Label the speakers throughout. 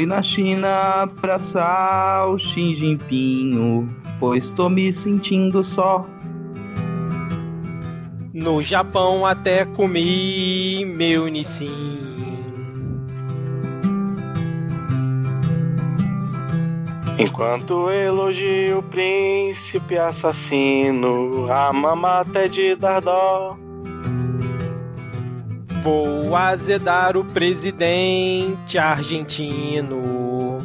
Speaker 1: Fui na China abraçar o Xi Jinping, pois tô me sentindo só.
Speaker 2: No Japão até comi meu Nissin.
Speaker 3: Enquanto elogio o príncipe assassino, a mamata é de dar dó.
Speaker 2: Vou azedar o presidente argentino.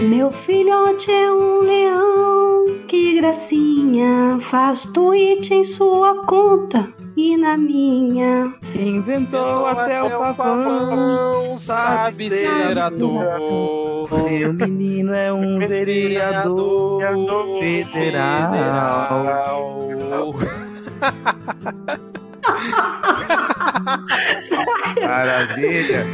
Speaker 4: Meu filhote é um leão, que gracinha, faz tweet em sua conta e na minha.
Speaker 1: Inventou até, até o pavão, sabe ser ator. Meu menino é um vereador federal. Maravilha!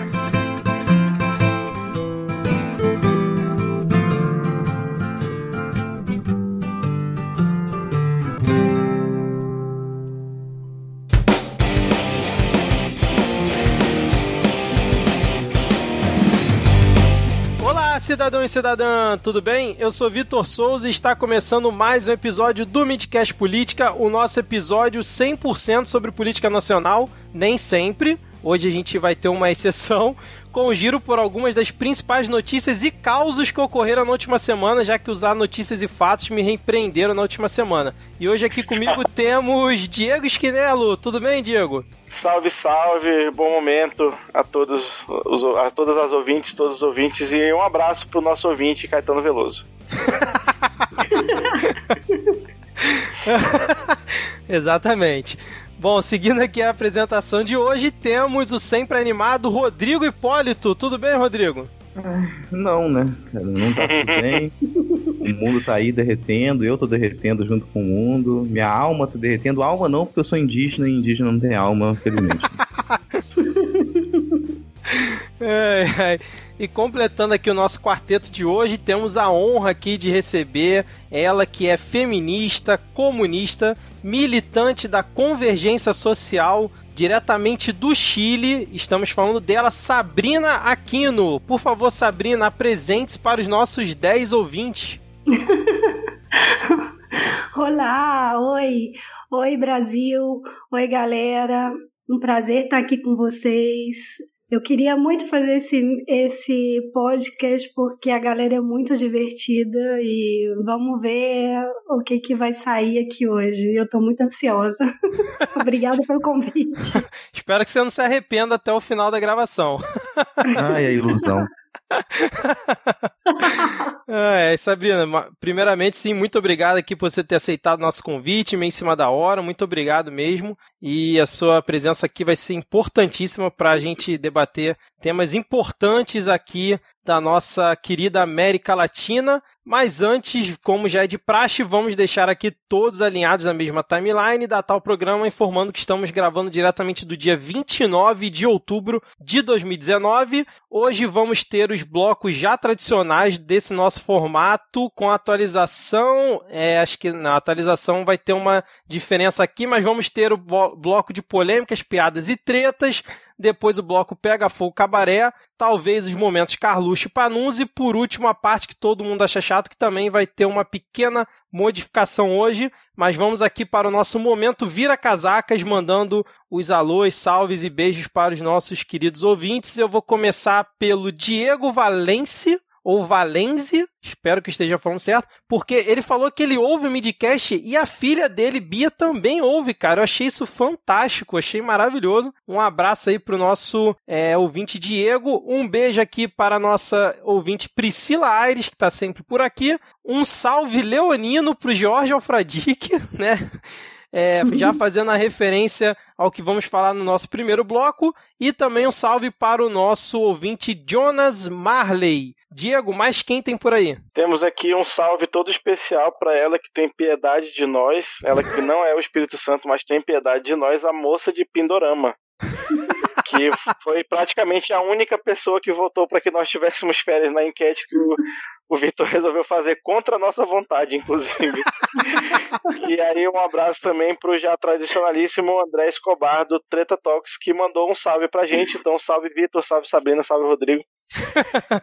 Speaker 2: Cidadão e cidadã, tudo bem? Eu sou Vitor Souza e está começando mais um episódio do Midcast Política, o nosso episódio 100% sobre política nacional, nem sempre. Hoje a gente vai ter uma exceção com o giro por algumas das principais notícias e causos que ocorreram na última semana, já que usar notícias e fatos me repreenderam na última semana. E hoje aqui comigo temos Diego Esquinelo. Tudo bem, Diego?
Speaker 3: Salve, salve, bom momento a todos, os, a todas as ouvintes, todos os ouvintes e um abraço pro nosso ouvinte Caetano Veloso.
Speaker 2: Exatamente. Bom, seguindo aqui a apresentação de hoje, temos o sempre animado Rodrigo Hipólito. Tudo bem, Rodrigo?
Speaker 1: Não, né? não tá tudo bem. o mundo tá aí derretendo, eu tô derretendo junto com o mundo. Minha alma tá derretendo. Alma não, porque eu sou indígena e indígena não tem alma, felizmente.
Speaker 2: ai, ai. E completando aqui o nosso quarteto de hoje, temos a honra aqui de receber ela que é feminista, comunista, militante da convergência social, diretamente do Chile. Estamos falando dela, Sabrina Aquino. Por favor, Sabrina, apresente-se para os nossos 10 ouvintes.
Speaker 4: Olá, oi, oi Brasil, oi galera, um prazer estar aqui com vocês. Eu queria muito fazer esse, esse podcast porque a galera é muito divertida e vamos ver o que, que vai sair aqui hoje. Eu estou muito ansiosa. Obrigada pelo convite.
Speaker 2: Espero que você não se arrependa até o final da gravação.
Speaker 1: Ai, a ilusão.
Speaker 2: é, Sabrina, primeiramente, sim, muito obrigado aqui por você ter aceitado nosso convite, meio em cima da hora, muito obrigado mesmo. E a sua presença aqui vai ser importantíssima para a gente debater temas importantes aqui da nossa querida América Latina. Mas antes, como já é de praxe, vamos deixar aqui todos alinhados na mesma timeline datar o programa informando que estamos gravando diretamente do dia 29 de outubro de 2019. Hoje vamos ter os blocos já tradicionais desse nosso formato com atualização. É, acho que na atualização vai ter uma diferença aqui, mas vamos ter o bloco de polêmicas, piadas e tretas. Depois o bloco Pega Fogo Cabaré, talvez os momentos Carluxo e Panunzi, e por último a parte que todo mundo acha chato, que também vai ter uma pequena modificação hoje, mas vamos aqui para o nosso momento Vira Casacas, mandando os alôs, salves e beijos para os nossos queridos ouvintes. Eu vou começar pelo Diego Valence ou Valenze, espero que esteja falando certo, porque ele falou que ele ouve o Midcast e a filha dele, Bia, também ouve, cara. Eu achei isso fantástico, achei maravilhoso. Um abraço aí pro nosso é, ouvinte Diego, um beijo aqui para a nossa ouvinte Priscila Aires, que está sempre por aqui. Um salve leonino pro Jorge Alfradique, né? é, já fazendo a referência ao que vamos falar no nosso primeiro bloco, e também um salve para o nosso ouvinte Jonas Marley. Diego, mais quem tem por aí?
Speaker 3: Temos aqui um salve todo especial para ela que tem piedade de nós, ela que não é o Espírito Santo, mas tem piedade de nós, a moça de Pindorama. que foi praticamente a única pessoa que votou para que nós tivéssemos férias na enquete que o, o Vitor resolveu fazer contra a nossa vontade, inclusive. e aí um abraço também pro já tradicionalíssimo André Escobar do Treta Talks, que mandou um salve pra gente. Então, salve Vitor, salve Sabrina, salve Rodrigo.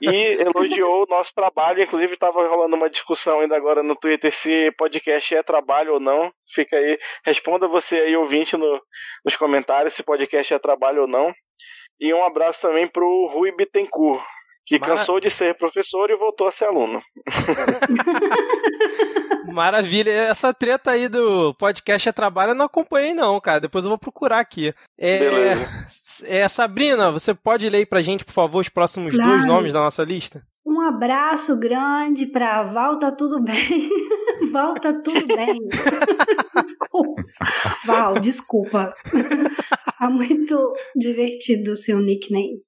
Speaker 3: E elogiou o nosso trabalho. Inclusive, estava rolando uma discussão ainda agora no Twitter se podcast é trabalho ou não. Fica aí, responda você aí, ouvinte, no, nos comentários se podcast é trabalho ou não. E um abraço também pro Rui Bittencourt, que Mara... cansou de ser professor e voltou a ser aluno.
Speaker 2: Maravilha. Essa treta aí do podcast é trabalho eu não acompanhei, não, cara. Depois eu vou procurar aqui. É, Beleza. É, Sabrina, você pode ler pra gente, por favor, os próximos claro. dois nomes da nossa lista?
Speaker 4: Um abraço grande pra Val, tá tudo bem? Val, tá tudo bem. desculpa. Val, desculpa. Tá muito divertido o seu nickname.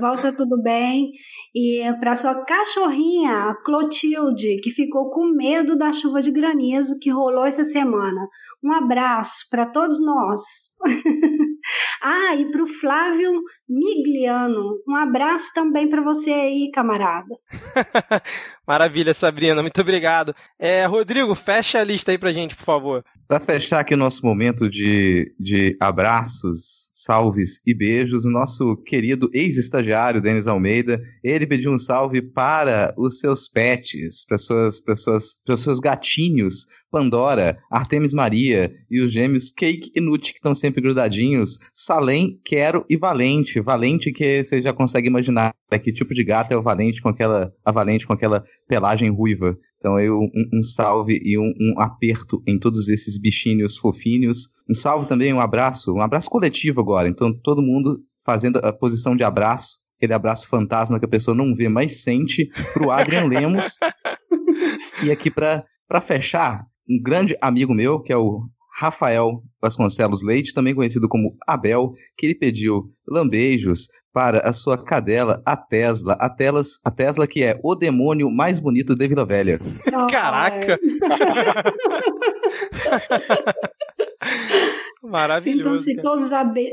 Speaker 4: Volta tudo bem. E para sua cachorrinha, Clotilde, que ficou com medo da chuva de granizo que rolou essa semana. Um abraço para todos nós. ah, e para o Flávio Migliano. Um abraço também para você aí, camarada.
Speaker 2: Maravilha, Sabrina, muito obrigado. É, Rodrigo, fecha a lista aí pra gente, por favor.
Speaker 1: Para fechar aqui o nosso momento de, de abraços, salves e beijos, o nosso querido ex-estagiário Denis Almeida, ele pediu um salve para os seus pets, para suas, para suas, para seus gatinhos, Pandora, Artemis Maria e os gêmeos Cake e Nut, que estão sempre grudadinhos, Salem, Quero e Valente. Valente que você já consegue imaginar que tipo de gato é o Valente com aquela, a Valente com aquela pelagem ruiva. Então eu um, um salve e um, um, aperto em todos esses bichinhos fofinhos. Um salve também, um abraço, um abraço coletivo agora. Então todo mundo fazendo a posição de abraço, aquele abraço fantasma que a pessoa não vê, mas sente, pro Adrian Lemos. e aqui para fechar, um grande amigo meu, que é o Rafael Vasconcelos Leite, também conhecido como Abel, que ele pediu lambejos para a sua cadela, a Tesla. A, telas, a Tesla que é o demônio mais bonito de Vila Velha.
Speaker 2: Caraca! Maravilhoso.
Speaker 4: Sintam-se todos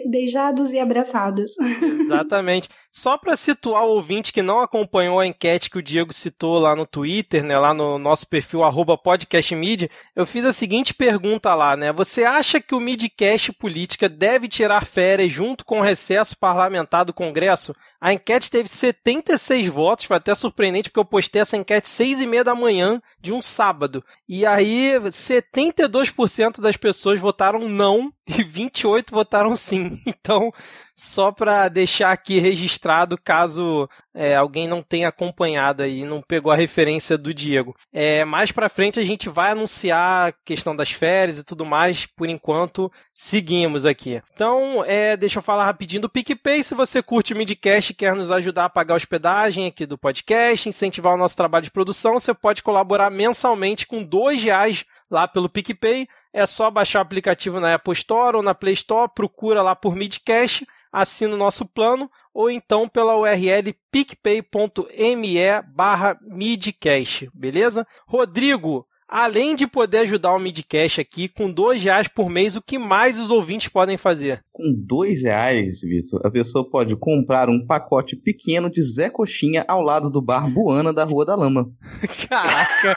Speaker 4: beijados e abraçados.
Speaker 2: Exatamente. Só para situar o ouvinte que não acompanhou a enquete que o Diego citou lá no Twitter, né, lá no nosso perfil podcastmid, eu fiz a seguinte pergunta lá, né? Você acha que o Midcast Política deve tirar férias junto com o recesso parlamentar do Congresso? A enquete teve 76 votos, foi até surpreendente porque eu postei essa enquete seis e meia da manhã de um sábado. E aí 72% das pessoas votaram não e 28 votaram sim. Então, só para deixar aqui registrado, caso é, alguém não tenha acompanhado aí, não pegou a referência do Diego. É, mais para frente a gente vai anunciar a questão das férias e tudo mais. Por enquanto, seguimos aqui. Então, é, deixa eu falar rapidinho do PicPay. Se você curte o Midcast e quer nos ajudar a pagar a hospedagem aqui do podcast, incentivar o nosso trabalho de produção, você pode colaborar mensalmente com dois reais lá pelo PicPay é só baixar o aplicativo na Apple Store ou na Play Store, procura lá por Midcast, assina o nosso plano, ou então pela URL picpay.me barra midcast, beleza? Rodrigo, além de poder ajudar o Midcast aqui, com dois reais por mês, o que mais os ouvintes podem fazer?
Speaker 1: Com dois reais, Vitor, a pessoa pode comprar um pacote pequeno de Zé Coxinha ao lado do bar Buana da Rua da Lama.
Speaker 2: Caraca!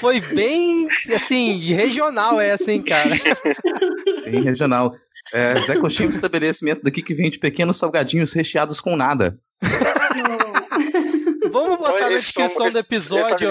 Speaker 2: Foi bem, assim, regional essa, hein, cara?
Speaker 1: Bem regional. É, Zé Coxinha é um estabelecimento daqui que vende pequenos salgadinhos recheados com nada.
Speaker 2: Vamos botar na descrição do episódio.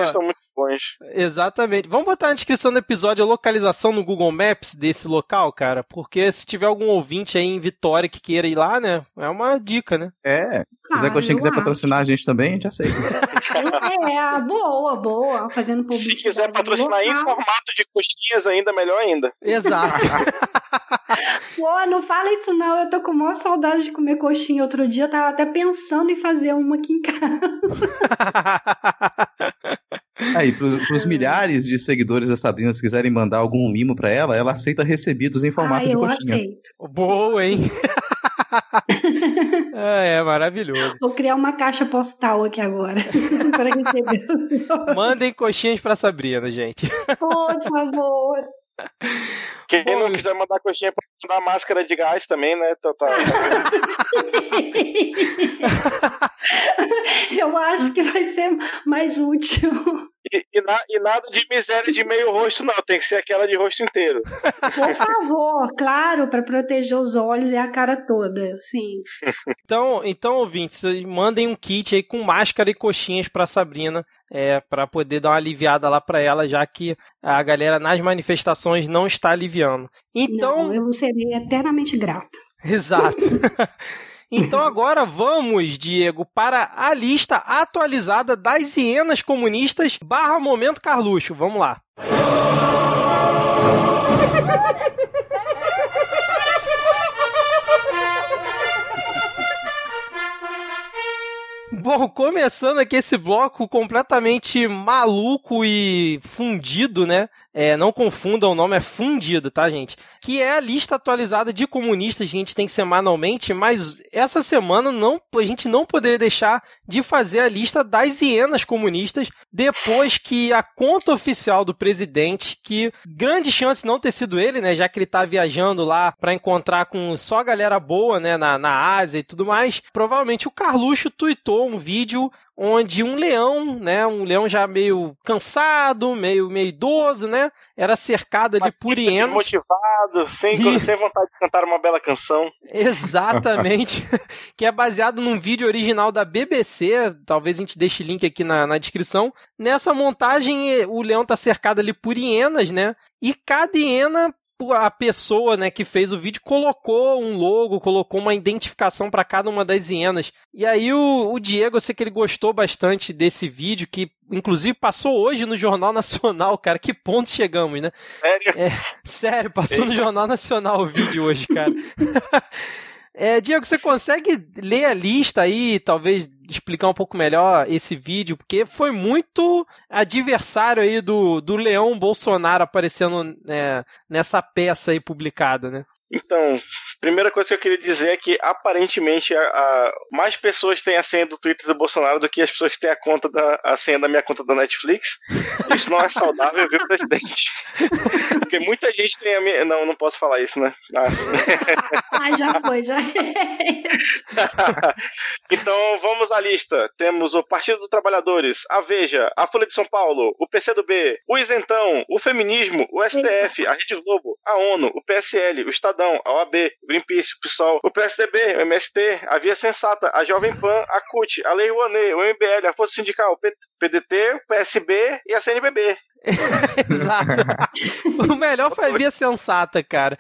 Speaker 2: Exatamente. Vamos botar na descrição do episódio a localização no Google Maps desse local, cara. Porque se tiver algum ouvinte aí em Vitória que queira ir lá, né? É uma dica, né?
Speaker 1: É. Se o Zé Coxinha quiser acho. patrocinar a gente também, a gente aceita.
Speaker 4: É, boa, boa. Fazendo publicidade.
Speaker 3: Se quiser patrocinar em formato de coxinhas, ainda melhor ainda.
Speaker 2: Exato.
Speaker 4: Pô, não fala isso não. Eu tô com maior saudade de comer coxinha. Outro dia eu tava até pensando em fazer uma aqui em casa.
Speaker 1: Aí, para os milhares de seguidores da Sabrina, se quiserem mandar algum mimo para ela, ela aceita recebidos em formato ah, de coxinha. Aceito.
Speaker 2: Boa, hein? é, é, maravilhoso.
Speaker 4: Vou criar uma caixa postal aqui agora para receber.
Speaker 2: Mandem coxinhas para Sabrina, gente.
Speaker 4: Por favor.
Speaker 3: Quem Bom, não quiser mandar coxinha pode mandar máscara de gás também, né? Tá, tá.
Speaker 4: Eu acho que vai ser mais útil.
Speaker 3: E, e, na, e, nada de miséria de meio rosto, não. Tem que ser aquela de rosto inteiro.
Speaker 4: Por favor, claro, para proteger os olhos e a cara toda, sim.
Speaker 2: Então, então ouvintes, mandem um kit aí com máscara e coxinhas para Sabrina, é, para poder dar uma aliviada lá para ela, já que a galera nas manifestações não está aliviando. Então,
Speaker 4: não, eu serei eternamente grata.
Speaker 2: Exato. Então agora vamos, Diego, para a lista atualizada das hienas comunistas barra Momento Carluxo. Vamos lá. Bom, começando aqui esse bloco completamente maluco e fundido, né? É, não confundam o nome, é fundido, tá, gente? Que é a lista atualizada de comunistas que a gente tem semanalmente, mas essa semana não, a gente não poderia deixar de fazer a lista das hienas comunistas depois que a conta oficial do presidente, que grande chance não ter sido ele, né? Já que ele tá viajando lá para encontrar com só galera boa, né? Na, na Ásia e tudo mais, provavelmente o Carluxo tuitou um vídeo onde um leão, né, um leão já meio cansado, meio meio idoso, né, era cercado ali por hienas.
Speaker 3: Desmotivado, sem, e... sem vontade de cantar uma bela canção.
Speaker 2: Exatamente, que é baseado num vídeo original da BBC, talvez a gente deixe link aqui na, na descrição. Nessa montagem, o leão tá cercado ali por hienas, né, e cada hiena a pessoa, né, que fez o vídeo colocou um logo, colocou uma identificação para cada uma das hienas. E aí o, o, Diego, eu sei que ele gostou bastante desse vídeo, que inclusive passou hoje no Jornal Nacional, cara. Que ponto chegamos, né?
Speaker 3: Sério?
Speaker 2: É, sério, passou no Jornal Nacional o vídeo hoje, cara. É, Diego, você consegue ler a lista aí, talvez explicar um pouco melhor esse vídeo, porque foi muito adversário aí do, do Leão Bolsonaro aparecendo é, nessa peça aí publicada, né?
Speaker 3: Então, primeira coisa que eu queria dizer é que aparentemente a, a, mais pessoas têm a senha do Twitter do Bolsonaro do que as pessoas que têm a conta da a senha da minha conta da Netflix. Isso não é saudável, viu, presidente? Porque muita gente tem a minha. Não, não posso falar isso, né?
Speaker 4: Ah, ah já foi, já.
Speaker 3: então vamos à lista. Temos o Partido dos Trabalhadores, a Veja, a Folha de São Paulo, o PCdoB, o Isentão, o Feminismo, o STF, a Rede Globo, a ONU, o PSL, o Estado Estadão, a OAB, Greenpeace, o PSOL, o PSDB, o MST, a Via Sensata, a Jovem Pan, a CUT, a Lei Rouanet, o MBL, a Força Sindical, o PDT, o PSB e a CNBB.
Speaker 2: Exato. o melhor foi a Via Sensata, cara.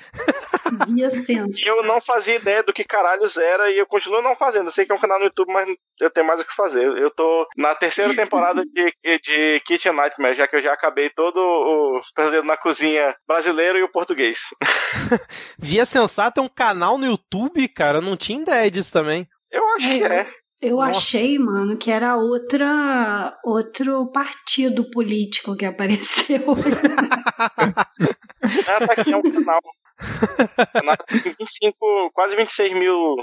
Speaker 4: Via Sensata.
Speaker 3: Eu não fazia ideia do que caralhos era e eu continuo não fazendo. Eu sei que é um canal no YouTube, mas eu tenho mais o que fazer. Eu tô na terceira temporada de, de Kitchen Nightmare, já que eu já acabei todo o Pesadelo na Cozinha brasileiro e o português.
Speaker 2: Via Sensata é um canal no YouTube, cara? Eu não tinha ideia disso também.
Speaker 3: Eu acho que é.
Speaker 4: Eu Nossa. achei, mano, que era outra outro partido político que apareceu.
Speaker 3: ah, tá aqui, é um canal. canal tem 25, quase 26 mil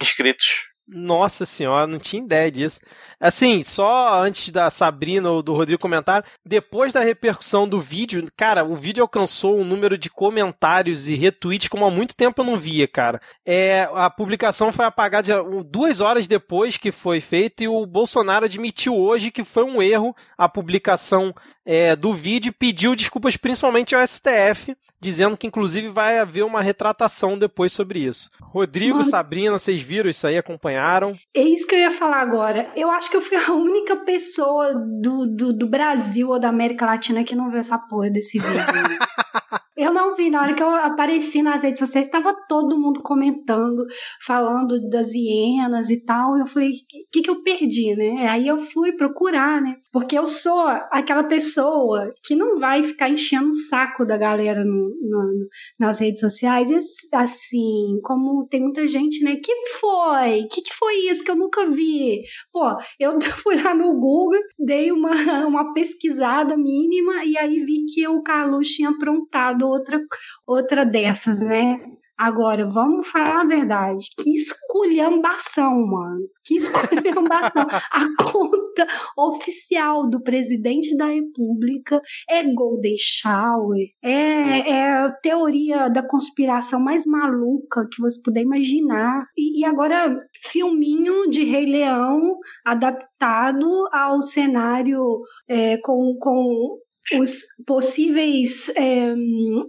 Speaker 3: inscritos.
Speaker 2: Nossa senhora, não tinha ideia disso. Assim, só antes da Sabrina ou do Rodrigo comentar, depois da repercussão do vídeo, cara, o vídeo alcançou um número de comentários e retweets como há muito tempo eu não via, cara. É, a publicação foi apagada duas horas depois que foi feito e o Bolsonaro admitiu hoje que foi um erro a publicação é, do vídeo pediu desculpas principalmente ao STF, dizendo que inclusive vai haver uma retratação depois sobre isso. Rodrigo, Mano, Sabrina, vocês viram isso aí, acompanharam?
Speaker 4: É isso que eu ia falar agora. Eu acho que eu fui a única pessoa do, do, do Brasil ou da América Latina que não viu essa porra desse vídeo. Eu não vi, na hora que eu apareci nas redes sociais, estava todo mundo comentando, falando das hienas e tal. Eu falei, o que, que eu perdi, né? Aí eu fui procurar, né? Porque eu sou aquela pessoa que não vai ficar enchendo o saco da galera no, no, nas redes sociais. Assim, como tem muita gente, né? Que foi? Que que foi isso que eu nunca vi? Pô, eu fui lá no Google, dei uma, uma pesquisada mínima e aí vi que o Carlos tinha aprontado outra, outra dessas, né? Agora, vamos falar a verdade. Que esculhambação, mano. Que esculhambação. a conta oficial do presidente da República é Golden Shower, é, é teoria da conspiração mais maluca que você puder imaginar. E, e agora, filminho de Rei Leão adaptado ao cenário é, com, com os possíveis é,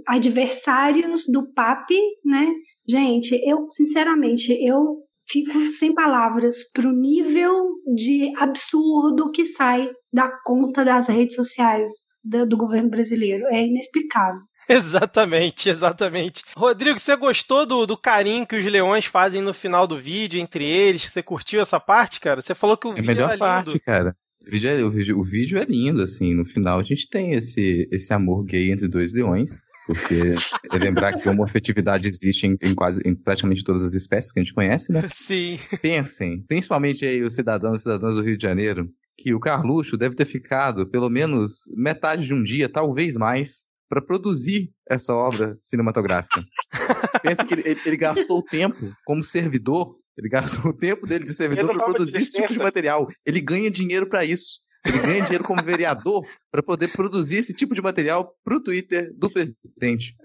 Speaker 4: adversários do papi, né? Gente, eu, sinceramente, eu fico sem palavras pro nível de absurdo que sai da conta das redes sociais do, do governo brasileiro. É inexplicável.
Speaker 2: Exatamente, exatamente. Rodrigo, você gostou do, do carinho que os leões fazem no final do vídeo entre eles? Você curtiu essa parte, cara? Você falou que o
Speaker 1: é
Speaker 2: vídeo
Speaker 1: a melhor
Speaker 2: era
Speaker 1: parte, cara. O vídeo, é, o, vídeo, o vídeo é lindo, assim. No final a gente tem esse, esse amor gay entre dois leões. Porque é lembrar que a homofetividade existe em, em quase em praticamente todas as espécies que a gente conhece, né?
Speaker 2: Sim.
Speaker 1: Pensem, principalmente aí os cidadãos e cidadãs do Rio de Janeiro, que o Carluxo deve ter ficado pelo menos metade de um dia, talvez mais, para produzir essa obra cinematográfica. Pensa que ele, ele, ele gastou tempo como servidor, ele gastou o tempo dele de servidor para produzir esse tipo de material. Ele ganha dinheiro para isso. Ele ganha dinheiro como vereador para poder produzir esse tipo de material para o Twitter do presidente.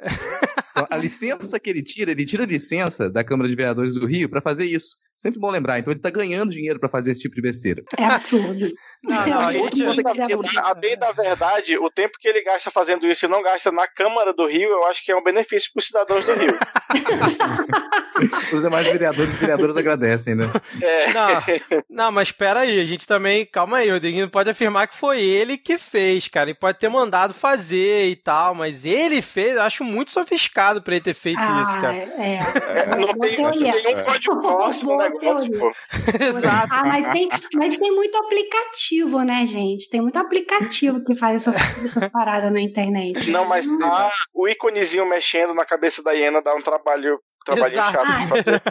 Speaker 1: Então, a licença que ele tira, ele tira a licença da Câmara de Vereadores do Rio para fazer isso. Sempre bom lembrar. Então ele tá ganhando dinheiro para fazer esse tipo de besteira.
Speaker 4: É absurdo.
Speaker 2: Não, não, a, gente,
Speaker 3: a bem da verdade, o tempo que ele gasta fazendo isso e não gasta na Câmara do Rio, eu acho que é um benefício para os cidadãos do Rio.
Speaker 1: Os demais vereadores e vereadoras agradecem, né?
Speaker 3: É.
Speaker 2: Não, não, mas espera aí, a gente também, calma aí, o Rodriguinho pode afirmar que foi ele que fez, cara, ele pode ter mandado fazer e tal, mas ele fez, eu acho muito sofisticado pra ele ter feito
Speaker 4: ah,
Speaker 2: isso, cara.
Speaker 4: É,
Speaker 3: é, não tem nenhum código negócio, pô.
Speaker 2: Exato.
Speaker 4: Ah, mas tem, mas tem muito aplicativo, né, gente? Tem muito aplicativo que faz essas, essas paradas na internet.
Speaker 3: Não, mas ah, o íconezinho mexendo na cabeça da hiena dá um trabalho trabalhinho
Speaker 2: Exato.
Speaker 3: chato de fazer.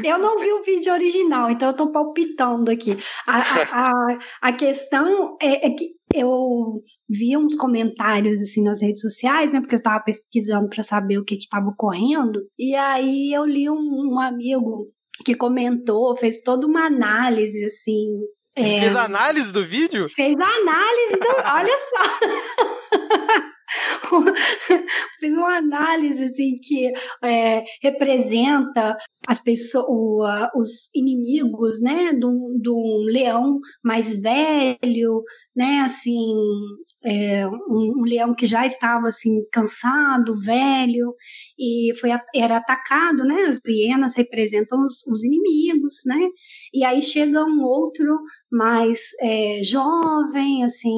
Speaker 4: Eu não vi o vídeo original, então eu tô palpitando aqui. A, a, a, a questão é, é que eu vi uns comentários assim nas redes sociais, né? Porque eu tava pesquisando para saber o que que tava ocorrendo. E aí eu li um, um amigo que comentou, fez toda uma análise assim. é,
Speaker 2: Fez análise do vídeo?
Speaker 4: fez a análise do. Olha só! Fiz uma análise assim que é, representa as pessoas, os inimigos, né, de um leão mais velho, né, assim, é, um, um leão que já estava assim cansado, velho, e foi era atacado, né, as hienas representam os, os inimigos, né, e aí chega um outro mais é, jovem, assim,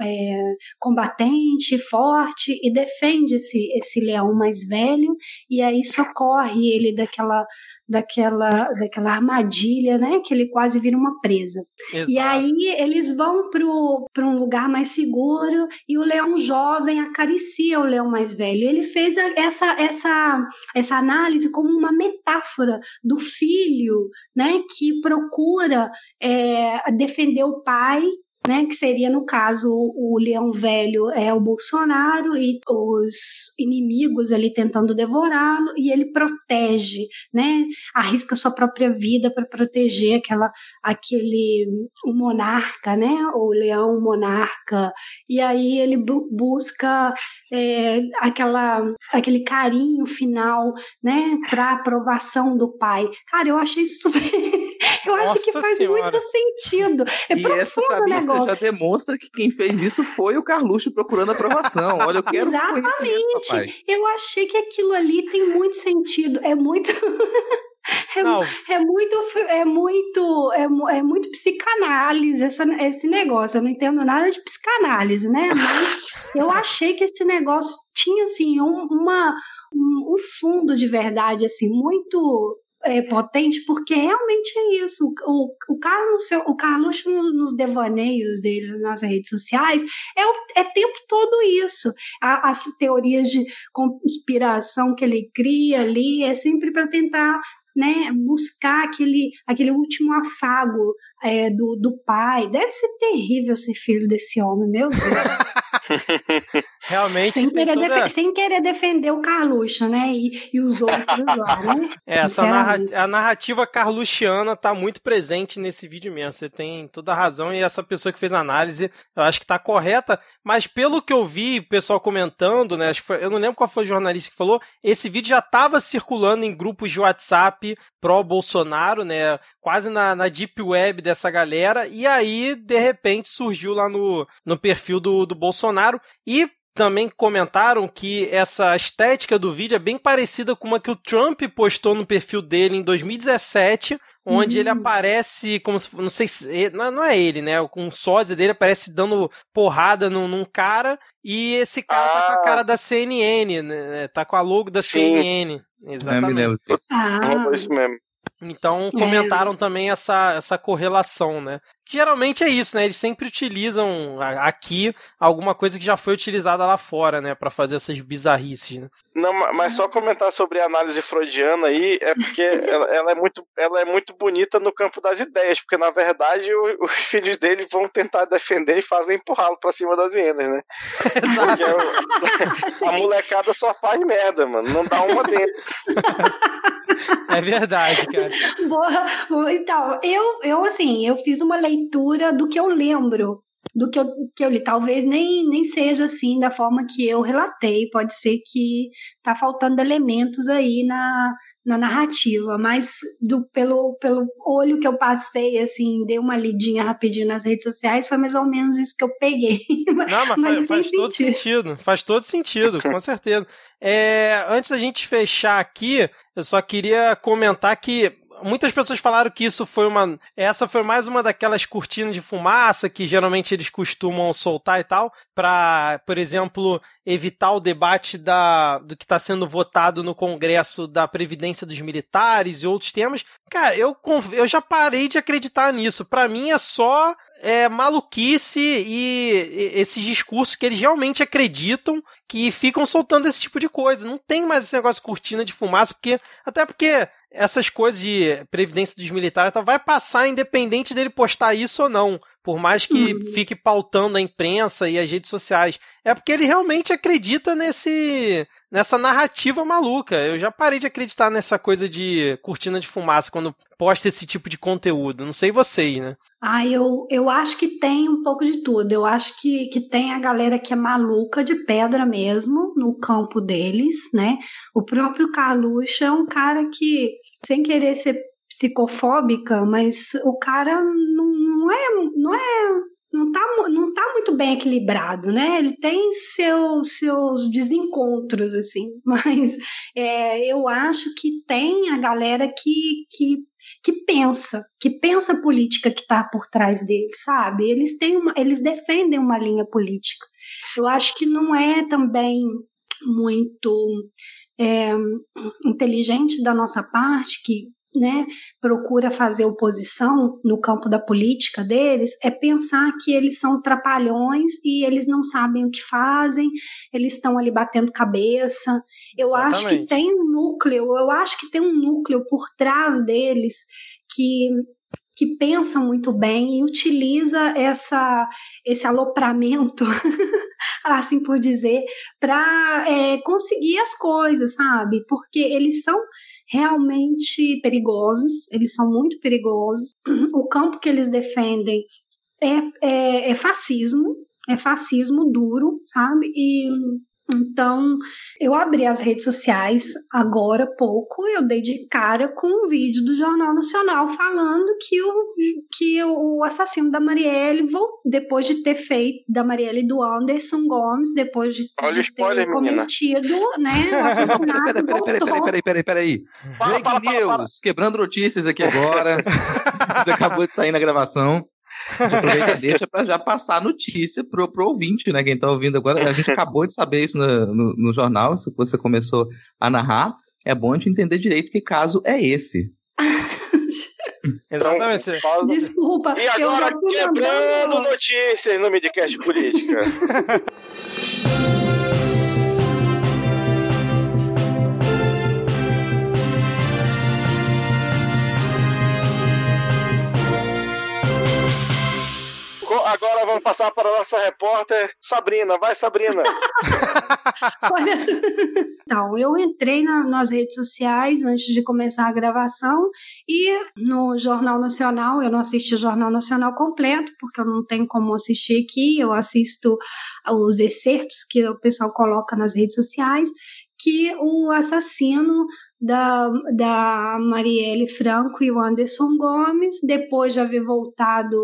Speaker 4: é, combatente, forte e defende esse, esse leão mais velho e aí socorre ele daquela daquela daquela armadilha, né, que ele quase vira uma presa.
Speaker 2: Exato.
Speaker 4: E aí eles vão para um lugar mais seguro e o leão jovem acaricia o leão mais velho. Ele fez a- essa essa essa análise como uma metáfora do filho, né, que procura é, defender o pai né, que seria no caso o, leão velho é o Bolsonaro e os inimigos ali tentando devorá-lo e ele protege, né, arrisca sua própria vida para proteger aquela aquele o monarca, né, o leão monarca e aí ele bu- busca é, aquela aquele carinho final, né, para aprovação do pai. Cara, eu achei isso eu acho que
Speaker 2: Nossa
Speaker 4: faz
Speaker 2: Senhora.
Speaker 4: muito sentido. É
Speaker 1: e essa cabeça
Speaker 4: negócio.
Speaker 1: já demonstra que quem fez isso foi o Carluxo procurando aprovação. Olha, eu quero papai.
Speaker 4: Eu achei que aquilo ali tem muito sentido. É muito. É,
Speaker 2: Não,
Speaker 4: é muito, é muito, é, é muito psicanálise essa, esse negócio. Eu não entendo nada de psicanálise, né? Mas eu achei que esse negócio tinha assim um, uma, um, um fundo de verdade assim muito é, potente, porque realmente é isso. O, o Carlos, o Carlos no- nos devaneios dele nas redes sociais é o é tempo todo isso. A- as teorias de conspiração que ele cria ali é sempre para tentar né, buscar aquele, aquele último afago é, do, do pai. Deve ser terrível ser filho desse homem, meu Deus.
Speaker 2: realmente.
Speaker 4: Sem querer,
Speaker 2: toda...
Speaker 4: sem querer, defender o Carluxo, né? E, e os outros lá, né?
Speaker 2: É, essa narrativa, a narrativa carluxiana tá muito presente nesse vídeo mesmo. Você tem toda a razão e essa pessoa que fez a análise, eu acho que tá correta, mas pelo que eu vi, o pessoal comentando, né? eu não lembro qual foi o jornalista que falou, esse vídeo já tava circulando em grupos de WhatsApp pró-Bolsonaro, né? Quase na, na deep web dessa galera, e aí, de repente, surgiu lá no, no perfil do, do Bolsonaro. E também comentaram que essa estética do vídeo é bem parecida com uma que o Trump postou no perfil dele em 2017, onde ele hum. aparece como se, não sei se, não é ele, né? Com um sósia dele aparece dando porrada num, num cara e esse cara ah. tá com a ah. cara da CNN, né? Tá com a logo da Sim. CNN. Exatamente. É, me lembro.
Speaker 3: Ah. Isso mesmo.
Speaker 2: Então comentaram é. também essa, essa correlação, né? Geralmente é isso, né? Eles sempre utilizam aqui alguma coisa que já foi utilizada lá fora, né? para fazer essas bizarrices, né?
Speaker 3: Não, mas só comentar sobre a análise freudiana aí é porque ela, ela, é muito, ela é muito bonita no campo das ideias, porque na verdade o, os filhos dele vão tentar defender e fazem empurrá-lo pra cima das hienas, né? a molecada só faz merda, mano. Não dá uma dentro.
Speaker 2: É verdade, cara.
Speaker 4: Boa. Então, eu, eu assim, eu fiz uma leitura do que eu lembro do que eu, que eu li. Talvez nem, nem seja assim da forma que eu relatei, pode ser que tá faltando elementos aí na, na narrativa, mas do, pelo, pelo olho que eu passei, assim, dei uma lidinha rapidinho nas redes sociais, foi mais ou menos isso que eu peguei.
Speaker 2: Não, mas, mas faz, faz todo sentido, faz todo sentido, com certeza. É, antes da gente fechar aqui, eu só queria comentar que muitas pessoas falaram que isso foi uma. Essa foi mais uma daquelas cortinas de fumaça que geralmente eles costumam soltar e tal, para, por exemplo, evitar o debate da, do que está sendo votado no Congresso da Previdência dos Militares e outros temas. Cara, eu, eu já parei de acreditar nisso. Para mim é só é, maluquice e esses discursos que eles realmente acreditam que ficam soltando esse tipo de coisa. Não tem mais esse negócio de cortina de fumaça, porque até porque essas coisas de previdência dos militares vai passar independente dele postar isso ou não. Por mais que uhum. fique pautando a imprensa e as redes sociais. É porque ele realmente acredita nesse nessa narrativa maluca. Eu já parei de acreditar nessa coisa de cortina de fumaça quando posta esse tipo de conteúdo. Não sei vocês, né?
Speaker 4: Ah, eu, eu acho que tem um pouco de tudo. Eu acho que, que tem a galera que é maluca de pedra mesmo no campo deles, né? O próprio Carluxo é um cara que, sem querer ser psicofóbica, mas o cara não, não é, não é não tá, não tá muito bem equilibrado, né? Ele tem seu, seus desencontros, assim, mas é, eu acho que tem a galera que, que, que pensa, que pensa a política que está por trás dele, sabe? Eles têm uma, eles defendem uma linha política. Eu acho que não é também muito é, inteligente da nossa parte que né, procura fazer oposição no campo da política deles é pensar que eles são trapalhões e eles não sabem o que fazem, eles estão ali batendo cabeça. Eu Exatamente. acho que tem um núcleo, eu acho que tem um núcleo por trás deles que que pensa muito bem e utiliza essa, esse alopramento, assim por dizer, para é, conseguir as coisas, sabe? Porque eles são realmente perigosos, eles são muito perigosos. O campo que eles defendem é, é, é fascismo, é fascismo duro, sabe? E então, eu abri as redes sociais agora há pouco, eu dei de cara com um vídeo do Jornal Nacional falando que o, que o assassino da Marielle, depois de ter feito, da Marielle do Anderson Gomes, depois de,
Speaker 3: Olha
Speaker 4: de
Speaker 3: spoiler,
Speaker 4: ter cometido, né, o assassinato,
Speaker 1: peraí, peraí, peraí, peraí, peraí, peraí, Break news, quebrando notícias aqui agora, você acabou de sair na gravação. Aproveita e deixa para já passar a notícia pro, pro ouvinte, né? Quem tá ouvindo agora. A gente acabou de saber isso no, no, no jornal, isso que você começou a narrar. É bom a gente entender direito que caso é esse.
Speaker 2: Exatamente.
Speaker 4: Então, Desculpa.
Speaker 3: E agora quebrando notícias no Midcast Política. agora vamos passar para a nossa repórter Sabrina. Vai, Sabrina.
Speaker 4: Olha, então, eu entrei na, nas redes sociais antes de começar a gravação e no Jornal Nacional, eu não assisti o Jornal Nacional completo, porque eu não tenho como assistir aqui, eu assisto os excertos que o pessoal coloca nas redes sociais, que o assassino da, da Marielle Franco e o Anderson Gomes, depois de haver voltado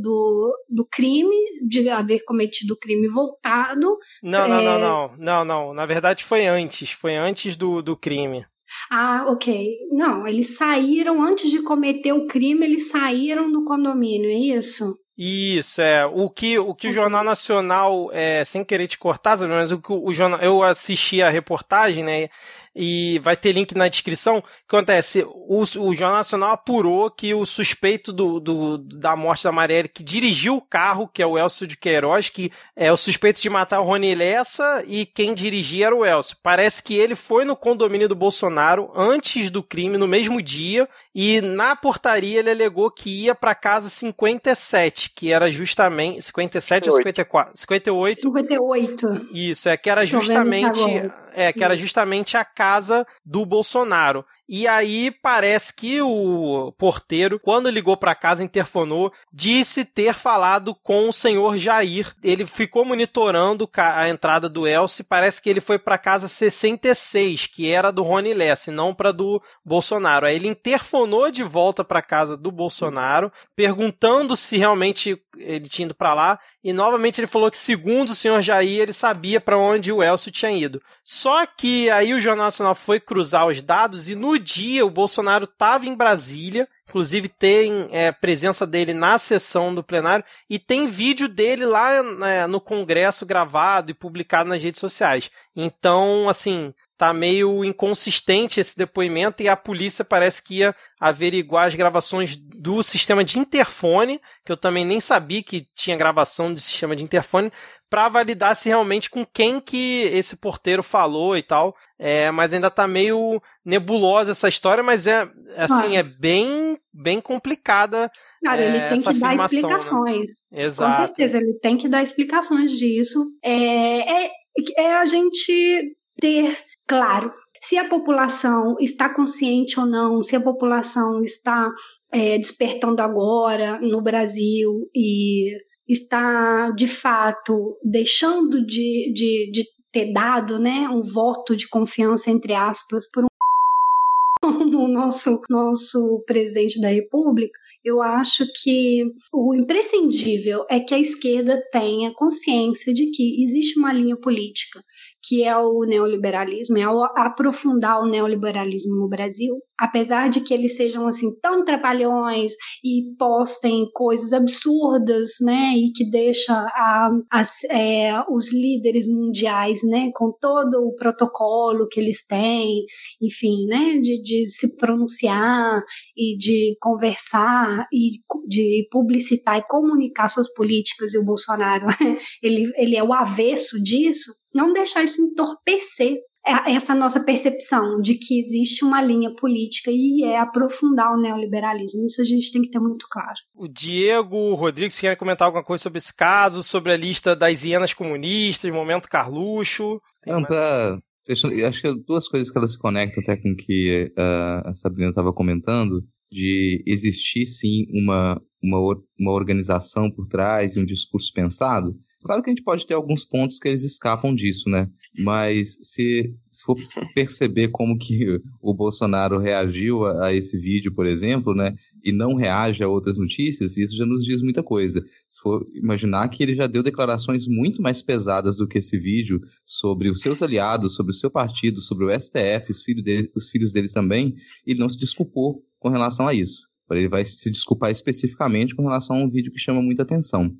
Speaker 4: do, do crime, de haver cometido o crime voltado.
Speaker 2: Não, não, é... não, não, não, não. Na verdade foi antes, foi antes do, do crime.
Speaker 4: Ah, ok. Não, eles saíram antes de cometer o crime, eles saíram do condomínio, é isso?
Speaker 2: Isso, é. O que o, que o Jornal Nacional, é, sem querer te cortar, mas o que o jornal. Eu assisti a reportagem, né? E vai ter link na descrição. O que acontece? O, o Jornal Nacional apurou que o suspeito do, do, da morte da Marielle, que dirigiu o carro, que é o Elcio de Queiroz, que é o suspeito de matar o Rony Lessa, e quem dirigia era o Elcio. Parece que ele foi no condomínio do Bolsonaro antes do crime, no mesmo dia, e na portaria ele alegou que ia para casa 57, que era justamente 57 ou 54? 58.
Speaker 4: 58.
Speaker 2: Isso, é que era justamente é, que era justamente a casa do Bolsonaro. E aí parece que o porteiro, quando ligou para casa, interfonou, disse ter falado com o senhor Jair. Ele ficou monitorando a entrada do Elcio. Parece que ele foi para casa 66, que era do Rony Lesse, não para do Bolsonaro. Aí ele interfonou de volta para casa do Bolsonaro, perguntando se realmente ele tinha ido para lá. E novamente ele falou que, segundo o senhor Jair, ele sabia para onde o Elcio tinha ido. Só que aí o Jornal Nacional foi cruzar os dados e no dia o Bolsonaro estava em Brasília, inclusive tem é, presença dele na sessão do plenário e tem vídeo dele lá né, no Congresso gravado e publicado nas redes sociais. Então, assim, tá meio inconsistente esse depoimento e a polícia parece que ia averiguar as gravações do sistema de interfone, que eu também nem sabia que tinha gravação de sistema de interfone, para validar se realmente com quem que esse porteiro falou e tal. É, mas ainda tá meio nebulosa essa história, mas é assim, ah. é bem bem complicada.
Speaker 4: Cara,
Speaker 2: é,
Speaker 4: ele tem que dar né? explicações.
Speaker 2: Né? Exato.
Speaker 4: Com certeza, ele tem que dar explicações disso. É, é, é a gente ter claro se a população está consciente ou não, se a população está é, despertando agora no Brasil e está de fato deixando de, de, de ter dado né, um voto de confiança, entre aspas, por um o nosso, nosso presidente da República, eu acho que o imprescindível é que a esquerda tenha consciência de que existe uma linha política, que é o neoliberalismo, é aprofundar o neoliberalismo no Brasil, apesar de que eles sejam assim tão trapalhões e postem coisas absurdas, né, e que deixa a, as, é, os líderes mundiais, né, com todo o protocolo que eles têm, enfim, né, de, de se pronunciar e de conversar e de publicitar e comunicar suas políticas e o Bolsonaro, ele, ele é o avesso disso, não deixar isso entorpecer essa nossa percepção de que existe uma linha política e é aprofundar o neoliberalismo. Isso a gente tem que ter muito claro.
Speaker 2: O Diego, o se querem comentar alguma coisa sobre esse caso, sobre a lista das hienas comunistas, momento Carluxo?
Speaker 1: Não, pra, acho que duas coisas que elas se conectam até com o que uh, a Sabrina estava comentando, de existir sim uma, uma, uma organização por trás e um discurso pensado. Claro que a gente pode ter alguns pontos que eles escapam disso, né? Mas se, se for perceber como que o Bolsonaro reagiu a, a, esse vídeo, por exemplo, né? E não reage a outras notícias, isso já nos diz muita coisa. Se for imaginar que ele já deu declarações muito mais pesadas do que esse vídeo sobre os seus aliados, sobre o seu partido, sobre o STF, os filhos dele, os filhos dele também, e não se desculpou com relação a isso. Ele vai se desculpar especificamente com relação a um vídeo que chama muita atenção.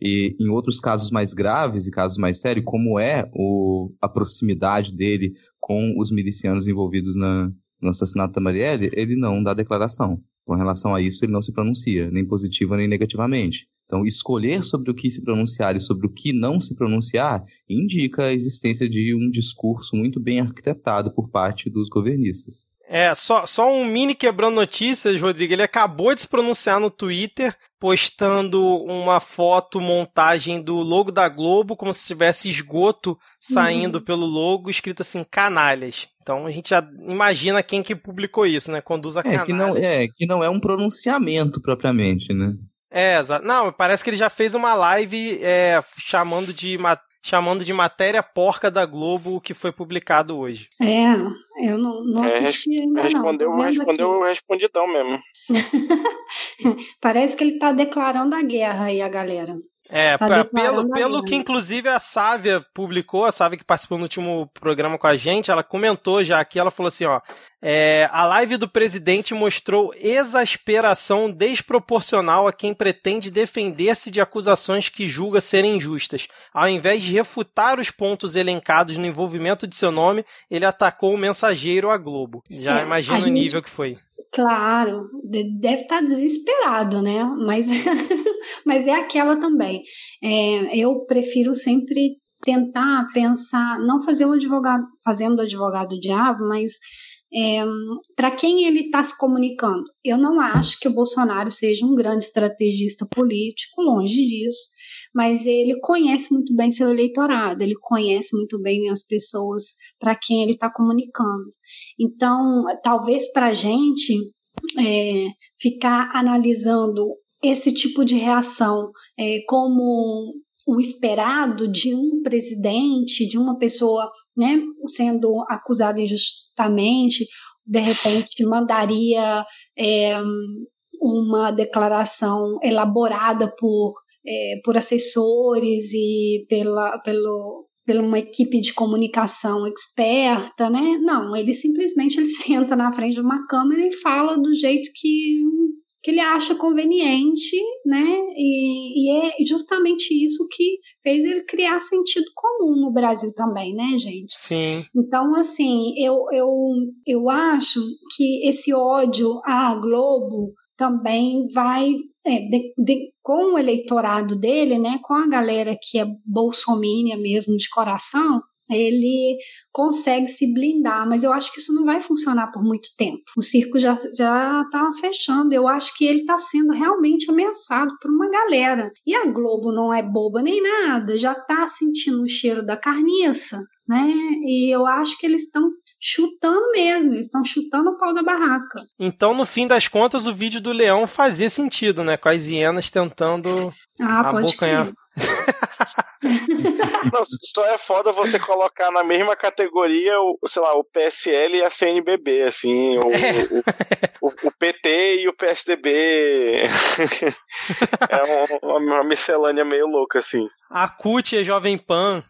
Speaker 1: E em outros casos mais graves e casos mais sérios, como é o, a proximidade dele com os milicianos envolvidos na, no assassinato da Marielle, ele não dá declaração. Com relação a isso, ele não se pronuncia, nem positiva nem negativamente. Então, escolher sobre o que se pronunciar e sobre o que não se pronunciar indica a existência de um discurso muito bem arquitetado por parte dos governistas.
Speaker 2: É, só, só um mini quebrando notícias, Rodrigo. Ele acabou de se pronunciar no Twitter, postando uma foto, montagem do logo da Globo, como se tivesse esgoto saindo uhum. pelo logo, escrito assim, canalhas. Então a gente já imagina quem que publicou isso, né? Conduz a
Speaker 1: é, Que não, é, que não é um pronunciamento propriamente, né?
Speaker 2: É, exato. Não, parece que ele já fez uma live é, chamando de chamando de matéria porca da Globo que foi publicado hoje.
Speaker 4: É, eu não, não é, assisti ainda
Speaker 3: respondeu,
Speaker 4: não.
Speaker 3: Respondeu aqui. respondidão mesmo.
Speaker 4: Parece que ele está declarando a guerra aí, a galera.
Speaker 2: É, tá pelo, pelo que inclusive a Sávia publicou, a Sávia que participou no último programa com a gente, ela comentou já aqui, ela falou assim, ó, é, a live do presidente mostrou exasperação desproporcional a quem pretende defender-se de acusações que julga serem injustas. Ao invés de refutar os pontos elencados no envolvimento de seu nome, ele atacou o mensageiro a Globo. Já é, imagina o nível que foi.
Speaker 4: Claro, deve estar tá desesperado, né? Mas, mas é aquela também. É, eu prefiro sempre tentar pensar, não fazer o advogado, fazendo o advogado diabo, mas é, para quem ele está se comunicando. Eu não acho que o Bolsonaro seja um grande estrategista político, longe disso, mas ele conhece muito bem seu eleitorado, ele conhece muito bem as pessoas para quem ele está comunicando. Então, talvez para a gente é, ficar analisando esse tipo de reação é, como o esperado de um presidente, de uma pessoa né, sendo acusada injustamente, de repente mandaria é, uma declaração elaborada por, é, por assessores e pela, pelo, pela uma equipe de comunicação experta, né? Não, ele simplesmente ele senta na frente de uma câmera e fala do jeito que que ele acha conveniente, né? E, e, é justamente isso que fez ele criar sentido comum no Brasil também, né, gente?
Speaker 2: Sim.
Speaker 4: Então, assim, eu, eu, eu acho que esse ódio à Globo também vai de, de, com o eleitorado dele, né, com a galera que é bolsomínia mesmo de coração, ele consegue se blindar, mas eu acho que isso não vai funcionar por muito tempo. O circo já já está fechando. Eu acho que ele está sendo realmente ameaçado por uma galera. E a Globo não é boba nem nada, já está sentindo o cheiro da carniça, né? E eu acho que eles estão chutando mesmo, eles estão chutando o pau da barraca.
Speaker 2: Então, no fim das contas, o vídeo do leão fazia sentido, né? Com as hienas tentando
Speaker 4: ah, abocanhar.
Speaker 3: Não, só é foda você colocar na mesma categoria o, sei lá, o PSL e a CNBB, assim, o, é. o, o, o PT e o PSDB. é uma, uma miscelânea meio louca, assim.
Speaker 2: A CUT é Jovem Pan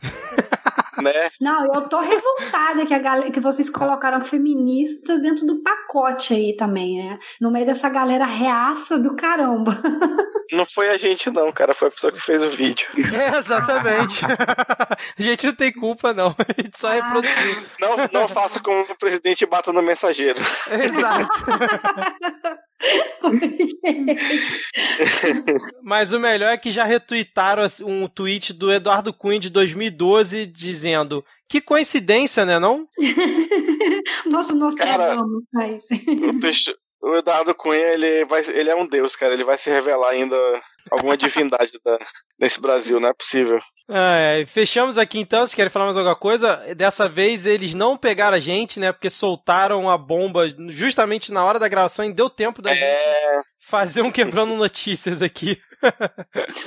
Speaker 3: né?
Speaker 4: Não, eu tô revoltada que, a galera, que vocês colocaram feministas dentro do pacote aí também, né? No meio dessa galera reaça do caramba.
Speaker 3: Não foi a gente, não, cara. Foi a pessoa que fez o vídeo.
Speaker 2: É, exatamente. a gente não tem culpa, não. A gente só ah. reproduziu.
Speaker 3: Não, não faça como o presidente bata no mensageiro.
Speaker 2: Exato. Mas o melhor é que já retuitaram um tweet do Eduardo Cunha de 2012 dizendo que coincidência, né, não?
Speaker 4: Nossa, nossa,
Speaker 3: cara, faz. o, texto, o Eduardo Cunha, ele, vai, ele é um deus, cara. Ele vai se revelar ainda alguma divindade da, nesse Brasil, não é possível.
Speaker 2: É, fechamos aqui então. Se querem falar mais alguma coisa, dessa vez eles não pegaram a gente, né? Porque soltaram a bomba justamente na hora da gravação e deu tempo da é... gente fazer um quebrando notícias aqui.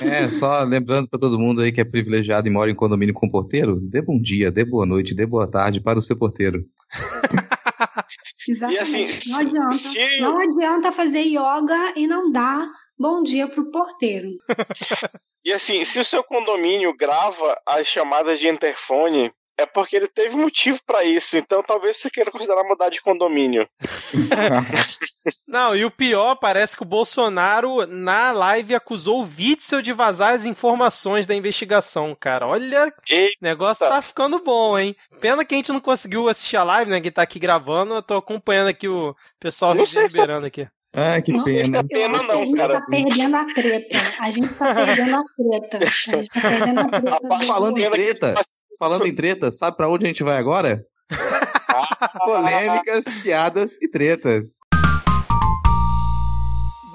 Speaker 1: É, só lembrando para todo mundo aí que é privilegiado e mora em condomínio com porteiro, dê bom dia, dê boa noite, dê boa tarde para o seu porteiro.
Speaker 4: Exatamente. Assim, não, adianta, se... não adianta fazer yoga e não dar bom dia pro porteiro.
Speaker 3: e assim, se o seu condomínio grava as chamadas de interfone, é porque ele teve motivo para isso. Então talvez você queira considerar mudar de condomínio.
Speaker 2: Não, e o pior, parece que o Bolsonaro na live acusou o Witzel de vazar as informações da investigação, cara. Olha, o negócio tá ficando bom, hein? Pena que a gente não conseguiu assistir a live, né? Que tá aqui gravando. Eu tô acompanhando aqui o pessoal reverberando aqui.
Speaker 1: Ah, que
Speaker 3: não
Speaker 1: pena.
Speaker 3: pena não,
Speaker 4: a gente
Speaker 3: cara.
Speaker 4: tá perdendo a treta. A gente tá perdendo a treta. A gente tá perdendo a treta.
Speaker 1: Falando em treta, falando em treta, sabe pra onde a gente vai agora? Polêmicas, piadas e tretas.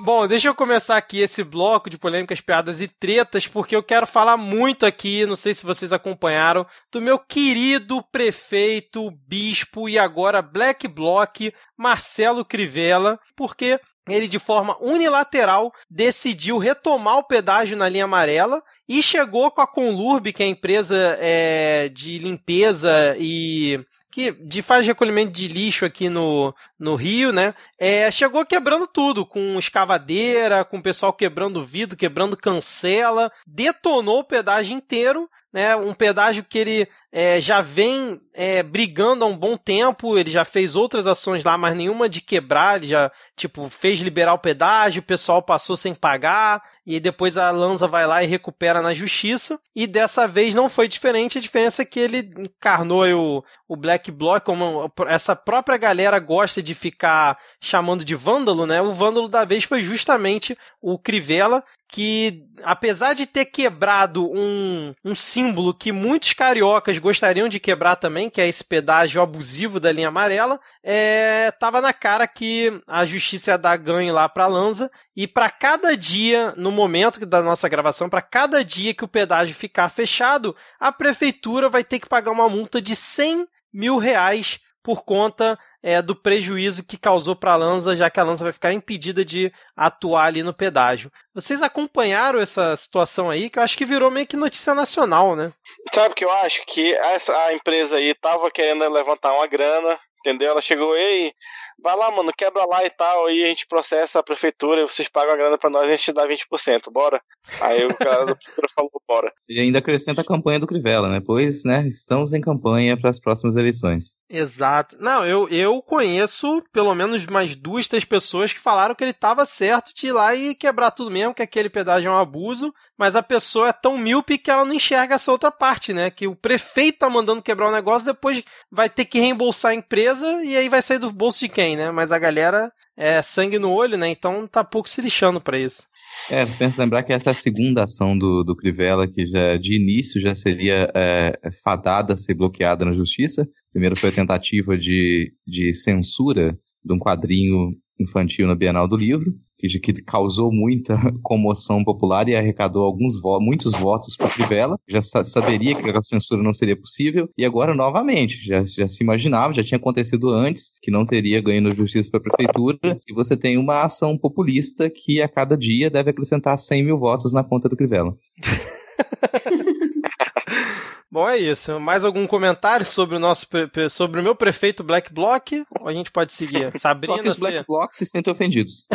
Speaker 2: Bom, deixa eu começar aqui esse bloco de polêmicas, piadas e tretas, porque eu quero falar muito aqui, não sei se vocês acompanharam, do meu querido prefeito, bispo e agora Black Bloc, Marcelo Crivella, porque ele de forma unilateral decidiu retomar o pedágio na linha amarela e chegou com a Conlurb, que é a empresa é, de limpeza e que de faz recolhimento de lixo aqui no, no Rio, né? É, chegou quebrando tudo, com escavadeira, com o pessoal quebrando vidro, quebrando cancela, detonou o pedágio inteiro né, um pedágio que ele é, já vem é, brigando há um bom tempo, ele já fez outras ações lá, mas nenhuma de quebrar, ele já, tipo, fez liberar o pedágio, o pessoal passou sem pagar, e depois a Lanza vai lá e recupera na justiça, e dessa vez não foi diferente, a diferença é que ele encarnou o, o Black Bloc, como essa própria galera gosta de ficar chamando de vândalo, né, o vândalo da vez foi justamente o Crivella, que, apesar de ter quebrado um, um símbolo que muitos cariocas gostariam de quebrar também, que é esse pedágio abusivo da linha amarela, é, tava na cara que a justiça ia dar ganho lá para Lanza e para cada dia, no momento da nossa gravação, para cada dia que o pedágio ficar fechado, a prefeitura vai ter que pagar uma multa de 100 mil reais por conta é, do prejuízo que causou para a Lanza, já que a Lanza vai ficar impedida de atuar ali no pedágio. Vocês acompanharam essa situação aí, que eu acho que virou meio que notícia nacional, né?
Speaker 3: Sabe o que eu acho? Que essa, a empresa aí tava querendo levantar uma grana, entendeu? Ela chegou, ei, vai lá, mano, quebra lá e tal, aí a gente processa a prefeitura e vocês pagam a grana pra nós e a gente dá 20%, bora? Aí o cara da prefeitura falou, bora.
Speaker 1: E ainda acrescenta a campanha do Crivella, né? Pois, né, estamos em campanha para as próximas eleições.
Speaker 2: Exato. Não, eu, eu conheço pelo menos mais duas, três pessoas que falaram que ele estava certo de ir lá e quebrar tudo mesmo, que aquele pedágio é um abuso, mas a pessoa é tão míope que ela não enxerga essa outra parte, né? Que o prefeito tá mandando quebrar o negócio, depois vai ter que reembolsar a empresa e aí vai sair do bolso de quem, né? Mas a galera é sangue no olho, né? Então tá pouco se lixando para isso.
Speaker 1: É, penso lembrar que essa é a segunda ação do, do Crivella, que já de início já seria é, fadada a ser bloqueada na justiça. Primeiro foi a tentativa de, de censura de um quadrinho infantil na Bienal do Livro que, que causou muita comoção popular e arrecadou alguns vo muitos votos para Crivella. Já sa saberia que a censura não seria possível e agora novamente já, já se imaginava, já tinha acontecido antes que não teria ganho na justiça para a prefeitura e você tem uma ação populista que a cada dia deve acrescentar 100 mil votos na conta do Crivella.
Speaker 2: Bom, é isso. Mais algum comentário sobre o nosso sobre o meu prefeito Black Block? Ou a gente pode seguir? Sabrina,
Speaker 1: Só que os Black Blocks se sentem ofendidos.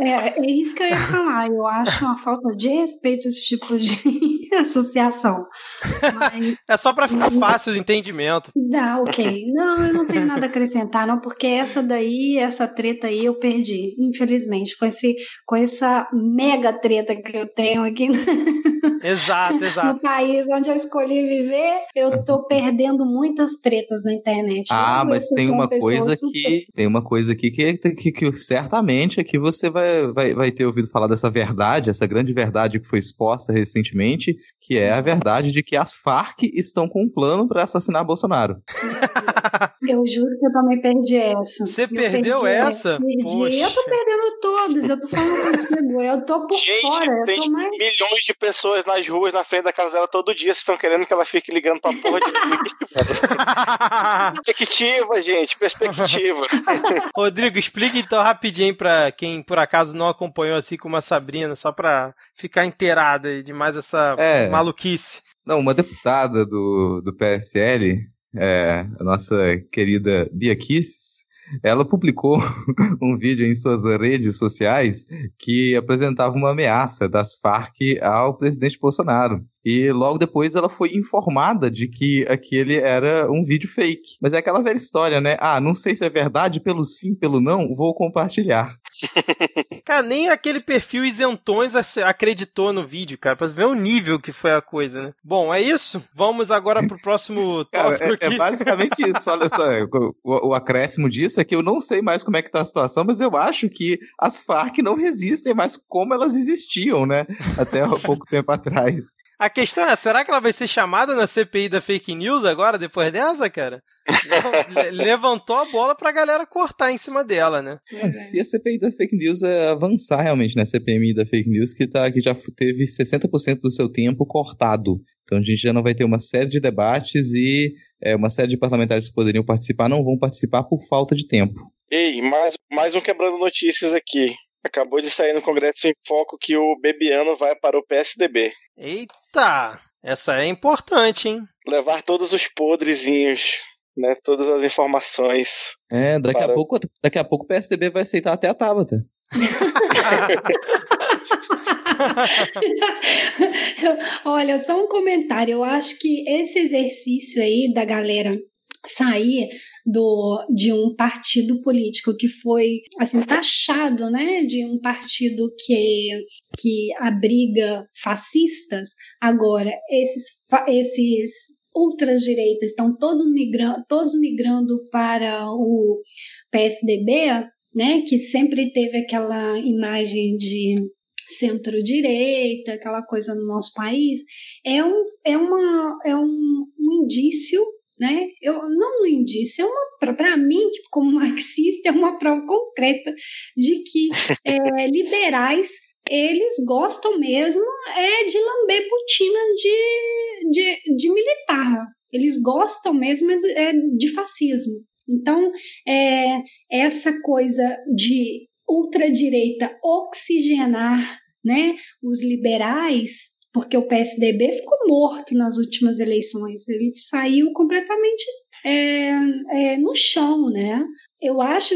Speaker 4: É, é isso que eu ia falar. Eu acho uma falta de respeito esse tipo de associação.
Speaker 2: Mas... É só para ficar fácil o entendimento.
Speaker 4: Dá, ok. Não, eu não tenho nada a acrescentar, não, porque essa daí, essa treta aí eu perdi, infelizmente, com, esse, com essa mega treta que eu tenho aqui.
Speaker 2: Exato, exato.
Speaker 4: No país onde eu escolhi viver, eu tô perdendo muitas tretas na internet.
Speaker 1: Ah, mas tem uma coisa super... que tem uma coisa aqui que, que, que certamente aqui você vai, vai, vai ter ouvido falar dessa verdade, essa grande verdade que foi exposta recentemente, que é a verdade de que as Farc estão com um plano para assassinar Bolsonaro.
Speaker 4: Eu juro que eu também perdi essa.
Speaker 2: Você perdeu essa?
Speaker 4: Perdi. Eu tô perdendo todas, eu tô falando contigo, eu tô por
Speaker 3: Gente,
Speaker 4: fora.
Speaker 3: Tem
Speaker 4: mais...
Speaker 3: milhões de pessoas nas ruas, na frente da casa dela todo dia, vocês estão querendo que ela fique ligando pra porra de perspectiva, gente, perspectiva.
Speaker 2: Rodrigo, explica então rapidinho pra quem por acaso não acompanhou assim como a Sabrina, só pra ficar inteirada de mais essa é, maluquice.
Speaker 1: Não, uma deputada do, do PSL, é, a nossa querida Bia Kisses, ela publicou um vídeo em suas redes sociais que apresentava uma ameaça das Farc ao presidente Bolsonaro. E logo depois ela foi informada de que aquele era um vídeo fake. Mas é aquela velha história, né? Ah, não sei se é verdade, pelo sim, pelo não, vou compartilhar.
Speaker 2: Cara, nem aquele perfil isentões acreditou no vídeo, cara, pra ver o nível que foi a coisa, né? Bom, é isso. Vamos agora pro próximo
Speaker 1: cara, tópico é, é, basicamente isso. Olha só, o, o, acréscimo disso é que eu não sei mais como é que tá a situação, mas eu acho que as Farc não resistem mais como elas existiam, né? Até há pouco tempo atrás.
Speaker 2: A questão é, será que ela vai ser chamada na CPI da fake news agora, depois dessa, cara? Levantou a bola pra galera cortar em cima dela, né?
Speaker 1: É, se a CPI das fake news é avançar realmente na CPMI da fake news, que, tá, que já teve 60% do seu tempo cortado. Então a gente já não vai ter uma série de debates e é, uma série de parlamentares que poderiam participar não vão participar por falta de tempo.
Speaker 3: Ei, mais, mais um quebrando notícias aqui. Acabou de sair no Congresso em Foco que o Bebiano vai para o PSDB.
Speaker 2: Eita! Essa é importante, hein?
Speaker 3: Levar todos os podrezinhos, né? Todas as informações.
Speaker 1: É, daqui, para... a, pouco, daqui a pouco o PSDB vai aceitar até a Tabata.
Speaker 4: Olha, só um comentário. Eu acho que esse exercício aí da galera sair do, de um partido político que foi assim taxado, né, de um partido que, que abriga fascistas, agora esses, esses ultradireitas estão todos migrando, todos migrando para o PSDB, né, que sempre teve aquela imagem de centro-direita, aquela coisa no nosso país, é um, é uma, é um, um indício né? Eu não um indício, é uma para mim, como marxista, é uma prova concreta de que é, liberais eles gostam mesmo é de lamber putina de, de, de militar. Eles gostam mesmo é, de fascismo. Então, é, essa coisa de ultradireita oxigenar né, os liberais porque o PSDB ficou morto nas últimas eleições, ele saiu completamente é, é, no chão, né? Eu acho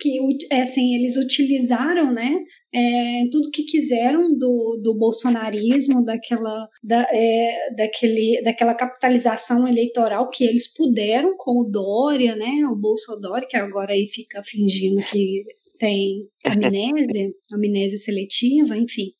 Speaker 4: que assim eles utilizaram, né, é, tudo que quiseram do, do bolsonarismo, daquela, da, é, daquele, daquela capitalização eleitoral que eles puderam com o Dória, né, o Bolsonaro, que agora aí fica fingindo que tem amnésia, amnésia seletiva, enfim.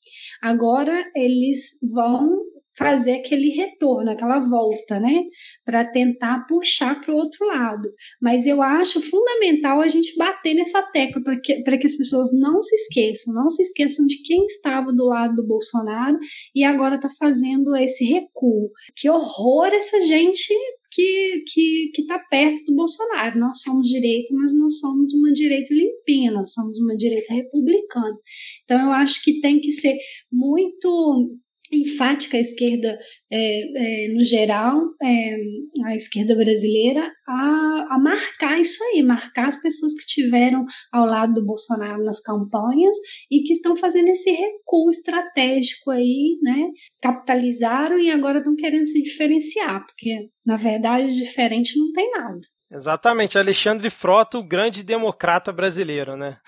Speaker 4: Agora eles vão fazer aquele retorno, aquela volta, né, para tentar puxar para o outro lado. Mas eu acho fundamental a gente bater nessa tecla para que, que as pessoas não se esqueçam, não se esqueçam de quem estava do lado do Bolsonaro e agora está fazendo esse recuo. Que horror essa gente que que está perto do Bolsonaro. Nós somos direita, mas nós somos uma direita limpinha, nós somos uma direita republicana. Então eu acho que tem que ser muito enfática a esquerda é, é, no geral, é, a esquerda brasileira, a, a, marcar isso aí, marcar as pessoas que tiveram ao lado do Bolsonaro nas campanhas e que estão fazendo esse recuo estratégico aí, né? Capitalizaram e agora estão querendo se diferenciar, porque na verdade diferente não tem nada.
Speaker 2: Exatamente, Alexandre Frota, o grande democrata brasileiro, né?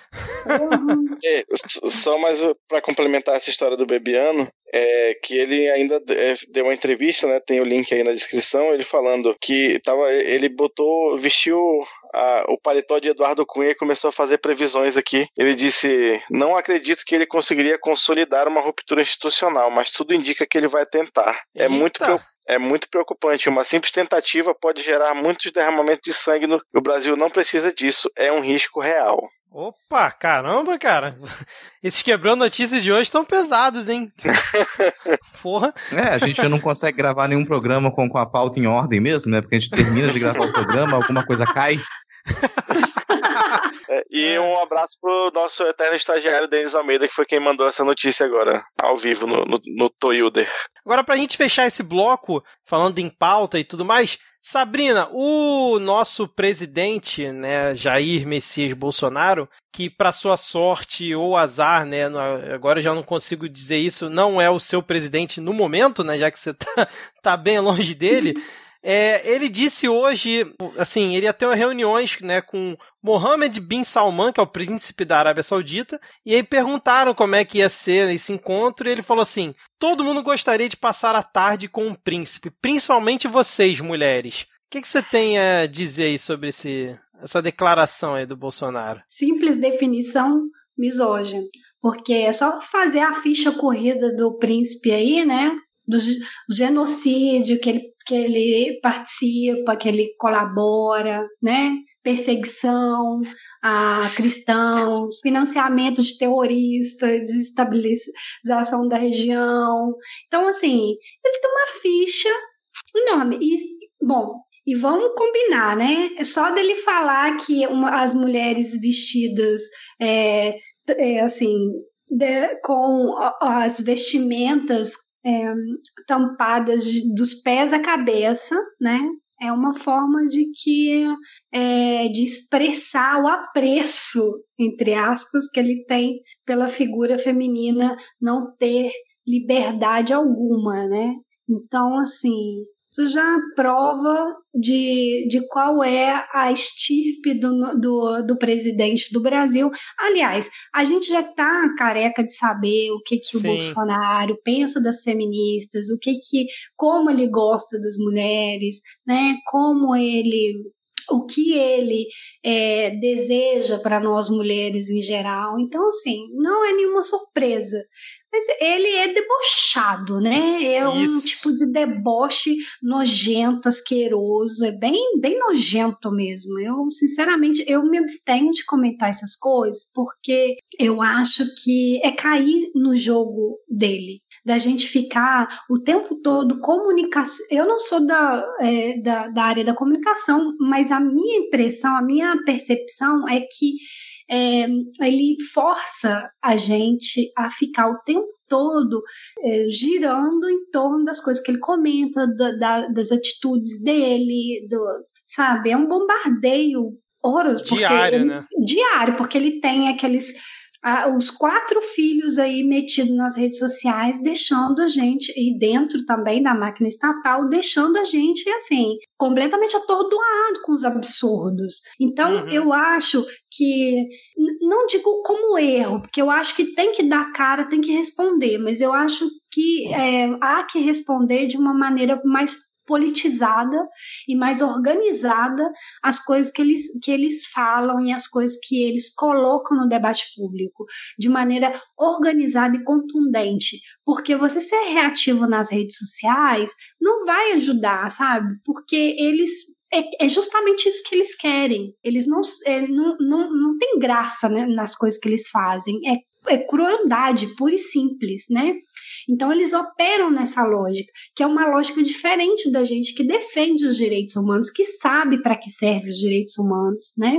Speaker 3: Uhum. é, só mais para complementar essa história do Bebiano, é que ele ainda é, deu uma entrevista, né? Tem o link aí na descrição, ele falando que tava, ele botou, vestiu a, o paletó de Eduardo Cunha e começou a fazer previsões aqui. Ele disse: Não acredito que ele conseguiria consolidar uma ruptura institucional, mas tudo indica que ele vai tentar. É Eita. É muito é muito preocupante. Uma simples tentativa pode gerar muitos derramamentos de sangue. No... O Brasil não precisa disso, é um risco real.
Speaker 2: Opa, caramba, cara. Esses quebrando notícias de hoje estão pesados, hein? Porra.
Speaker 1: É, a gente já não consegue gravar nenhum programa com, com a pauta em ordem mesmo, né? Porque a gente termina de gravar o programa, alguma coisa cai.
Speaker 3: É, e é. um abraço pro nosso eterno estagiário Denis Almeida, que foi quem mandou essa notícia agora, ao vivo, no, no, no Toyuder.
Speaker 2: Agora, pra gente fechar esse bloco, falando em pauta e tudo mais, Sabrina, o nosso presidente, né, Jair Messias Bolsonaro, que para sua sorte ou azar, né, agora já não consigo dizer isso, não é o seu presidente no momento, né, já que você tá, tá bem longe dele. É, ele disse hoje, assim, ele ia ter reuniões né, com Mohammed bin Salman, que é o príncipe da Arábia Saudita, e aí perguntaram como é que ia ser esse encontro, e ele falou assim: todo mundo gostaria de passar a tarde com o um príncipe, principalmente vocês, mulheres. O que, que você tem a dizer aí sobre esse, essa declaração aí do Bolsonaro?
Speaker 4: Simples definição misógina. Porque é só fazer a ficha corrida do príncipe aí, né? Do genocídio que ele que ele participa, que ele colabora, né? Perseguição a cristãos, financiamento de terroristas, desestabilização da região. Então, assim, ele tem uma ficha enorme. E, bom, e vamos combinar, né? É só dele falar que uma, as mulheres vestidas é, é assim de, com as vestimentas é, tampadas de, dos pés à cabeça, né? É uma forma de que é, de expressar o apreço, entre aspas, que ele tem pela figura feminina não ter liberdade alguma, né? Então, assim, isso já prova de, de qual é a estirpe do, do, do presidente do Brasil. Aliás, a gente já está careca de saber o que, que o Bolsonaro pensa das feministas, o que que, como ele gosta das mulheres, né? Como ele o que ele é, deseja para nós mulheres em geral. Então, assim, não é nenhuma surpresa. Mas ele é debochado, né? É Isso. um tipo de deboche nojento, asqueroso, é bem, bem nojento mesmo. Eu, sinceramente, eu me abstenho de comentar essas coisas, porque eu acho que é cair no jogo dele da gente ficar o tempo todo comunicação. Eu não sou da, é, da, da, área da comunicação, mas a minha impressão, a minha percepção é que é, ele força a gente a ficar o tempo todo é, girando em torno das coisas que ele comenta, da, da, das atitudes dele, do, sabe? É um bombardeio horroroso.
Speaker 2: Diário,
Speaker 4: ele,
Speaker 2: né?
Speaker 4: Diário, porque ele tem aqueles ah, os quatro filhos aí metidos nas redes sociais, deixando a gente, e dentro também da máquina estatal, deixando a gente, assim, completamente atordoado com os absurdos. Então, uhum. eu acho que, não digo como erro, porque eu acho que tem que dar cara, tem que responder, mas eu acho que é, há que responder de uma maneira mais politizada e mais organizada as coisas que eles, que eles falam e as coisas que eles colocam no debate público, de maneira organizada e contundente. Porque você ser reativo nas redes sociais não vai ajudar, sabe? Porque eles é, é, justamente isso que eles querem. Eles não, é, não, não, não tem graça né, nas coisas que eles fazem. É é crueldade pura e simples, né? Então eles operam nessa lógica, que é uma lógica diferente da gente que defende os direitos humanos, que sabe para que servem os direitos humanos, né?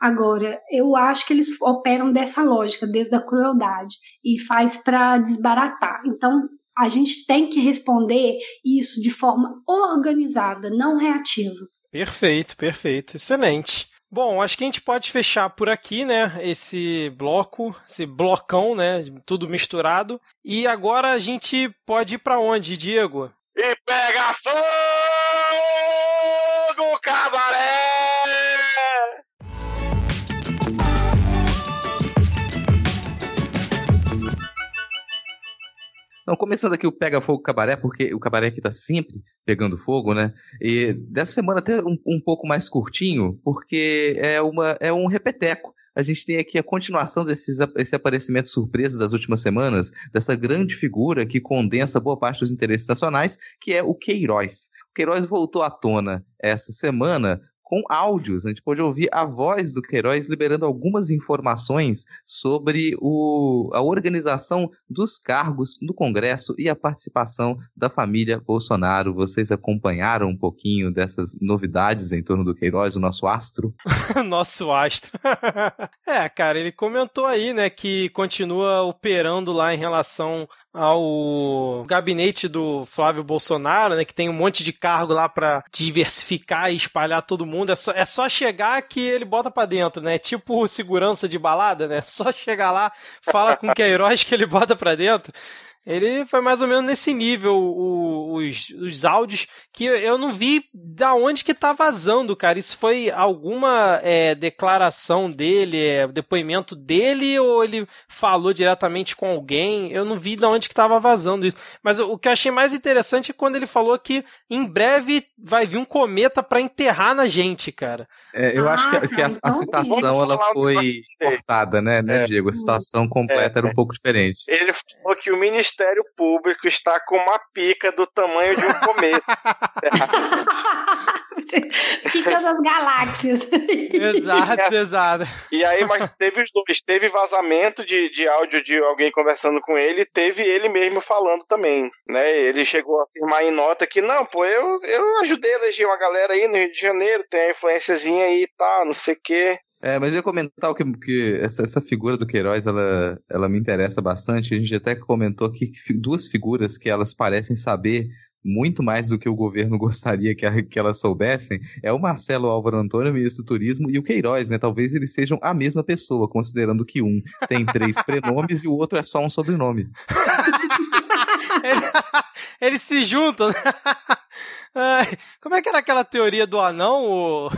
Speaker 4: Agora, eu acho que eles operam dessa lógica, desde a crueldade, e faz para desbaratar. Então, a gente tem que responder isso de forma organizada, não reativa.
Speaker 2: Perfeito, perfeito, excelente. Bom, acho que a gente pode fechar por aqui, né? Esse bloco, esse blocão, né? Tudo misturado. E agora a gente pode ir para onde, Diego?
Speaker 3: E pega fogo, cabaré!
Speaker 1: Então, começando aqui o Pega Fogo Cabaré, porque o cabaré aqui tá sempre pegando fogo, né? E dessa semana até um, um pouco mais curtinho, porque é, uma, é um repeteco a gente tem aqui a continuação desses, esse aparecimento surpresa das últimas semanas, dessa grande figura que condensa boa parte dos interesses nacionais, que é o Queiroz. O Queiroz voltou à tona essa semana com áudios. A gente pode ouvir a voz do Queiroz liberando algumas informações sobre o, a organização dos cargos no Congresso e a participação da família Bolsonaro. Vocês acompanharam um pouquinho dessas novidades em torno do Queiroz, o nosso astro?
Speaker 2: nosso astro. é, cara, ele comentou aí, né, que continua operando lá em relação ao gabinete do Flávio Bolsonaro, né, que tem um monte de cargo lá para diversificar e espalhar todo mundo. É só, é só chegar que ele bota para dentro, né? Tipo segurança de balada, né? É só chegar lá, fala com o Queiroz que ele bota para dentro. Ele foi mais ou menos nesse nível, o, os, os áudios, que eu não vi da onde que tá vazando, cara. Isso foi alguma é, declaração dele, é, depoimento dele, ou ele falou diretamente com alguém? Eu não vi da onde que tava vazando isso. Mas o que eu achei mais interessante é quando ele falou que em breve vai vir um cometa para enterrar na gente, cara.
Speaker 1: É, eu ah, acho que, ah, que a, a, então citação ela foi cortada, né, né, é. Diego? A citação completa era um pouco diferente.
Speaker 3: Ele falou que o Ministério Ministério Público está com uma pica do tamanho de um cometa.
Speaker 4: Fica nas galáxias.
Speaker 2: exato, exato.
Speaker 3: E aí, mas teve os dois. Teve vazamento de, de áudio de alguém conversando com ele, teve ele mesmo falando também, né? Ele chegou a afirmar em nota que, não, pô, eu, eu ajudei a eleger uma galera aí no Rio de Janeiro, tem a influênciazinha aí e tal, não sei o quê.
Speaker 1: É, mas eu ia comentar que, que essa, essa, figura do Queiroz, ela, ela me interessa bastante. A gente até comentou que duas figuras que elas parecem saber muito mais do que o governo gostaria que, a, que elas soubessem, é o Marcelo Álvaro Antônio, ministro do Turismo, e o Queiroz, né? Talvez eles sejam a mesma pessoa, considerando que um tem três prenomes e o outro é só um sobrenome.
Speaker 2: eles se juntam, né? Como é que era aquela teoria do anão? O...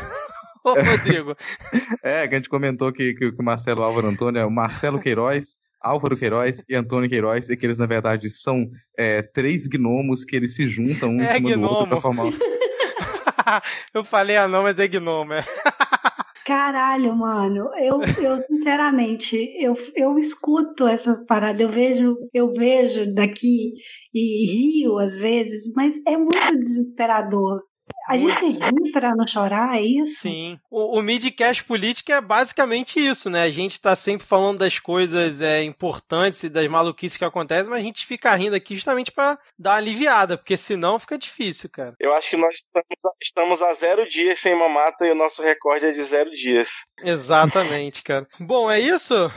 Speaker 2: Ô, Rodrigo.
Speaker 1: é, que a gente comentou que, que, que o Marcelo Álvaro Antônio é o Marcelo Queiroz, Álvaro Queiroz e Antônio Queiroz, e que eles, na verdade, são é, três gnomos que eles se juntam um é, em cima gnomo. do outro pra formar.
Speaker 2: eu falei ah não, mas é gnomo, é.
Speaker 4: Caralho, mano, eu, eu sinceramente, eu, eu escuto essas paradas, eu vejo, eu vejo daqui e rio às vezes, mas é muito desesperador. A gente ri para não chorar, é isso?
Speaker 2: Sim. O, o Midcast Política é basicamente isso, né? A gente está sempre falando das coisas é, importantes e das maluquices que acontecem, mas a gente fica rindo aqui justamente para dar uma aliviada, porque senão fica difícil, cara.
Speaker 3: Eu acho que nós estamos, estamos a zero dias sem mamata e o nosso recorde é de zero dias.
Speaker 2: Exatamente, cara. Bom, é isso?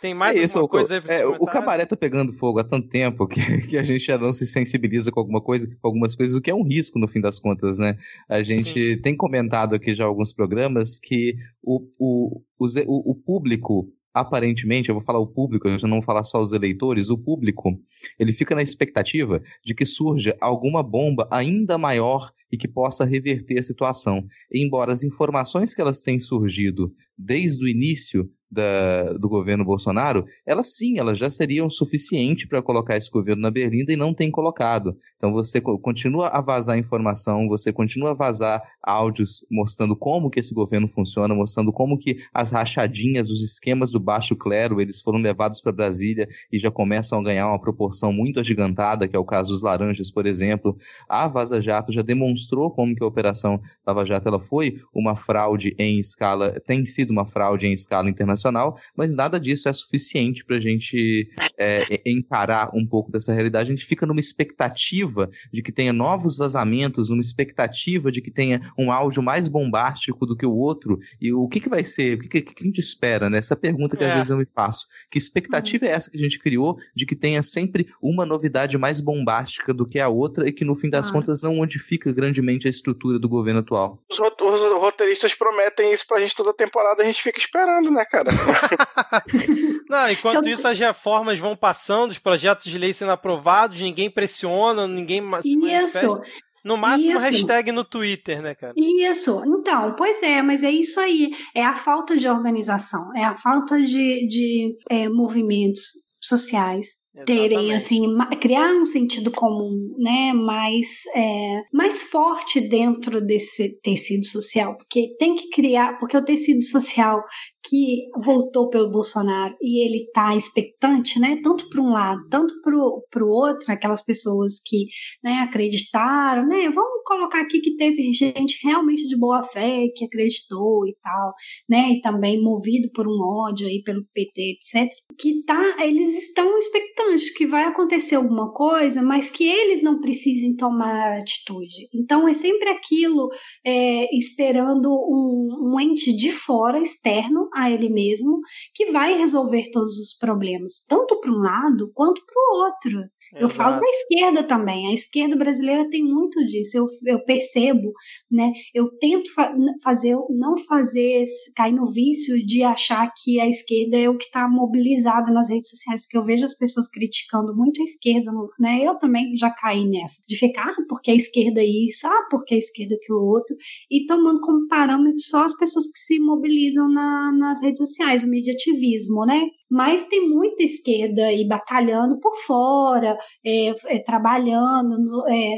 Speaker 2: Tem mais é isso, coisa aí pra
Speaker 1: é, O cabaré tá pegando fogo há tanto tempo que, que a gente já não se sensibiliza com alguma coisa, com algumas coisas, o que é um risco no fim das contas, né? A gente Sim. tem comentado aqui já alguns programas que o, o, o, o público aparentemente, eu vou falar o público, eu já não vou falar só os eleitores, o público, ele fica na expectativa de que surja alguma bomba ainda maior e que possa reverter a situação. Embora as informações que elas têm surgido desde o início da, do governo Bolsonaro, elas sim, elas já seriam suficiente para colocar esse governo na berlinda e não tem colocado. Então você continua a vazar informação, você continua a vazar áudios mostrando como que esse governo funciona, mostrando como que as rachadinhas, os esquemas do baixo clero, eles foram levados para Brasília e já começam a ganhar uma proporção muito agigantada, que é o caso dos laranjas, por exemplo. A Vaza Jato já demonstrou como que a operação Lava Jato ela foi uma fraude em escala, tem sido uma fraude em escala internacional internacional, mas nada disso é suficiente para a gente é, encarar um pouco dessa realidade. A gente fica numa expectativa de que tenha novos vazamentos, numa expectativa de que tenha um áudio mais bombástico do que o outro. E o que, que vai ser? O que, que, que a gente espera? Né? Essa pergunta que é. às vezes eu me faço. Que expectativa uhum. é essa que a gente criou de que tenha sempre uma novidade mais bombástica do que a outra e que no fim das ah. contas não modifica grandemente a estrutura do governo atual?
Speaker 3: Os, roteiristas prometem isso pra gente toda temporada, a gente fica esperando, né, cara?
Speaker 2: Não, enquanto isso, as reformas vão passando, os projetos de lei sendo aprovados, ninguém pressiona, ninguém.
Speaker 4: Isso.
Speaker 2: No máximo, isso. hashtag no Twitter, né, cara?
Speaker 4: Isso. Então, pois é, mas é isso aí. É a falta de organização, é a falta de, de é, movimentos sociais terem assim criar um sentido comum né mais é, mais forte dentro desse tecido social porque tem que criar porque o tecido social que voltou pelo Bolsonaro e ele está expectante, né? Tanto para um lado, tanto para o outro, aquelas pessoas que né, acreditaram, né? Vamos colocar aqui que teve gente realmente de boa fé que acreditou e tal, né? E também movido por um ódio aí pelo PT, etc. Que tá, eles estão expectantes que vai acontecer alguma coisa, mas que eles não precisem tomar atitude. Então é sempre aquilo é, esperando um, um ente de fora, externo, a ele mesmo que vai resolver todos os problemas, tanto para um lado quanto para o outro. Exato. Eu falo da esquerda também. A esquerda brasileira tem muito disso. Eu, eu percebo, né? Eu tento fa fazer, não fazer cair no vício de achar que a esquerda é o que está mobilizada nas redes sociais, porque eu vejo as pessoas criticando muito a esquerda, né? Eu também já caí nessa de ficar, ah, porque a esquerda é isso, ah, porque a esquerda é aquilo outro, e tomando como parâmetro só as pessoas que se mobilizam na, nas redes sociais, o mediativismo, né? Mas tem muita esquerda aí batalhando por fora, é, é, trabalhando, no, é,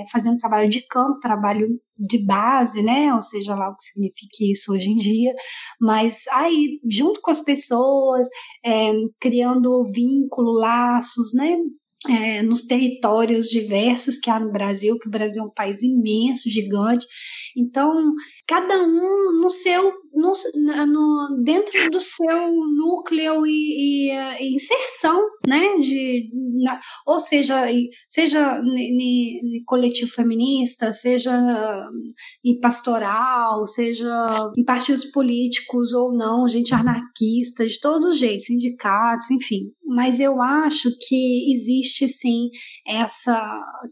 Speaker 4: é, fazendo trabalho de campo, trabalho de base, né? Ou seja lá o que significa isso hoje em dia, mas aí, junto com as pessoas, é, criando vínculo, laços, né? é, nos territórios diversos que há no Brasil, que o Brasil é um país imenso, gigante. Então, cada um no seu, no, no dentro do seu núcleo e, e, e inserção, né? De, na, ou seja, seja em coletivo feminista, seja em pastoral, seja em partidos políticos ou não, gente anarquista, de todos os jeitos, sindicatos, enfim. Mas eu acho que existe sim essa,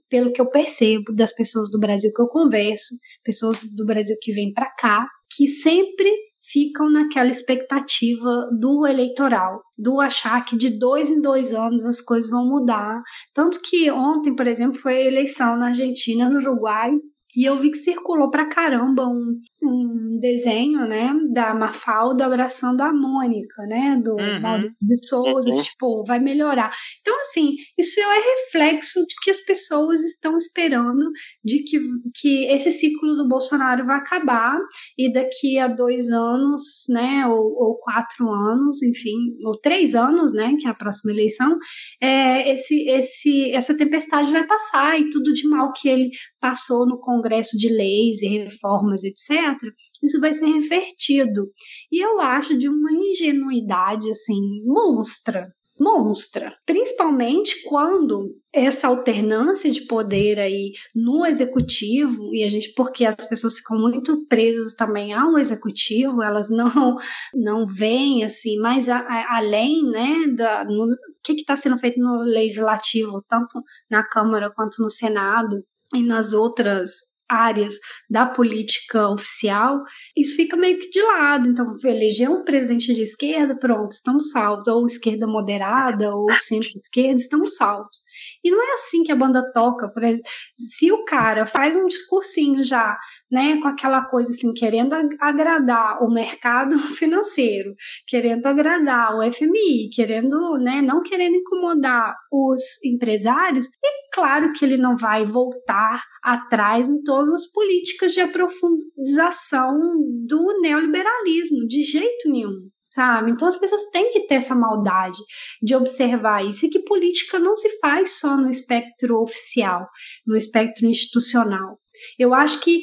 Speaker 4: pelo que eu percebo das pessoas do Brasil que eu converso, pessoas do Brasil que vêm para cá, que sempre ficam naquela expectativa do eleitoral, do achar que de dois em dois anos as coisas vão mudar. Tanto que ontem, por exemplo, foi a eleição na Argentina, no Uruguai, e eu vi que circulou pra caramba um, um desenho, né, da Mafalda abraçando a Mônica, né, do uhum. Maurício de Souza, uhum. tipo, vai melhorar. Então, assim, isso é reflexo de que as pessoas estão esperando de que, que esse ciclo do Bolsonaro vai acabar e daqui a dois anos, né, ou, ou quatro anos, enfim, ou três anos, né, que é a próxima eleição, é, esse, esse, essa tempestade vai passar e tudo de mal que ele passou no Congresso Congresso de leis e reformas, etc., isso vai ser revertido. E eu acho de uma ingenuidade, assim, monstra, monstra, principalmente quando essa alternância de poder aí no executivo e a gente porque as pessoas ficam muito presas também ao executivo, elas não não veem assim, mas a, a, além, né, da no, que está sendo feito no legislativo, tanto na Câmara quanto no Senado e nas outras áreas da política oficial, isso fica meio que de lado. Então, eleger um presidente de esquerda, pronto, estão salvos. Ou esquerda moderada, ou centro-esquerda, estão salvos. E não é assim que a banda toca. Por exemplo, se o cara faz um discursinho já, né, com aquela coisa assim, querendo agradar o mercado financeiro, querendo agradar o FMI, querendo, né, não querendo incomodar os empresários, é claro que ele não vai voltar atrás em todas as políticas de aprofundização do neoliberalismo, de jeito nenhum sabe? Então as pessoas têm que ter essa maldade de observar isso e que política não se faz só no espectro oficial, no espectro institucional. Eu acho que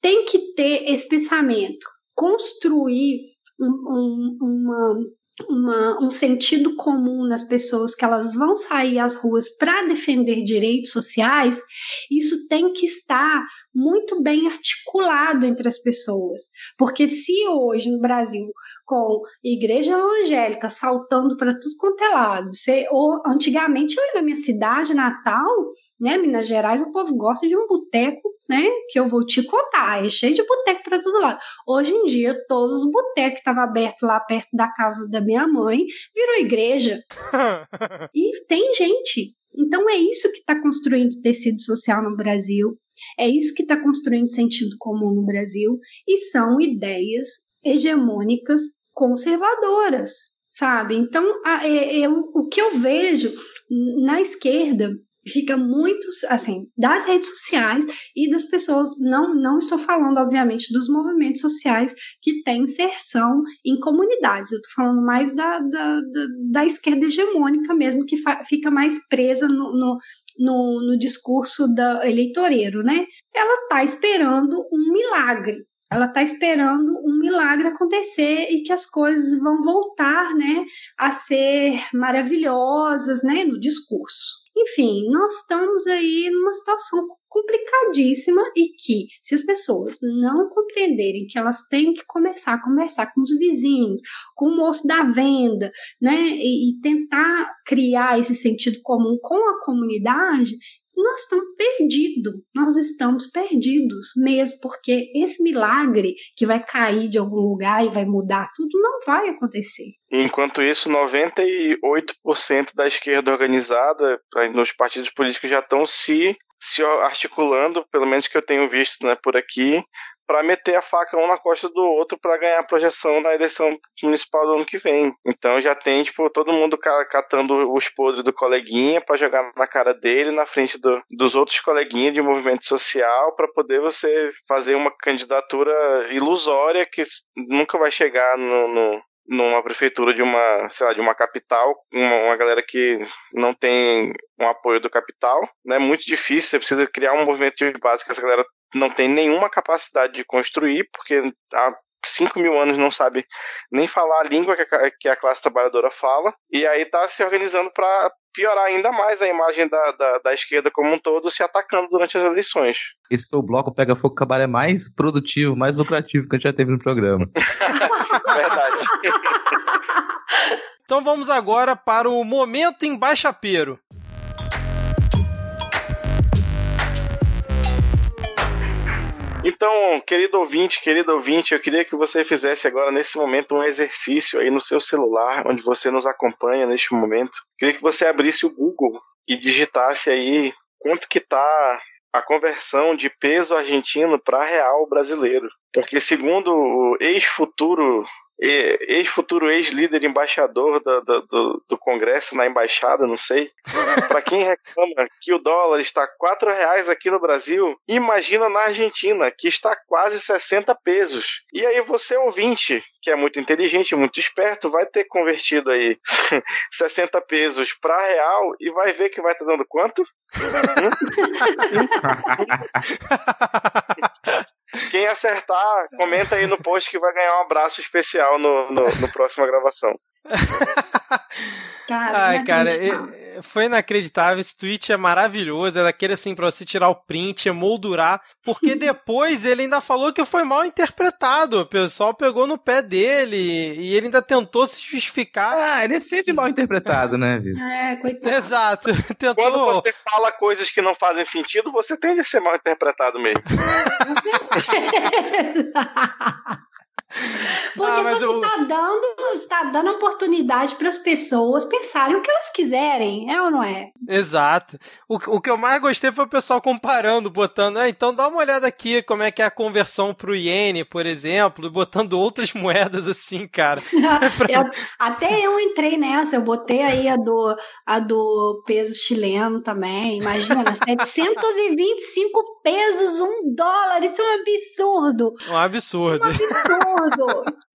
Speaker 4: tem que ter esse pensamento, construir um, um, uma, uma, um sentido comum nas pessoas que elas vão sair às ruas para defender direitos sociais, isso tem que estar muito bem articulado entre as pessoas. Porque se hoje no Brasil com igreja evangélica saltando para tudo quanto é lado. Você, ou, antigamente, eu na minha cidade natal, né, Minas Gerais, o povo gosta de um boteco, né, que eu vou te contar, é cheio de boteco para todo lado. Hoje em dia, todos os botecos que estavam abertos lá perto da casa da minha mãe virou igreja. e tem gente. Então é isso que está construindo tecido social no Brasil. É isso que está construindo sentido comum no Brasil e são ideias hegemônicas conservadoras, sabe? Então, a, é, é, o que eu vejo na esquerda fica muito assim das redes sociais e das pessoas não não estou falando obviamente dos movimentos sociais que têm inserção em comunidades. Eu estou falando mais da, da, da, da, esquerda hegemônica mesmo que fica mais presa no, no, no, no discurso da eleitoreiro né? Ela está esperando um milagre. Ela está esperando um milagre acontecer e que as coisas vão voltar, né, a ser maravilhosas, né, no discurso. Enfim, nós estamos aí numa situação complicadíssima e que, se as pessoas não compreenderem que elas têm que começar a conversar com os vizinhos, com o moço da venda, né, e, e tentar criar esse sentido comum com a comunidade, nós estamos perdidos, nós estamos perdidos mesmo, porque esse milagre que vai cair de algum lugar e vai mudar tudo não vai acontecer.
Speaker 3: Enquanto isso, 98% da esquerda organizada nos partidos políticos já estão se se articulando, pelo menos que eu tenho visto né, por aqui, para meter a faca um na costa do outro para ganhar projeção na eleição municipal do ano que vem. Então já tem, tipo, todo mundo catando os podres do coleguinha para jogar na cara dele, na frente do, dos outros coleguinhas de movimento social, para poder você fazer uma candidatura ilusória que nunca vai chegar no, no numa prefeitura de uma, sei lá, de uma capital, uma, uma galera que não tem um apoio do capital, né? Muito difícil, você precisa criar um movimento de base que essa galera não tem nenhuma capacidade de construir, porque há 5 mil anos não sabe nem falar a língua que a, que a classe trabalhadora fala, e aí está se organizando para piorar ainda mais a imagem da, da, da, esquerda como um todo, se atacando durante as eleições.
Speaker 1: Esse foi o bloco Pega Fogo Cabaré mais produtivo, mais lucrativo que a gente já teve no programa.
Speaker 3: Verdade.
Speaker 2: então vamos agora para o Momento Embaixapeiro.
Speaker 3: Então, querido ouvinte, querido ouvinte, eu queria que você fizesse agora, nesse momento, um exercício aí no seu celular, onde você nos acompanha neste momento. Queria que você abrisse o Google e digitasse aí quanto que tá a conversão de peso argentino para real brasileiro. Porque segundo o ex-futuro ex-futuro ex-líder embaixador do, do, do, Congresso na embaixada, não sei. Para quem reclama que o dólar está quatro reais aqui no Brasil, imagina na Argentina que está quase 60 pesos. E aí você ouvinte, que é muito inteligente, muito esperto, vai ter convertido aí 60 pesos para real e vai ver que vai estar tá dando quanto? Quem acertar, comenta aí no post que vai ganhar um abraço especial no, no, no próxima gravação.
Speaker 2: Cara, Ai, cara, foi inacreditável. Esse tweet é maravilhoso. É daquele assim pra você tirar o print, emoldurar. Porque depois ele ainda falou que foi mal interpretado. O pessoal pegou no pé dele e ele ainda tentou se justificar.
Speaker 1: Ah, ele é sempre mal interpretado, né,
Speaker 4: Vitor? É, coitado.
Speaker 2: Exato. Tentou...
Speaker 3: Quando você fala coisas que não fazem sentido, você tende a ser mal interpretado mesmo.
Speaker 4: Porque ah, você eu... está dando, está dando oportunidade para as pessoas pensarem o que elas quiserem, é ou não é?
Speaker 2: Exato. O, o que eu mais gostei foi o pessoal comparando, botando, ah, então dá uma olhada aqui como é que é a conversão para o iene, por exemplo, botando outras moedas assim, cara.
Speaker 4: eu, até eu entrei nessa, eu botei aí a do, a do peso chileno também, imagina, 725 pesos, um dólar, isso é um absurdo.
Speaker 2: Um absurdo.
Speaker 4: Um absurdo.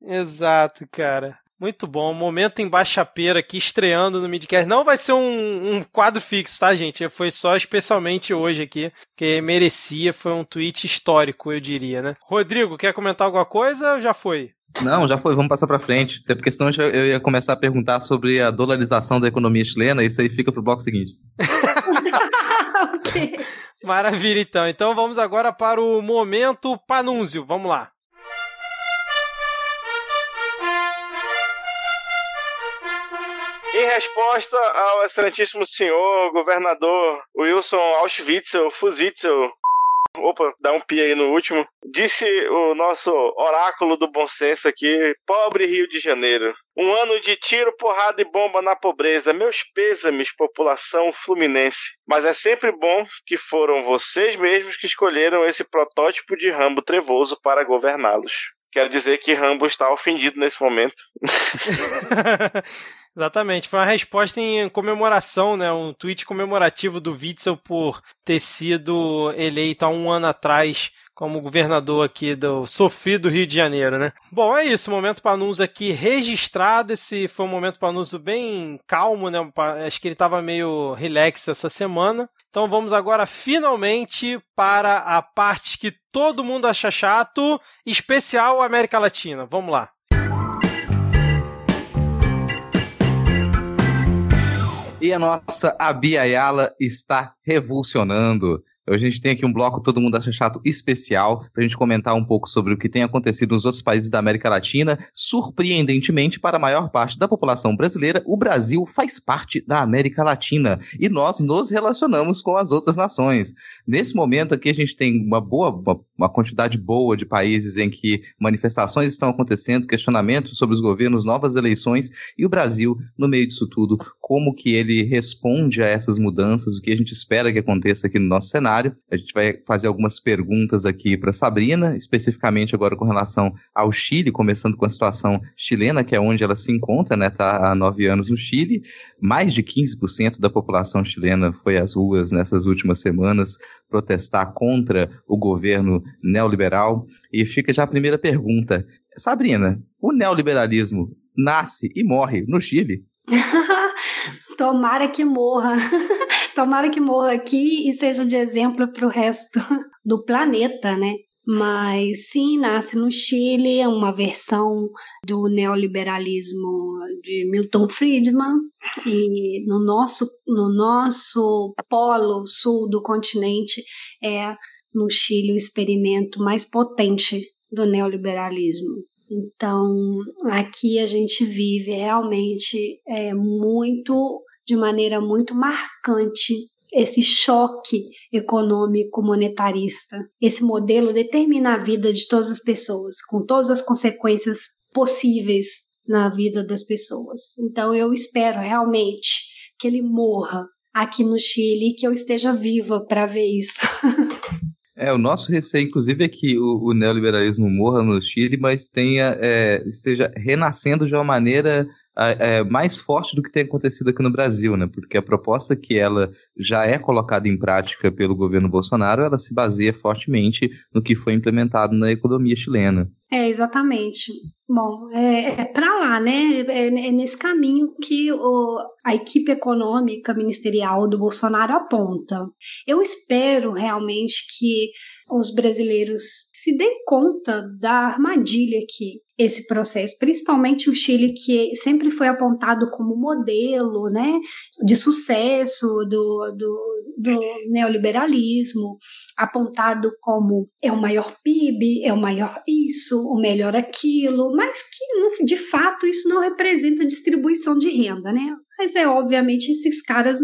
Speaker 2: Exato, cara. Muito bom. Momento em Baixapeira aqui, estreando no Midcast. Não vai ser um, um, quadro fixo, tá, gente? Foi só especialmente hoje aqui, que merecia. Foi um tweet histórico, eu diria, né? Rodrigo, quer comentar alguma coisa ou já foi?
Speaker 1: Não, já foi. Vamos passar para frente. Até porque senão eu ia começar a perguntar sobre a dolarização da economia chilena. Isso aí fica pro bloco seguinte.
Speaker 2: okay. Maravilha, então. Então vamos agora para o momento Panúncio. Vamos lá.
Speaker 3: Em resposta ao excelentíssimo senhor governador Wilson Auschwitzel Fusitzel, Opa, dá um pi aí no último. Disse o nosso oráculo do bom senso aqui, pobre Rio de Janeiro. Um ano de tiro, porrada e bomba na pobreza. Meus pêsames, população fluminense. Mas é sempre bom que foram vocês mesmos que escolheram esse protótipo de Rambo trevoso para governá-los. Quero dizer que Rambo está ofendido nesse momento.
Speaker 2: Exatamente, foi uma resposta em comemoração, né? Um tweet comemorativo do Witzel por ter sido eleito há um ano atrás como governador aqui do sofrido Rio de Janeiro, né? Bom, é isso, momento Panuso aqui registrado. Esse foi um momento Panuso bem calmo, né? Acho que ele estava meio relax essa semana. Então vamos agora finalmente para a parte que todo mundo acha chato, especial América Latina. Vamos lá.
Speaker 1: E a nossa Abia Ayala está revolucionando. A gente tem aqui um bloco Todo Mundo Acha Chato especial para a gente comentar um pouco sobre o que tem acontecido nos outros países da América Latina. Surpreendentemente, para a maior parte da população brasileira, o Brasil faz parte da América Latina e nós nos relacionamos com as outras nações. Nesse momento aqui, a gente tem uma boa, uma quantidade boa de países em que manifestações estão acontecendo, questionamentos sobre os governos, novas eleições e o Brasil, no meio disso tudo, como que ele responde a essas mudanças, o que a gente espera que aconteça aqui no nosso cenário A gente vai fazer algumas perguntas aqui para Sabrina, especificamente agora com relação ao Chile, começando com a situação chilena, que é onde ela se encontra, né? Está há nove anos no Chile. Mais de 15% da população chilena foi às ruas nessas últimas semanas protestar contra o governo neoliberal. E fica já a primeira pergunta. Sabrina, o neoliberalismo nasce e morre no Chile?
Speaker 4: Tomara que morra. Tomara que morra aqui e seja de exemplo para o resto do planeta, né? Mas sim, nasce no Chile, é uma versão do neoliberalismo de Milton Friedman, e no nosso, no nosso polo sul do continente é no Chile o experimento mais potente do neoliberalismo. Então, aqui a gente vive realmente é, muito, de maneira muito marcante, esse choque econômico monetarista. Esse modelo determina a vida de todas as pessoas, com todas as consequências possíveis na vida das pessoas. Então, eu espero realmente que ele morra aqui no Chile e que eu esteja viva para ver isso.
Speaker 1: É, o nosso receio, inclusive, é que o, o neoliberalismo morra no Chile, mas tenha, é, esteja renascendo de uma maneira é, mais forte do que tem acontecido aqui no Brasil, né? Porque a proposta que ela já é colocada em prática pelo governo Bolsonaro, ela se baseia fortemente no que foi implementado na economia chilena.
Speaker 4: É, exatamente. Bom, é, é para lá, né? É, é, nesse caminho que o, a equipe econômica ministerial do Bolsonaro aponta. Eu espero realmente que os brasileiros se deem conta da armadilha que esse processo, principalmente o Chile, que sempre foi apontado como modelo né, de sucesso do, do, do neoliberalismo, apontado como é o maior PIB, é o maior isso, o melhor aquilo, mas que de fato isso não representa distribuição de renda, né? Mas é obviamente esses caras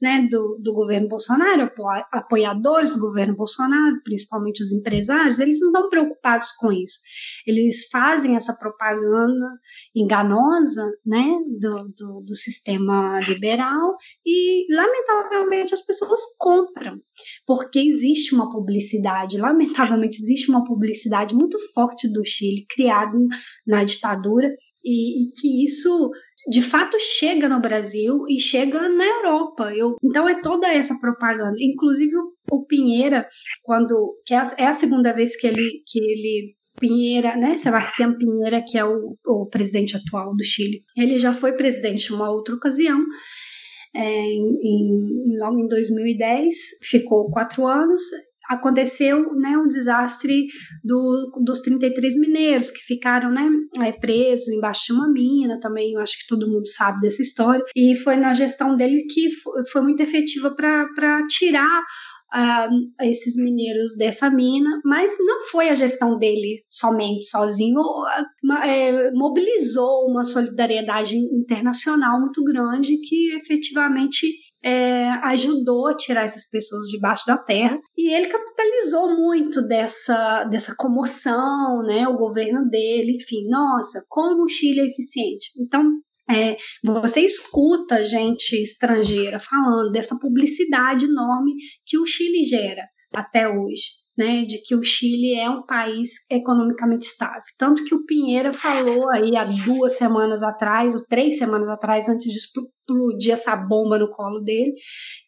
Speaker 4: né, do, do governo Bolsonaro, apoiadores do governo Bolsonaro, principalmente os empresários, eles não estão preocupados com isso. Eles fazem essa propaganda enganosa né, do, do, do sistema liberal e, lamentavelmente, as pessoas compram, porque existe uma publicidade, lamentavelmente, existe uma publicidade muito forte do Chile, criada na ditadura, e, e que isso de fato chega no Brasil e chega na Europa. Eu, então é toda essa propaganda. Inclusive o, Pinheira, quando que é a, é a, segunda vez que ele que ele Pinheira, né? Sebastião Pinheira, que é o, o presidente atual do Chile. Ele já foi presidente uma outra ocasião. É, em, em, logo em 2010, ficou quatro anos, aconteceu né, um desastre do, dos 33 mineiros que ficaram né, é, presos embaixo de uma mina, também eu acho que todo mundo sabe dessa história, e foi na gestão dele que foi, foi muito efetiva para tirar uh, esses mineiros dessa mina, mas não foi a gestão dele somente, sozinho, é, mobilizou uma solidariedade internacional muito grande que efetivamente é, ajudou a tirar essas pessoas debaixo da terra e ele capitalizou muito dessa, dessa comoção, né? O governo dele, enfim, nossa, como o Chile é eficiente. Então, é, você escuta gente estrangeira falando dessa publicidade enorme que o Chile gera até hoje. Né, de que o Chile é um país economicamente estável. Tanto que o Pinheira falou aí há duas semanas atrás, ou três semanas atrás, antes de explodir essa bomba no colo dele,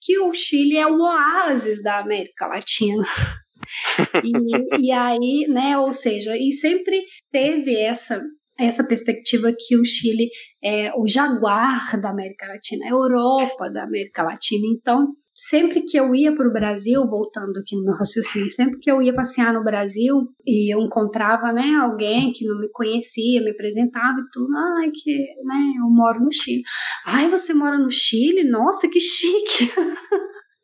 Speaker 4: que o Chile é o oásis da América Latina. e, e aí, né, ou seja, e sempre teve essa essa perspectiva que o Chile é o jaguar da América Latina, a Europa da América Latina. Então, sempre que eu ia para o Brasil, voltando aqui no meu raciocínio, sempre que eu ia passear no Brasil e eu encontrava né, alguém que não me conhecia, me apresentava e tudo, ai, que né, eu moro no Chile. Ai, você mora no Chile? Nossa, que chique!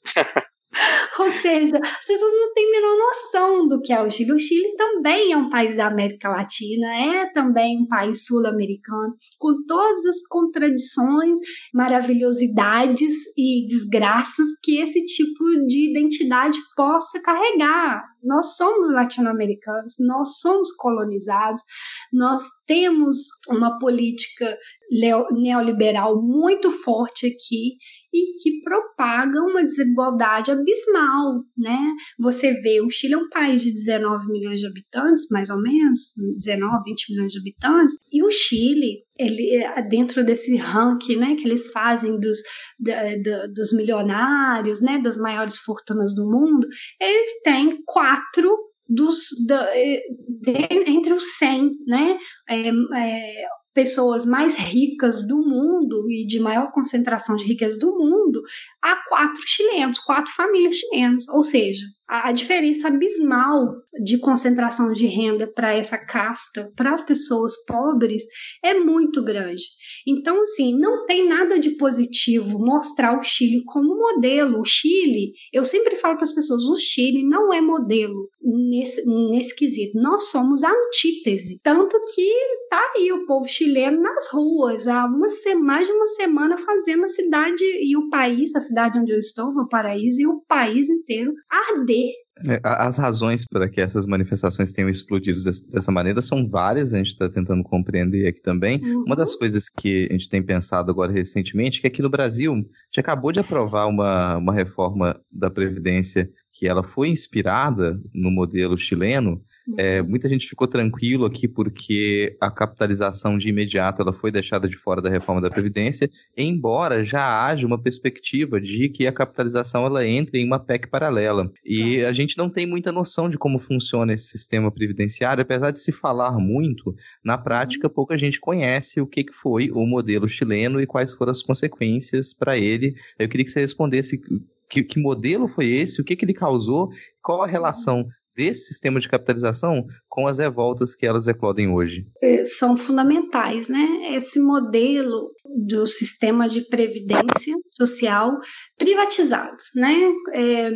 Speaker 4: Ou seja, as pessoas não têm a menor noção do que é o Chile. O Chile também é um país da América Latina, é também um país sul-americano, com todas as contradições, maravilhosidades e desgraças que esse tipo de identidade possa carregar. Nós somos latino-americanos, nós somos colonizados, nós temos uma política neoliberal muito forte aqui e que propaga uma desigualdade abismal, né? Você vê, o Chile é um país de 19 milhões de habitantes, mais ou menos, 19, 20 milhões de habitantes, e o Chile, ele dentro desse ranking, né, que eles fazem dos, dos milionários, né, das maiores fortunas do mundo, ele tem quatro dos, da, eh, entre os 100, né? É, é, pessoas mais ricas do mundo e de maior concentração de riqueza do mundo, há quatro chilenos, quatro famílias chilenas. Ou seja, a diferença abismal de concentração de renda para essa casta, para as pessoas pobres, é muito grande. Então, assim, não tem nada de positivo mostrar o Chile como modelo. O Chile, eu sempre falo para as pessoas, o Chile não é modelo nesse, nesse quesito. Nós somos a antítese. Tanto que tá aí o povo chileno nas ruas há uma, mais de uma semana fazendo a cidade e o país, a cidade onde eu estou, o paraíso, e o país inteiro arder
Speaker 1: as razões para que essas manifestações tenham explodido dessa maneira são várias, a gente está tentando compreender aqui também. Uhum. Uma das coisas que a gente tem pensado agora recentemente é que aqui no Brasil, a gente acabou de aprovar uma, uma reforma da Previdência que ela foi inspirada no modelo chileno, é, muita gente ficou tranquilo aqui porque a capitalização de imediato ela foi deixada de fora da reforma da Previdência, embora já haja uma perspectiva de que a capitalização ela entre em uma PEC paralela. E a gente não tem muita noção de como funciona esse sistema previdenciário, apesar de se falar muito, na prática uhum. pouca gente conhece o que foi o modelo chileno e quais foram as consequências para ele. Eu queria que você respondesse que, que, modelo foi esse, o que, que ele causou, qual a relação desse sistema de capitalização com as revoltas que elas eclodem hoje?
Speaker 4: É, são fundamentais, né? Esse modelo do sistema de previdência social privatizado, né? É,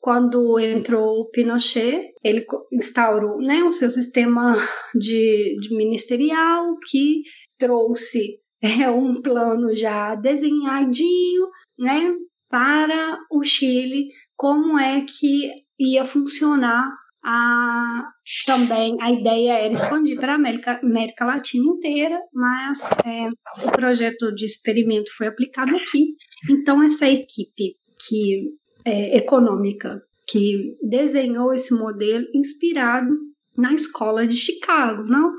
Speaker 4: quando entrou o Pinochet, ele instaurou né, o seu sistema de, de ministerial que trouxe é, um plano já desenhadinho, né, para o Chile, como é que ia funcionar a, também a ideia era expandir para a América, América Latina inteira, mas é, o projeto de experimento foi aplicado aqui. Então, essa equipe que é, econômica que desenhou esse modelo inspirado na escola de Chicago, não?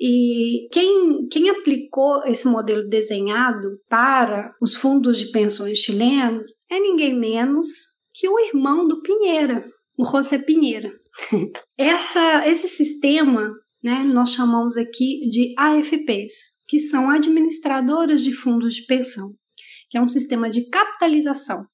Speaker 4: E quem, quem aplicou esse modelo desenhado para os fundos de pensões chilenos é ninguém menos que o irmão do Pinheira, o José Pinheira. Essa, esse sistema, né, nós chamamos aqui de AFPs, que são administradoras de fundos de pensão, que é um sistema de capitalização.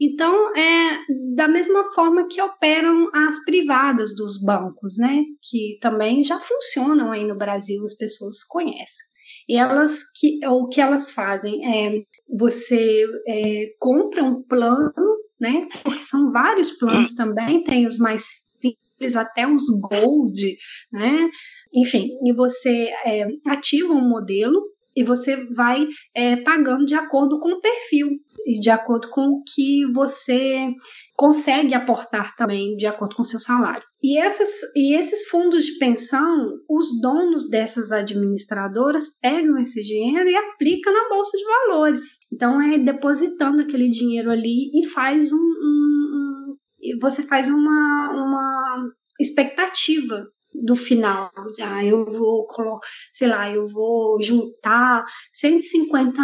Speaker 4: Então, é da mesma forma que operam as privadas dos bancos, né, que também já funcionam aí no Brasil, as pessoas conhecem. E elas que o que elas fazem é você é, compra um plano né? Porque são vários planos também, tem os mais simples até os gold, né? Enfim, e você é, ativa um modelo e você vai é, pagando de acordo com o perfil e de acordo com o que você consegue aportar também de acordo com o seu salário. E, essas, e esses fundos de pensão, os donos dessas administradoras pegam esse dinheiro e aplicam na bolsa de valores. Então é depositando aquele dinheiro ali e faz um, um, um você faz uma, uma expectativa do final. Ah, eu vou colocar, sei lá, eu vou juntar 150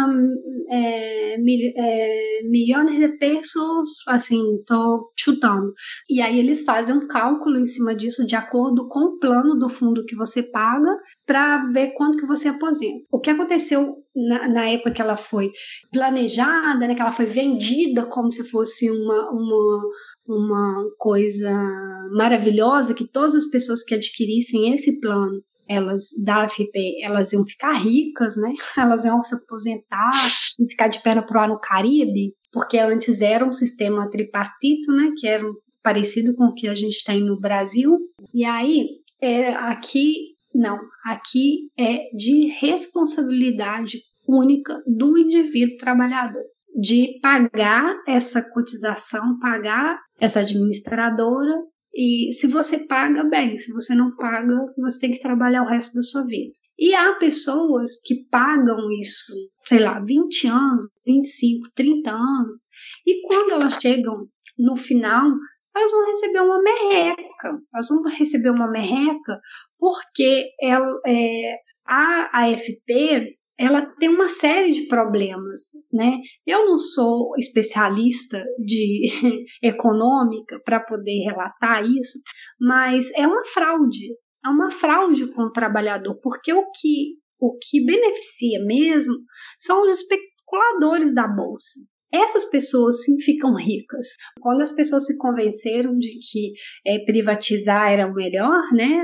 Speaker 4: é, mil, é, milhões de pesos, assim, tô chutando. E aí eles fazem um cálculo em cima disso de acordo com o plano do fundo que você paga para ver quanto que você aposenta. O que aconteceu na, na, época que ela foi planejada, né, que ela foi vendida como se fosse uma, uma uma coisa maravilhosa que todas as pessoas que adquirissem esse plano elas da AFP, elas iam ficar ricas, né? Elas iam se aposentar e ficar de perna pro ar no Caribe, porque antes era um sistema tripartito, né? Que era parecido com o que a gente tem no Brasil. E aí, é, aqui não, aqui é de responsabilidade única do indivíduo trabalhador de pagar essa cotização, pagar essa administradora. E se você paga, bem, se você não paga, você tem que trabalhar o resto da sua vida. E há pessoas que pagam isso, sei lá, 20 anos, 25, 30 anos, e quando elas chegam no final, elas vão receber uma merreca. Elas vão receber uma merreca porque ela, é, a AFP ela tem uma série de problemas, né? Eu não sou especialista de econômica para poder relatar isso, mas é uma fraude, é uma fraude com o trabalhador, porque o que o que beneficia mesmo são os especuladores da bolsa. Essas pessoas sim ficam ricas. Quando as pessoas se convenceram de que é, privatizar era o melhor, né,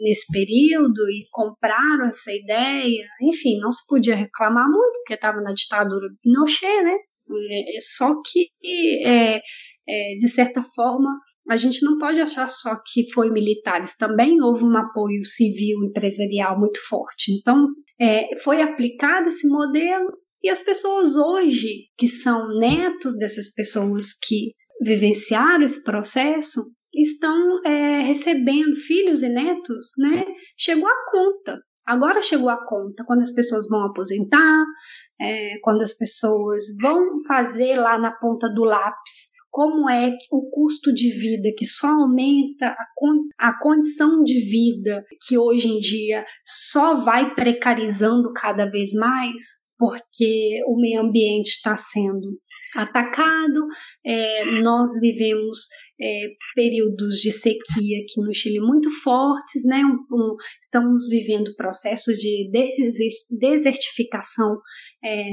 Speaker 4: nesse período e compraram essa ideia. Enfim, não se podia reclamar muito, porque estava na ditadura do Pinochet, né? É, só que, é, é, de certa forma, a gente não pode achar só que foi militares, também houve um apoio civil empresarial muito forte. Então, é, foi aplicado esse modelo e as pessoas hoje, que são netos dessas pessoas que vivenciaram esse processo, estão é, recebendo filhos e netos, né? Chegou a conta. Agora chegou a conta. Quando as pessoas vão aposentar, é, quando as pessoas vão fazer lá na ponta do lápis como é o custo de vida que só aumenta a, con a condição de vida que hoje em dia só vai precarizando cada vez mais, porque o meio ambiente está sendo atacado. É, nós vivemos é, períodos de sequia aqui no Chile muito fortes, né? Um, um, estamos vivendo processo de desertificação é,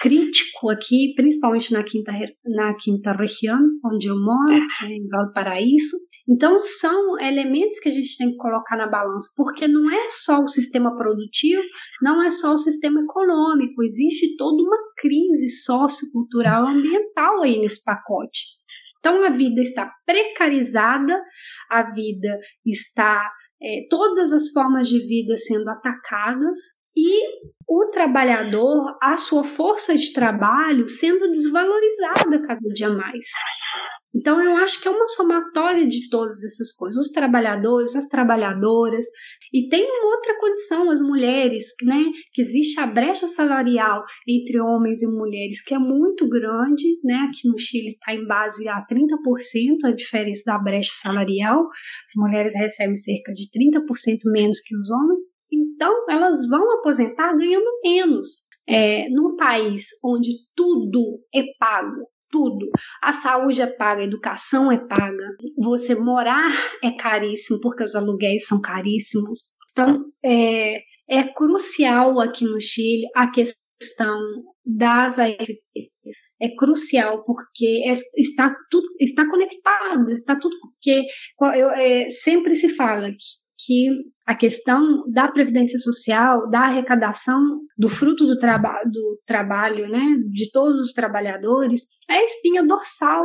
Speaker 4: crítico aqui, principalmente na quinta, na quinta região, onde eu moro, em Valparaíso. Então, são elementos que a gente tem que colocar na balança, porque não é só o sistema produtivo, não é só o sistema econômico, existe toda uma crise sociocultural ambiental aí nesse pacote. Então, a vida está precarizada, a vida está. É, todas as formas de vida sendo atacadas, e o trabalhador, a sua força de trabalho sendo desvalorizada cada dia mais. Então, eu acho que é uma somatória de todas essas coisas. Os trabalhadores, as trabalhadoras. E tem uma outra condição, as mulheres, né? Que existe a brecha salarial entre homens e mulheres, que é muito grande, né? Aqui no Chile está em base a 30% a diferença da brecha salarial. As mulheres recebem cerca de 30% menos que os homens. Então, elas vão aposentar ganhando menos. É, num país onde tudo é pago, tudo. A saúde é paga, a educação é paga, você morar é caríssimo porque os aluguéis são caríssimos. Então, é, é crucial aqui no Chile a questão das AFPs. É crucial porque é, está tudo está conectado, está tudo porque eu, é, sempre se fala que que a questão da previdência social, da arrecadação do fruto do, traba do trabalho, né, de todos os trabalhadores, é a espinha dorsal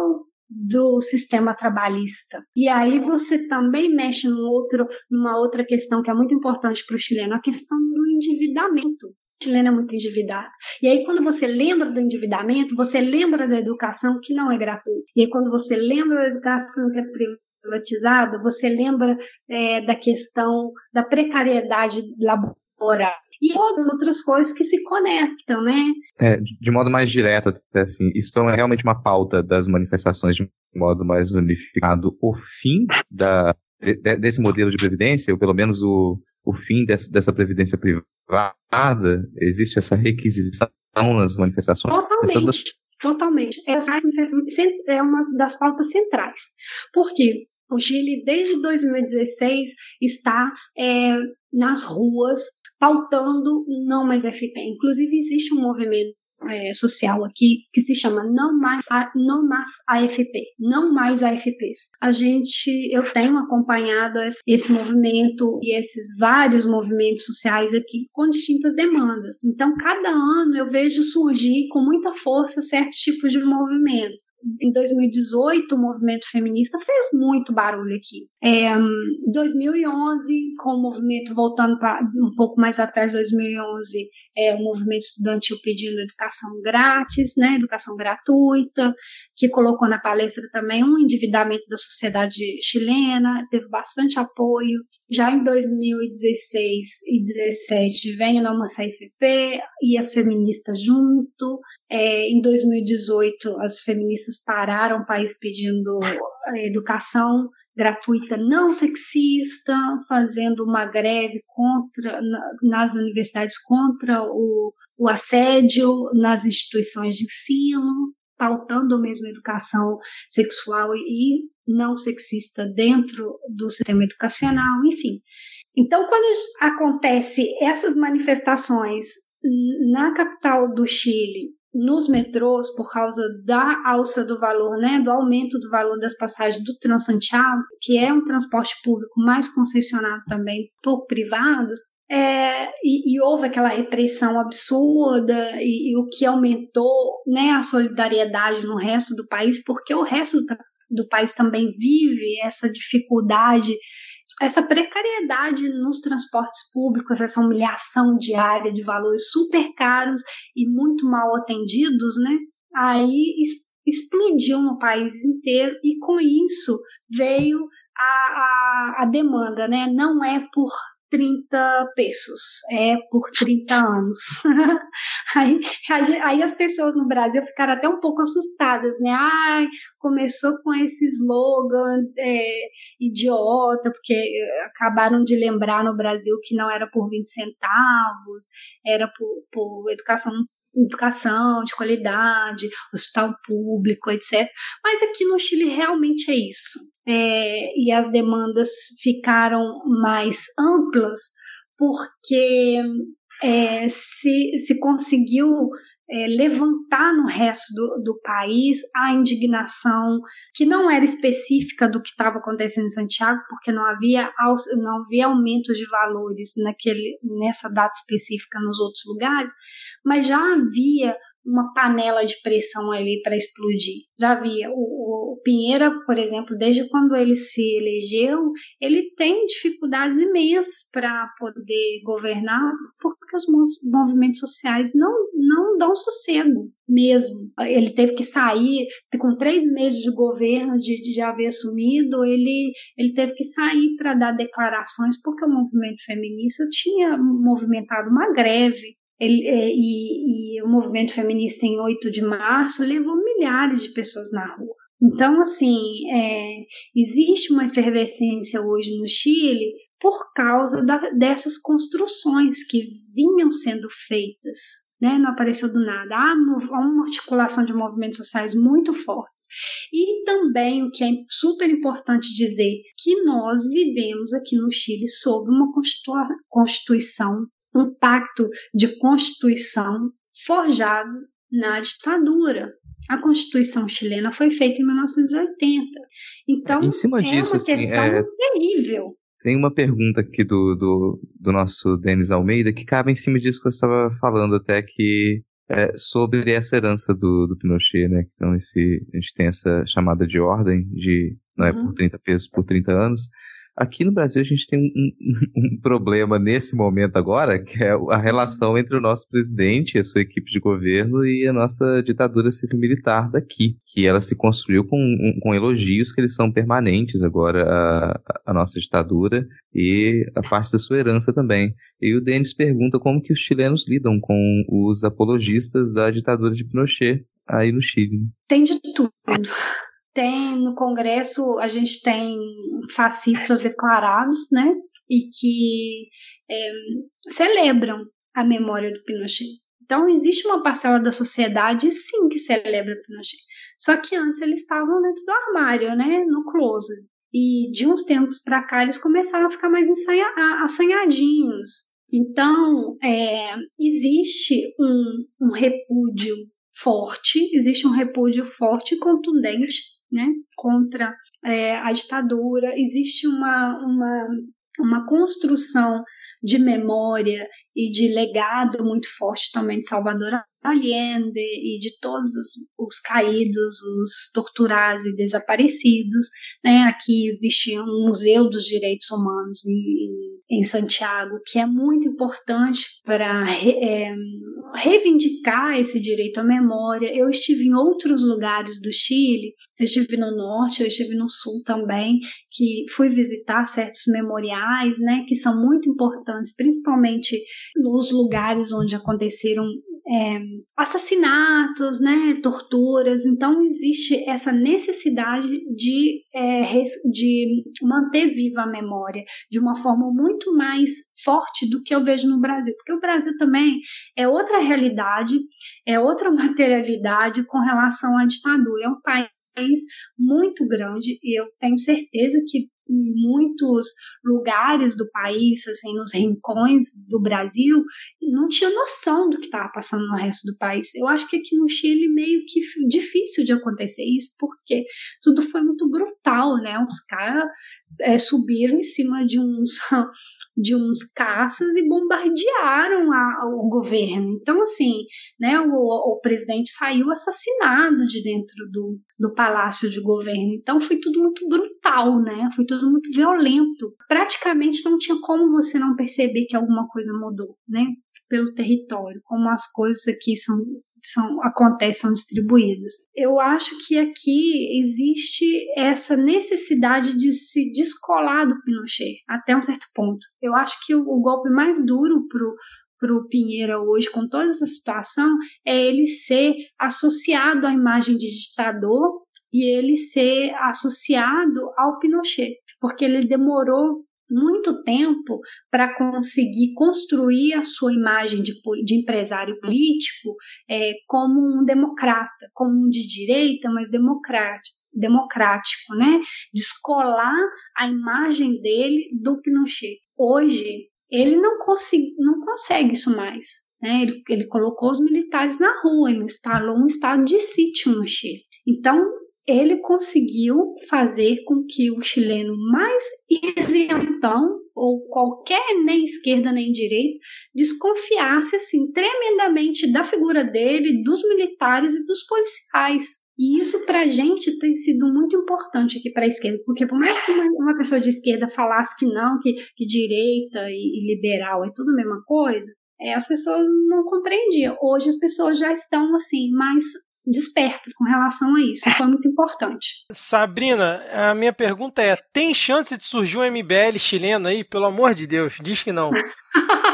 Speaker 4: do sistema trabalhista. E aí você também mexe num outro, numa outra questão que é muito importante para o chileno, a questão do endividamento. O chileno é muito endividado. E aí, quando você lembra do endividamento, você lembra da educação que não é gratuita. E aí, quando você lembra da educação que é privatizado, você lembra é, da questão da precariedade laboral e outras outras coisas que se conectam, né?
Speaker 1: É, de modo mais direto, assim, isso é realmente uma pauta das manifestações de modo mais unificado. O fim da, de, desse modelo de previdência, ou pelo menos o, o fim dessa, dessa previdência privada, existe essa requisição nas manifestações?
Speaker 4: Totalmente. Totalmente. Essa é uma das pautas centrais. Por quê? O Chile, desde 2016, está é, nas ruas pautando não mais FP. Inclusive, existe um movimento é, social aqui que se chama Não Mais, não mais AFP, Não Mais AFPs. A gente, eu tenho acompanhado esse movimento e esses vários movimentos sociais aqui com distintas demandas. Então, cada ano eu vejo surgir com muita força certos tipos de movimento em 2018 o movimento feminista fez muito barulho aqui. É, 2011, com o movimento voltando para um pouco mais atrás, 2011, é, o movimento estudantil pedindo educação grátis, né, educação gratuita, que colocou na palestra também um endividamento da sociedade chilena, teve bastante apoio. Já em 2016 e 2017 vem a Noma CFP e as feministas junto. É, em 2018 as feministas pararam o país pedindo educação gratuita não sexista, fazendo uma greve contra nas universidades contra o, o assédio nas instituições de ensino, pautando mesmo a educação sexual e não sexista dentro do sistema educacional, enfim. Então, quando acontece essas manifestações na capital do Chile, nos metrôs, por causa da alça do valor, né, do aumento do valor das passagens do Transantiago, que é um transporte público mais concessionado também por privados, é, e, e, houve aquela repressão absurda e, e, o que aumentou né, a solidariedade no resto do país, porque o resto do, país também vive essa dificuldade, essa precariedade nos transportes públicos, essa humilhação diária de valores super caros e muito mal atendidos, né? Aí explodiu no país inteiro e com isso veio a, a, a demanda, né? Não é por 30 pesos, é por 30 anos. aí, aí as pessoas no Brasil ficaram até um pouco assustadas, né? Ai, começou com esse slogan é, idiota, porque acabaram de lembrar no Brasil que não era por 20 centavos, era por, por educação educação de qualidade, hospital público, etc. Mas aqui no Chile realmente é isso. É, e as demandas ficaram mais amplas porque é, se, se conseguiu é, levantar no resto do, do, país a indignação que não era específica do que estava acontecendo em Santiago, porque não havia, não havia aumento de valores naquele, nessa data específica nos outros lugares, mas já havia uma panela de pressão ali para explodir. Já havia. O, Pinheira, por exemplo, desde quando ele se elegeu, ele tem dificuldades imensas para poder governar, porque os movimentos sociais não, não dão sossego mesmo. Ele teve que sair, com três meses de governo, de, de haver assumido, ele, ele teve que sair para dar declarações, porque o movimento feminista tinha movimentado uma greve ele, é, e, e, o movimento feminista em 8 de março levou milhares de pessoas na rua. Então, assim, é, existe uma efervescência hoje no Chile por causa da, dessas construções que vinham sendo feitas. Né? Não apareceu do nada. Há uma articulação de movimentos sociais muito forte. E também o que é super importante dizer, que nós vivemos aqui no Chile sob uma constituição um pacto de constituição forjado na ditadura. A Constituição chilena foi feita em 1980. Então, em cima é disso, uma assim, é... terrível.
Speaker 1: Tem uma pergunta aqui do, do, do nosso Denis Almeida que cabe em cima disso que eu estava falando até que é, sobre essa herança do, do Pinochet, né? Então esse, a gente tem essa chamada de ordem de não é por 30 uhum. pesos por 30 anos. Aqui no Brasil a gente tem um, um, problema nesse momento agora, que é a relação entre o nosso presidente a sua equipe de governo e a nossa ditadura civil-militar daqui, que ela se construiu com, com elogios que eles são permanentes agora, a, a nossa ditadura e a parte da sua herança também. E o Denis pergunta como que os chilenos lidam com os apologistas da ditadura de Pinochet aí no Chile.
Speaker 4: Tem de tudo. Tem no Congresso, a gente tem fascistas declarados, né? E que é, celebram a memória do Pinochet. Então, existe uma parcela da sociedade, sim, que celebra Pinochet. Só que antes eles estavam dentro do armário, né? No closet. E de uns tempos para cá eles começaram a ficar mais assanhadinhos. Então, é, existe um, um repúdio forte, existe um repúdio forte e contundente né, contra é, a ditadura, existe uma, uma, uma construção de memória e de legado muito forte também de Salvador Allende e de todos os, os, caídos, os torturados e desaparecidos. Né? Aqui existe um Museu dos Direitos Humanos em, em Santiago, que é muito importante para é, reivindicar esse direito à memória. Eu estive em outros lugares do Chile, eu estive no norte, eu estive no sul também, que fui visitar certos memoriais, né, que são muito importantes, principalmente nos lugares onde aconteceram é, assassinatos, né, torturas. Então existe essa necessidade de, é, de manter viva a memória de uma forma muito mais forte do que eu vejo no Brasil, porque o Brasil também é outra realidade, é outra materialidade com relação à ditadura. É um país muito grande e eu tenho certeza que em muitos lugares do país, assim, nos rincões do Brasil, não tinha noção do que estava passando no resto do país. Eu acho que aqui no Chile meio que difícil de acontecer isso, porque tudo foi muito brutal, né? Os caras é, subiram em cima de uns de uns caças e bombardearam a, o governo. Então, assim, né, o, o presidente saiu assassinado de dentro do, do palácio de governo. Então, foi tudo muito brutal, né? Foi tudo muito violento. Praticamente não tinha como você não perceber que alguma coisa mudou, né? Pelo território, como as coisas aqui são são, acontecem, são distribuídas. Eu acho que aqui existe essa necessidade de se descolar do Pinochet até um certo ponto. Eu acho que o, o golpe mais duro para o Pinheira hoje, com toda essa situação, é ele ser associado à imagem de ditador e ele ser associado ao Pinochet, porque ele demorou muito tempo para conseguir construir a sua imagem de, de empresário político é, como um democrata, como um de direita, mas democrático democrático, né? Descolar a imagem dele do Pinochet. Hoje, ele não, consegui, não consegue isso mais. Né? Ele, ele colocou os militares na rua, ele instalou um estado de sítio no Chile. Então, ele conseguiu fazer com que o chileno mais isentão, ou qualquer nem esquerda nem direita, desconfiasse assim tremendamente da figura dele, dos militares e dos policiais. E isso para a gente tem sido muito importante aqui para a esquerda, porque por mais que uma, pessoa de esquerda falasse que não, que, que direita e, e liberal é tudo a mesma coisa, é, as pessoas não compreendiam. Hoje as pessoas já estão assim mais despertas com relação a isso. Foi muito importante.
Speaker 2: Sabrina, a minha pergunta é: tem chance de surgir um MBL chileno aí? Pelo amor de Deus, diz que não.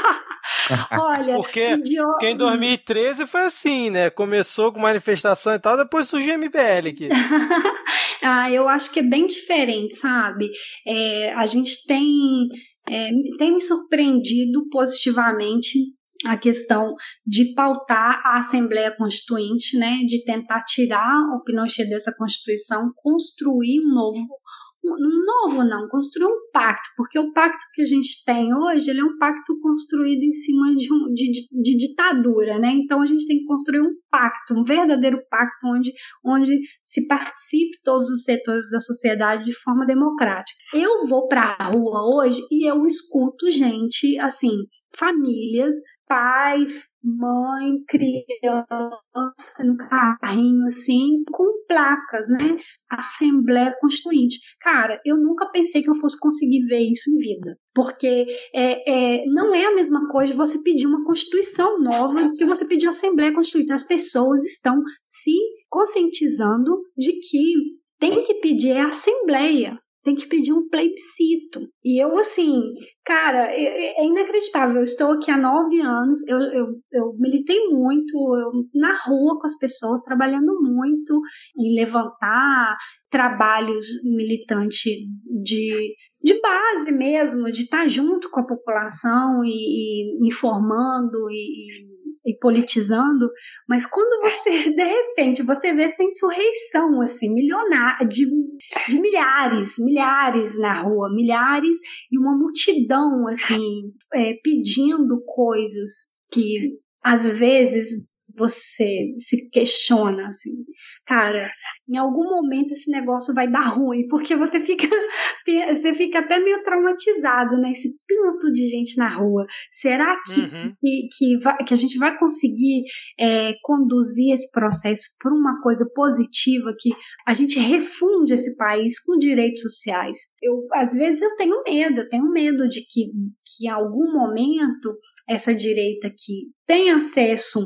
Speaker 4: Olha,
Speaker 2: porque, porque em 2013 foi assim, né? Começou com manifestação e tal, depois surgiu o MBL aqui.
Speaker 4: ah, eu acho que é bem diferente, sabe? É, a gente tem, é, tem me surpreendido positivamente a questão de pautar a Assembleia Constituinte, né, de tentar tirar o Pinochet dessa Constituição, construir um novo um novo não, construir um pacto, porque o pacto que a gente tem hoje, ele é um pacto construído em cima de, um, de, de, de ditadura, né? Então a gente tem que construir um pacto, um verdadeiro pacto onde, onde se participe todos os setores da sociedade de forma democrática. Eu vou para a rua hoje e eu escuto gente, assim, famílias pai, mãe, criança no carrinho, assim, com placas, né? Assembleia Constituinte. Cara, eu nunca pensei que eu fosse conseguir ver isso em vida. Porque é, é, não é a mesma coisa você pedir uma Constituição nova que você pedir Assembleia Constituinte. As pessoas estão se conscientizando de que tem que pedir a Assembleia, tem que pedir um plebiscito. E eu, assim, cara, é, é, é, inacreditável. Eu estou aqui há nove anos, eu, eu, eu militei muito eu, na rua com as pessoas, trabalhando muito em levantar trabalhos militantes de, de base mesmo, de estar junto com a população e, e informando e, e politizando, mas quando você, de repente, você vê essa insurreição, assim, milionária, de, de milhares, milhares na rua, milhares e uma multidão, assim, é, pedindo coisas que às vezes você se questiona assim, cara, em algum momento esse negócio vai dar ruim, porque você fica você fica até meio traumatizado, né? Esse tanto de gente na rua. Será que, uhum. que, que, vai, que, a gente vai conseguir é, conduzir esse processo por uma coisa positiva, que a gente refunde esse país com direitos sociais? Eu, às vezes eu tenho medo, eu tenho medo de que, que em algum momento essa direita que tem acesso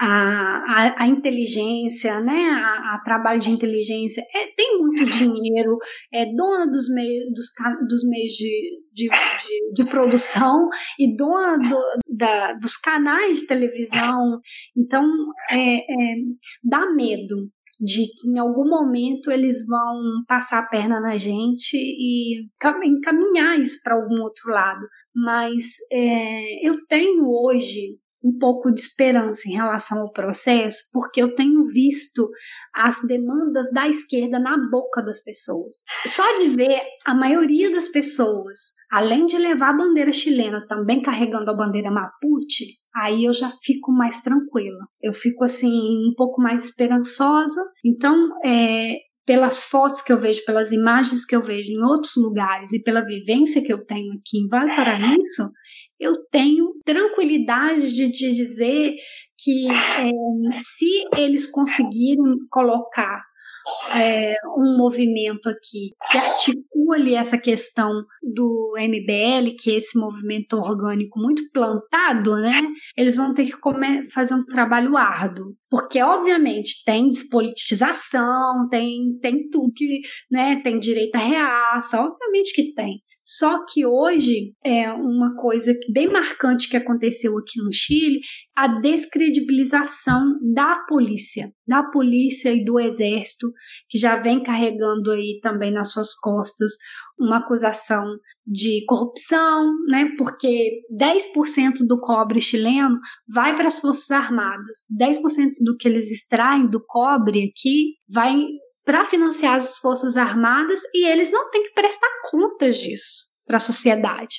Speaker 4: a, a, a inteligência, né, a, a, trabalho de inteligência, é, tem muito dinheiro, é dona dos meios, dos, dos meios de, de, de, de produção e dona do, da, dos canais de televisão. Então, é, é, dá medo de que em algum momento eles vão passar a perna na gente e encaminhar isso para algum outro lado. Mas é, eu tenho hoje um pouco de esperança em relação ao processo, porque eu tenho visto as demandas da esquerda na boca das pessoas. Só de ver a maioria das pessoas, além de levar a bandeira chilena, também carregando a bandeira mapuche, aí eu já fico mais tranquila. Eu fico assim um pouco mais esperançosa. Então, é, pelas fotos que eu vejo, pelas imagens que eu vejo em outros lugares e pela vivência que eu tenho aqui em Vale Paraíso, eu tenho tranquilidade de, de dizer que é, se eles conseguirem colocar é, um movimento aqui que articule essa questão do MBL, que é esse movimento orgânico muito plantado, né? Eles vão ter que fazer um trabalho árduo. Porque, obviamente, tem despolitização, tem, tem tudo que, né? Tem direito à reaça, obviamente que tem. Só que hoje é uma coisa bem marcante que aconteceu aqui no Chile, a descredibilização da polícia, da polícia e do exército, que já vem carregando aí também nas suas costas uma acusação de corrupção, né? Porque 10% do cobre chileno vai para as Forças Armadas. 10% do que eles extraem do cobre aqui vai para financiar as Forças Armadas e eles não têm que prestar contas disso para a sociedade.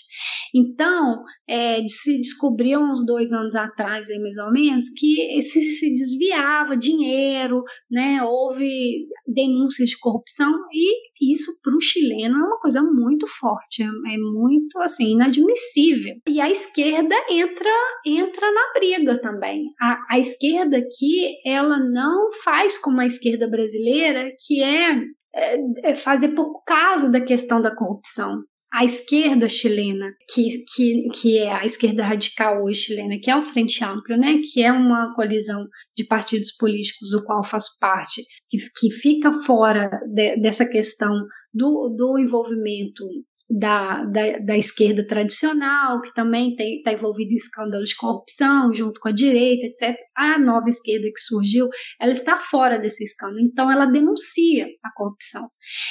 Speaker 4: Então, é, se descobriu uns dois anos atrás, aí mais ou menos, que se, se desviava dinheiro, né? houve denúncias de corrupção e isso para o chileno é uma coisa muito forte, é, é, muito assim inadmissível. E a esquerda entra entra na briga também. A, a esquerda aqui ela não faz como a esquerda brasileira, que é é, é fazer por causa da questão da corrupção a esquerda chilena, que, que, que é a esquerda radical hoje chilena, que é o Frente Amplo, né, que é uma colisão de partidos políticos do qual faço parte, que, que fica fora de, dessa questão do, do envolvimento da, da, da, esquerda tradicional, que também está envolvida em escândalos de corrupção, junto com a direita, etc. A nova esquerda que surgiu, ela está fora desse escândalo, então ela denuncia a corrupção.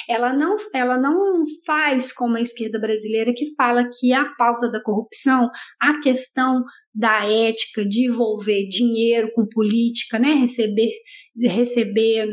Speaker 4: Ela não, ela não faz como a esquerda brasileira, que fala que a pauta da corrupção, a questão da ética de envolver dinheiro com política, né, receber, receber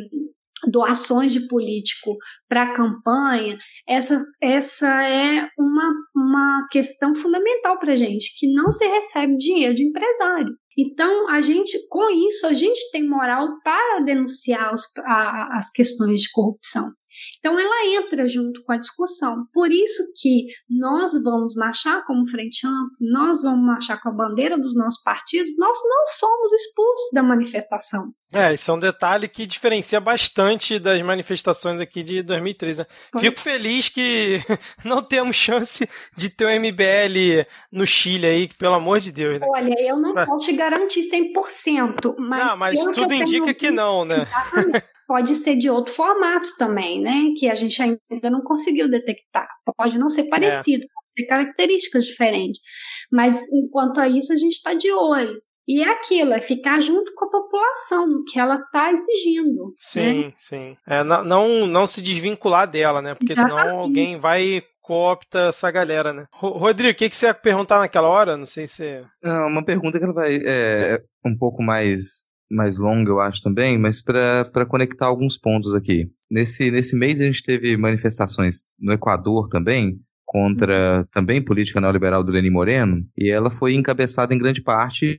Speaker 4: doações de político para campanha, essa, essa é uma, uma questão fundamental para a gente, que não se recebe dinheiro de empresário. Então, a gente, com isso, a gente tem moral para denunciar os, a, as questões de corrupção. Então ela entra junto com a discussão. Por isso que nós vamos marchar como Frente Ampla, nós vamos marchar com a bandeira dos nossos partidos, nós não somos expulsos da manifestação.
Speaker 2: É, isso é um detalhe que diferencia bastante das manifestações aqui de 2013. Né? Fico feliz que não temos chance de ter o um MBL no Chile aí, pelo amor de Deus.
Speaker 4: Né? Olha, eu não posso te garantir 100%, mas...
Speaker 2: Não, mas tudo indica que não, né?
Speaker 4: Pode ser de outro formato também, né? Que a gente ainda não conseguiu detectar. Pode não ser é. parecido, é. ter características diferentes. Mas enquanto a isso, a gente está de olho. E é aquilo, é ficar junto com a população, que ela está exigindo.
Speaker 2: Sim, né? sim. É, não, não se desvincular dela, né? Porque Exatamente. senão alguém vai coopta essa galera, né? Rodrigo, o que, que você ia perguntar naquela hora? Não sei se.
Speaker 1: É uma pergunta que ela vai é, um pouco mais mais longa, eu acho também, mas para conectar alguns pontos aqui. Nesse, nesse mês a gente teve manifestações no Equador também, contra também política neoliberal do Lenin Moreno, e ela foi encabeçada em grande parte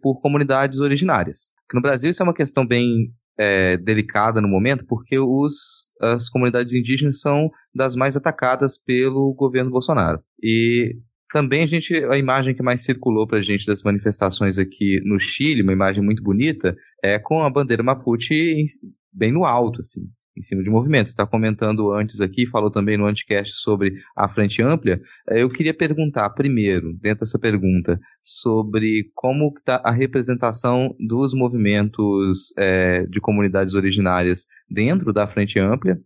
Speaker 1: por comunidades originárias. no Brasil isso é uma questão bem é, delicada no momento, porque os, as comunidades indígenas são das mais atacadas pelo governo Bolsonaro. E também a gente, a imagem que mais circulou pra gente das manifestações aqui no Chile, uma imagem muito bonita, é com a bandeira Mapuche bem no alto, assim. em cima de movimentos. Está comentando antes aqui, falou também no Anticast sobre a Frente Ampla. É, eu queria perguntar primeiro, dentro dessa pergunta, sobre como está a representação dos movimentos é, de comunidades originárias dentro da Frente Ampla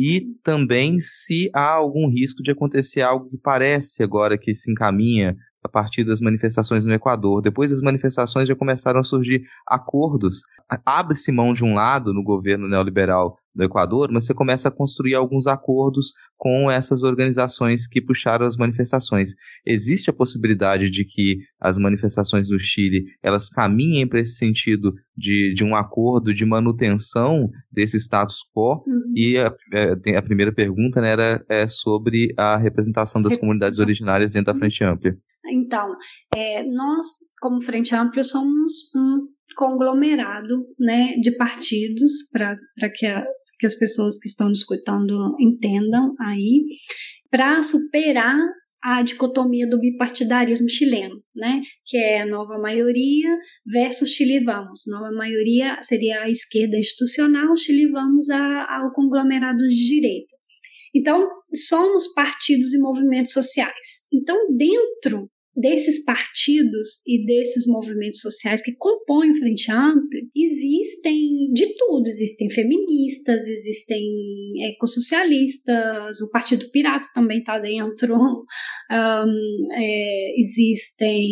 Speaker 1: e também se há algum risco de acontecer algo que parece agora que se encaminha a partir das manifestações no Equador. Depois das manifestações já começaram a surgir acordos. Abre-se mão de um lado no governo neoliberal do Equador, mas você começa a construir alguns acordos com essas organizações que puxaram as manifestações. Existe a possibilidade de que as manifestações no Chile elas caminhem para esse sentido de, de um acordo de manutenção desse status quo? Uhum. E a, é, a, primeira pergunta né, era é, sobre a representação das comunidades originárias dentro da uhum. Frente Ampla.
Speaker 4: Então, é, nós, como Frente Ampla, somos um conglomerado né, de partidos para que, que as pessoas que estão escutando entendam aí, para superar a dicotomia do bipartidarismo chileno, né, que é a nova maioria versus Chile Vamos. Nova maioria seria a esquerda institucional, Chile Vamos ao conglomerado de direita. Então, somos partidos e movimentos sociais. Então, dentro desses partidos e desses movimentos sociais que compõem Frente Ampla, existem de tudo. Existem feministas, existem ecossocialistas, o Partido Pirata também está dentro, um, é, existem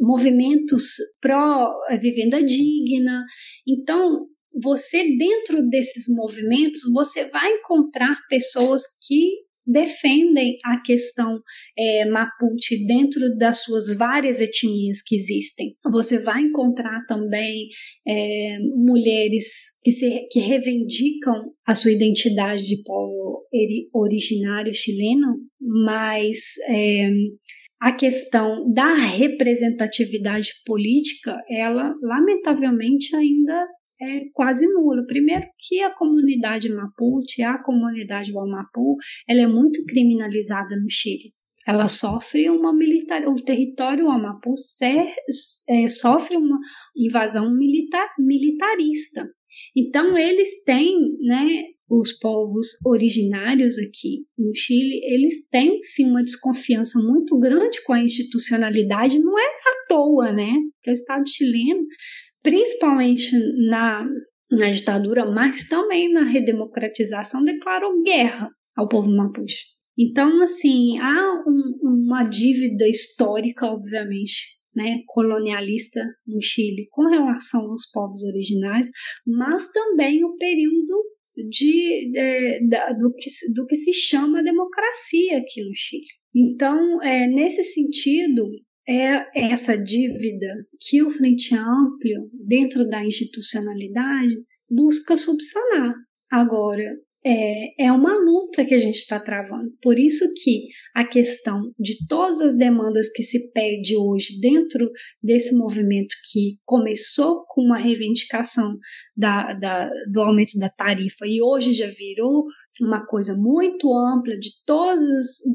Speaker 4: movimentos pró-vivenda digna. Então, você dentro desses movimentos, você vai encontrar pessoas que defendem a questão é, Mapuche dentro das suas várias etnias que existem. Você vai encontrar também é, mulheres que, se, que reivindicam a sua identidade de povo originário chileno, mas é, a questão da representatividade política, ela lamentavelmente ainda é quase nula. Primeiro que a comunidade Mapuche, a comunidade Wamapu, ela é muito criminalizada no Chile. Ela sofre uma militar, o território Wamapu é, sofre uma invasão militar, militarista. Então eles têm, né, os povos originários aqui no Chile, eles têm sim uma desconfiança muito grande com a institucionalidade, não é à toa, né? Que o Estado chileno principalmente na, na ditadura, mas também na redemocratização, declarou guerra ao povo mapuche. Então, assim, há um, uma dívida histórica, obviamente, né, colonialista no Chile com relação aos povos originários, mas também o período de, do, que, do que se chama democracia aqui no Chile. Então, é, nesse sentido, é essa dívida que o Frente Amplio, dentro da institucionalidade, busca subsanar. Agora, é, é uma luta que a gente está travando. Por isso que a questão de todas as demandas que se pede hoje dentro desse movimento que começou com uma reivindicação da, da, do aumento da tarifa e hoje já virou uma coisa muito ampla de todas,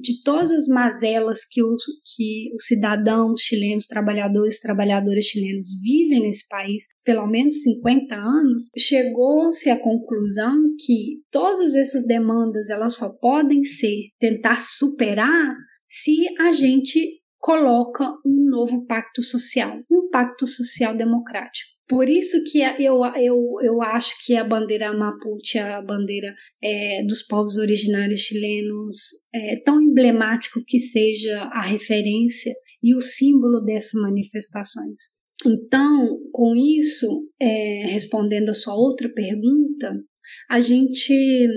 Speaker 4: de todas as mazelas que os, que os cidadãos chilenos, trabalhadores trabalhadoras chilenos vivem nesse país, pelo menos 50 anos, chegou-se à conclusão que todas essas demandas elas só podem ser tentar superar se a gente coloca um novo pacto social, um pacto social democrático. Por isso que eu, eu, eu acho que a bandeira Mapuche, a bandeira é, dos povos originários chilenos, é tão emblemático que seja a referência e o símbolo dessas manifestações. Então, com isso, é, respondendo a sua outra pergunta, a gente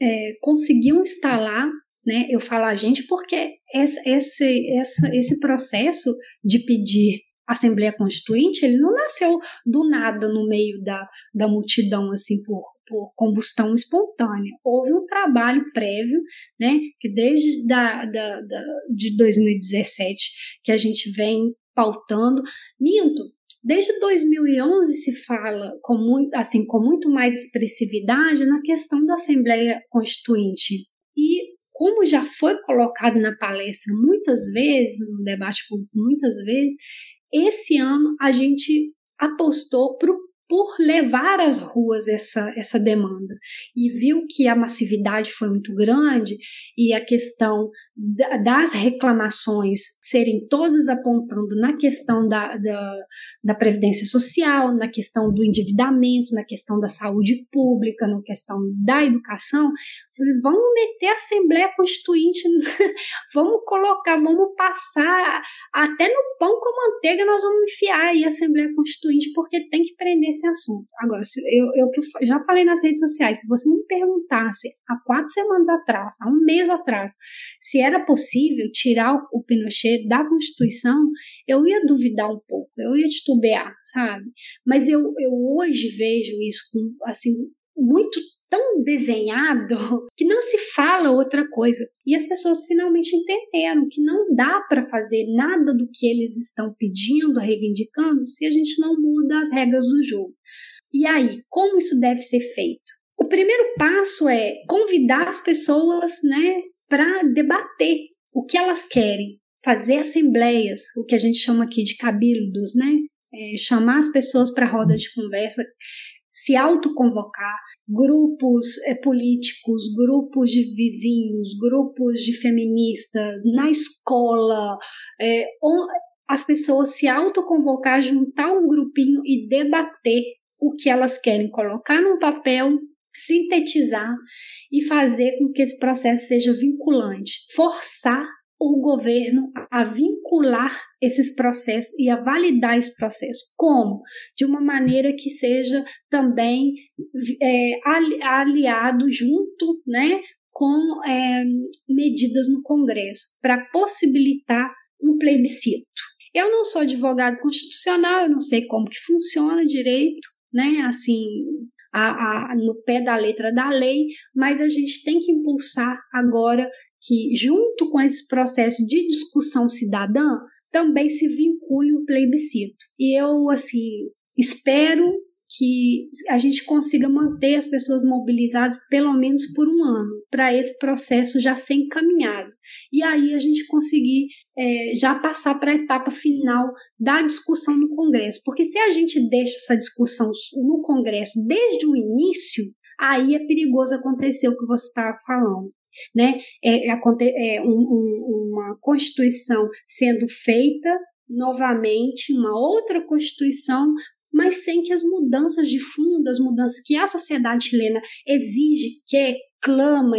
Speaker 4: é, conseguiu instalar né? Eu falo a gente porque esse, esse, esse processo de pedir Assembleia Constituinte, ele não nasceu do nada no meio da, da multidão, assim, por, por combustão espontânea. Houve um trabalho prévio, né, que desde da, da, da, de 2017 que a gente vem pautando. Minto, Desde 2011 se fala com muito, assim, com muito mais expressividade na questão da Assembleia Constituinte. E como já foi colocado na palestra muitas vezes, no debate público muitas vezes, esse ano a gente apostou por, por levar às ruas essa, essa demanda. E viu que a massividade foi muito grande e a questão das reclamações serem todas apontando na questão da, da, da previdência social, na questão do endividamento, na questão da saúde pública, na questão da educação, vamos meter a Assembleia Constituinte, vamos colocar, vamos passar até no pão com manteiga, nós vamos enfiar aí a Assembleia Constituinte, porque tem que prender esse assunto. Agora, eu, eu já falei nas redes sociais, se você me perguntasse há quatro semanas atrás, há um mês atrás, se era possível tirar o Pinochet da Constituição, eu ia duvidar um pouco, eu ia titubear, sabe? Mas eu, eu hoje vejo isso com, assim, muito tão desenhado que não se fala outra coisa. E as pessoas finalmente entenderam que não dá para fazer nada do que eles estão pedindo, reivindicando, se a gente não muda as regras do jogo. E aí, como isso deve ser feito? O primeiro passo é convidar as pessoas, né, para debater o que elas querem, fazer assembleias, o que a gente chama aqui de cabildos, né? É, chamar as pessoas para roda de conversa, se autoconvocar, grupos é, políticos, grupos de vizinhos, grupos de feministas, na escola, é, as pessoas se autoconvocar, juntar um grupinho e debater o que elas querem colocar num papel sintetizar e fazer com que esse processo seja vinculante, forçar o governo a vincular esses processos e a validar esse processo. Como? De uma maneira que seja também é, aliado junto né, com é, medidas no Congresso, para possibilitar um plebiscito. Eu não sou advogado constitucional, eu não sei como que funciona direito, né? Assim, a, a, no pé da letra da lei, mas a gente tem que impulsar agora que, junto com esse processo de discussão cidadã, também se vincule o plebiscito. E eu, assim, espero que a gente consiga manter as pessoas mobilizadas pelo menos por um ano, para esse processo já ser encaminhado. E aí a gente conseguir é, já passar para a etapa final da discussão no Congresso. Porque se a gente deixa essa discussão no Congresso desde o início, aí é perigoso acontecer o que você está falando. Né? É, é, é um, um, uma Constituição sendo feita novamente, uma outra Constituição mas sem que as mudanças de fundo, as mudanças que a sociedade chilena exige, quer, clama,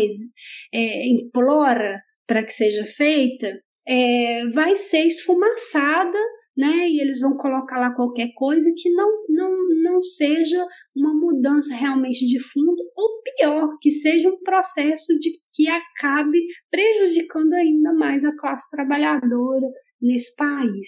Speaker 4: é, implora para que seja feita, é, vai ser esfumaçada, né? E eles vão colocar lá qualquer coisa que não, não, não seja uma mudança realmente de fundo, ou pior, que seja um processo de que acabe prejudicando ainda mais a classe trabalhadora nesse país.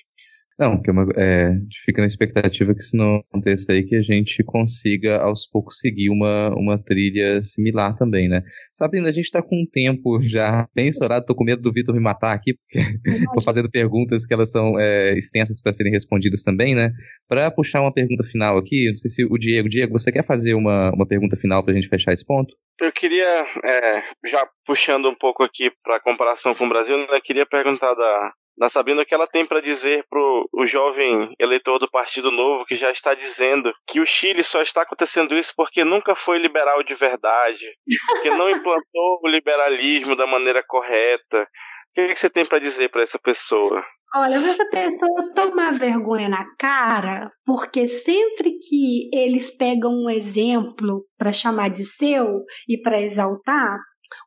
Speaker 1: Não, que é uma, é, fica na expectativa que se não aconteça aí, que a gente consiga aos poucos seguir uma, uma trilha similar também, né? Sabrina, a gente tá com um tempo já bem estourado, tô com medo do Vitor me matar aqui, porque tô fazendo perguntas que elas são é, extensas para serem respondidas também, né? Para puxar uma pergunta final aqui, não sei se o Diego, Diego, você quer fazer uma, uma pergunta final para a gente fechar esse ponto?
Speaker 3: Eu queria, é, já puxando um pouco aqui para comparação com o Brasil, né, queria perguntar da, da Sabrina o que ela tem para dizer pro o jovem eleitor do Partido Novo que já está dizendo que o Chile só está acontecendo isso porque nunca foi liberal de verdade, porque não implantou o liberalismo da maneira correta. O que, é que você tem para dizer para essa pessoa?
Speaker 4: Olha, essa pessoa toma vergonha na cara, porque sempre que eles pegam um exemplo para chamar de seu e para exaltar,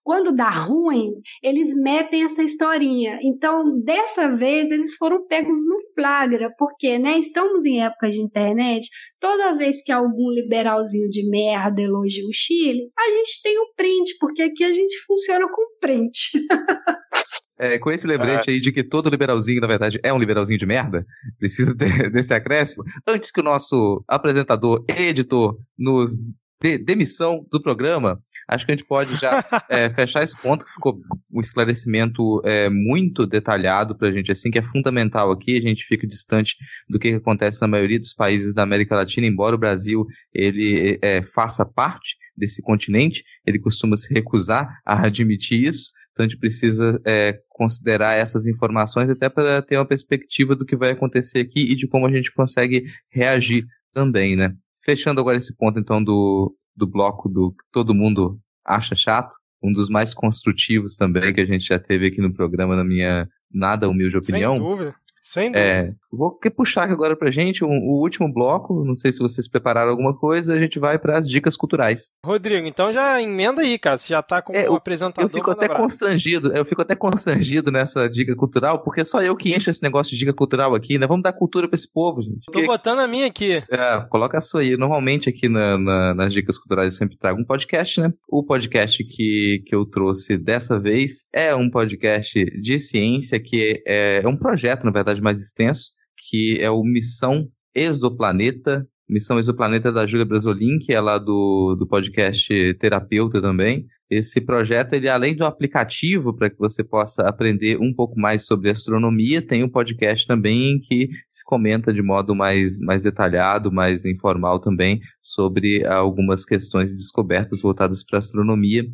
Speaker 4: quando dá ruim, eles metem essa historinha. Então, dessa vez, eles foram pegos no flagra, porque, né, estamos em época de internet, toda vez que algum liberalzinho de merda elogia o Chile, a gente tem o um print, porque aqui a gente funciona com print.
Speaker 1: É, com esse lembrete é. aí de que todo liberalzinho, na verdade, é um liberalzinho de merda, precisa ter, desse acréscimo. Antes que o nosso apresentador e editor nos de demissão do programa, acho que a gente pode já é, fechar esse ponto, que ficou um esclarecimento é, muito detalhado para a gente, assim, que é fundamental aqui, a gente fica distante do que acontece na maioria dos países da América Latina, embora o Brasil ele é, faça parte desse continente, ele costuma se recusar a admitir isso, então a gente precisa considerar essas informações até para ter uma perspectiva do que vai acontecer aqui e de como a gente consegue reagir também, né? Fechando agora esse ponto então do, do bloco do que todo mundo acha chato, um dos mais construtivos também que a gente já teve aqui no programa, na minha nada humilde opinião.
Speaker 2: Sem dúvida. Sem dúvida.
Speaker 1: É, vou puxar aqui agora pra gente um, o último bloco. Não sei se vocês prepararam alguma coisa. A gente vai para as dicas culturais.
Speaker 2: Rodrigo, então já emenda aí, cara. Você já tá com é, o apresentador.
Speaker 1: Eu fico até constrangido. Eu fico até constrangido nessa dica cultural, porque só eu que encho esse negócio de dica cultural aqui, né? Vamos dar cultura pra esse povo, gente.
Speaker 2: Tô botando a minha aqui.
Speaker 1: É, coloca a sua aí. Normalmente aqui na, na, nas dicas culturais eu sempre trago um podcast, né? O podcast que, que eu trouxe dessa vez é um podcast de ciência que é, é um projeto, na verdade, mais extenso, que é o Missão Exoplaneta. Missão Exoplaneta da Júlia Brasolin, que é lá do, do podcast Terapeuta também. Esse projeto, ele além do aplicativo para que você possa aprender um pouco mais sobre astronomia, tem um podcast também que se comenta de modo mais, mais detalhado, mais informal também, sobre algumas questões e descobertas voltadas para astronomia.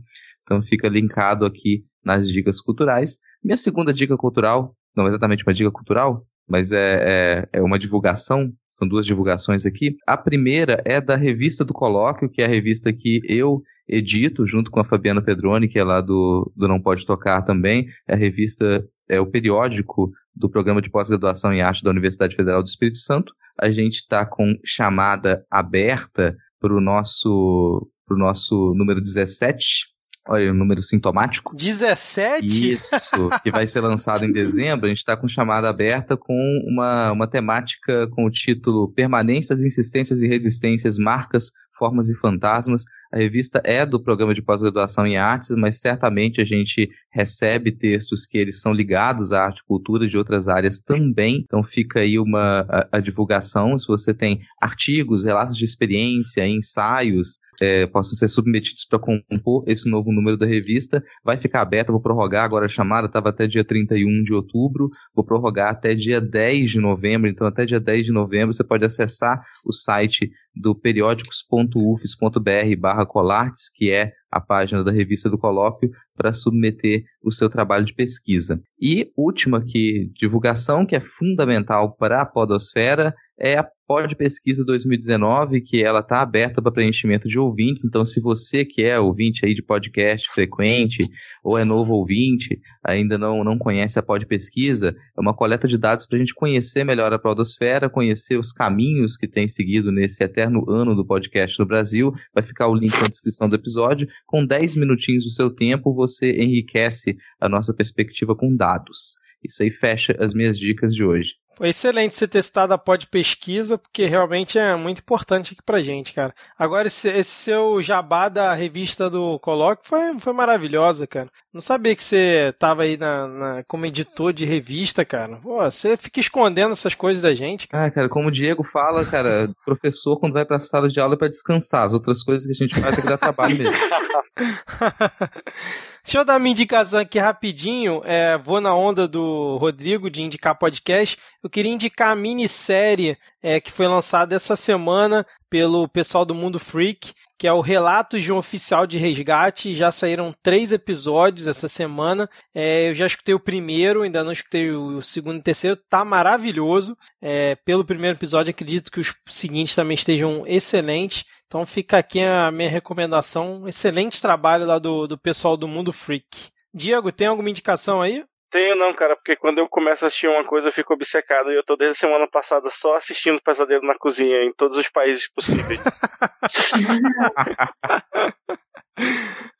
Speaker 1: Então fica linkado aqui nas dicas culturais. Minha segunda dica cultural, não exatamente uma dica cultural, mas é, é, é, uma divulgação, são duas divulgações aqui. A primeira é da revista do Colóquio, que é a revista que eu edito, junto com a Fabiana Pedroni, que é lá do, do Não Pode Tocar também. É a revista, é o periódico do programa de pós-graduação em arte da Universidade Federal do Espírito Santo. A gente está com chamada aberta para o nosso, pro nosso número 17, Olha, o número sintomático.
Speaker 2: 17?
Speaker 1: Isso, que vai ser lançado em dezembro. A gente está com chamada aberta com uma, uma temática com o título Permanências, Insistências e Resistências, Marcas, Formas e Fantasmas. A revista é do programa de pós-graduação em artes, mas certamente a gente recebe textos que eles são ligados à arte e cultura de outras áreas também. Então fica aí uma a, a divulgação. Se você tem artigos, relatos de experiência, ensaios, é, possam ser submetidos para compor esse novo número da revista. Vai ficar aberto, vou prorrogar agora a chamada, estava até dia 31 de outubro, vou prorrogar até dia 10 de novembro, então até dia 10 de novembro você pode acessar o site do periódicos.ufes.br barra colartes, que é a página da revista do Colóquio, para submeter o seu trabalho de pesquisa. E última aqui, divulgação, que é fundamental para a podosfera, é a Pod Pesquisa 2019, que ela está aberta para preenchimento de ouvintes. Então, se você que é ouvinte aí de podcast frequente ou é novo ouvinte, ainda não, não conhece a Pod Pesquisa, é uma coleta de dados para a gente conhecer melhor a podosfera, conhecer os caminhos que tem seguido nesse eterno ano do podcast no Brasil. Vai ficar o link na descrição do episódio. Com 10 minutinhos do seu tempo, você enriquece a nossa perspectiva com dados. Isso aí fecha as minhas dicas de hoje.
Speaker 2: Foi excelente ser testado a pod pesquisa, porque realmente é muito importante aqui pra gente, cara. Agora, esse, esse seu jabá da revista do Coloque foi, foi maravilhosa, cara. Não sabia que você tava aí na, na, como editor de revista, cara. Pô, você fica escondendo essas coisas da gente.
Speaker 1: Cara. Ah, cara, como o Diego fala, cara, professor quando vai pra sala de aula é pra descansar. As outras coisas que a gente faz é que dá trabalho mesmo.
Speaker 2: Deixa eu dar minha indicação aqui rapidinho. É, vou na onda do Rodrigo de indicar podcast. Eu queria indicar a minissérie é, que foi lançada essa semana pelo pessoal do Mundo Freak, que é o Relatos de um Oficial de Resgate. Já saíram três episódios essa semana. É, eu já escutei o primeiro, ainda não escutei o segundo e terceiro. Tá maravilhoso. É, pelo primeiro episódio, acredito que os seguintes também estejam excelentes. Então fica aqui a minha recomendação. Excelente trabalho lá do, do pessoal do Mundo Freak. Diego, tem alguma indicação aí?
Speaker 3: Tenho não, cara, porque quando eu começo a assistir uma coisa eu fico obcecado e eu tô desde a semana passada só assistindo Pesadelo na Cozinha em todos os países possíveis.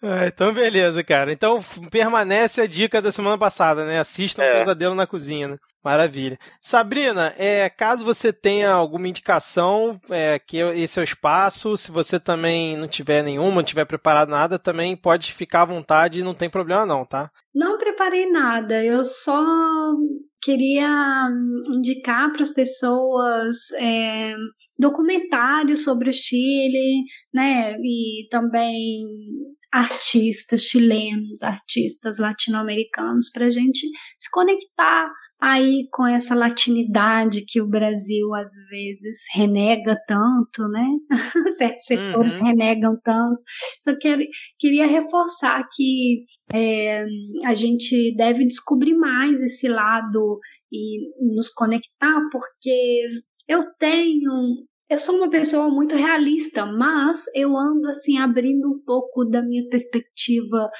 Speaker 2: É, então, beleza, cara. Então, permanece a dica da semana passada, né? Assista um é. Pesadelo na Cozinha, né? Maravilha. Sabrina, é, caso você tenha alguma indicação, é, que esse é o espaço. Se você também não tiver nenhuma, não tiver preparado nada, também pode ficar à vontade, não tem problema não, tá?
Speaker 4: Não preparei nada, eu só queria indicar para as pessoas é, documentários sobre o Chile, né? E também artistas chilenos, artistas latino-americanos, para a gente se conectar aí com essa latinidade que o Brasil às vezes renega tanto, né? Certos setores uhum. renegam tanto. Só que queria reforçar que é, a gente deve descobrir mais esse lado e nos conectar, porque eu tenho eu sou uma pessoa muito realista, mas eu ando assim abrindo um pouco da minha perspectiva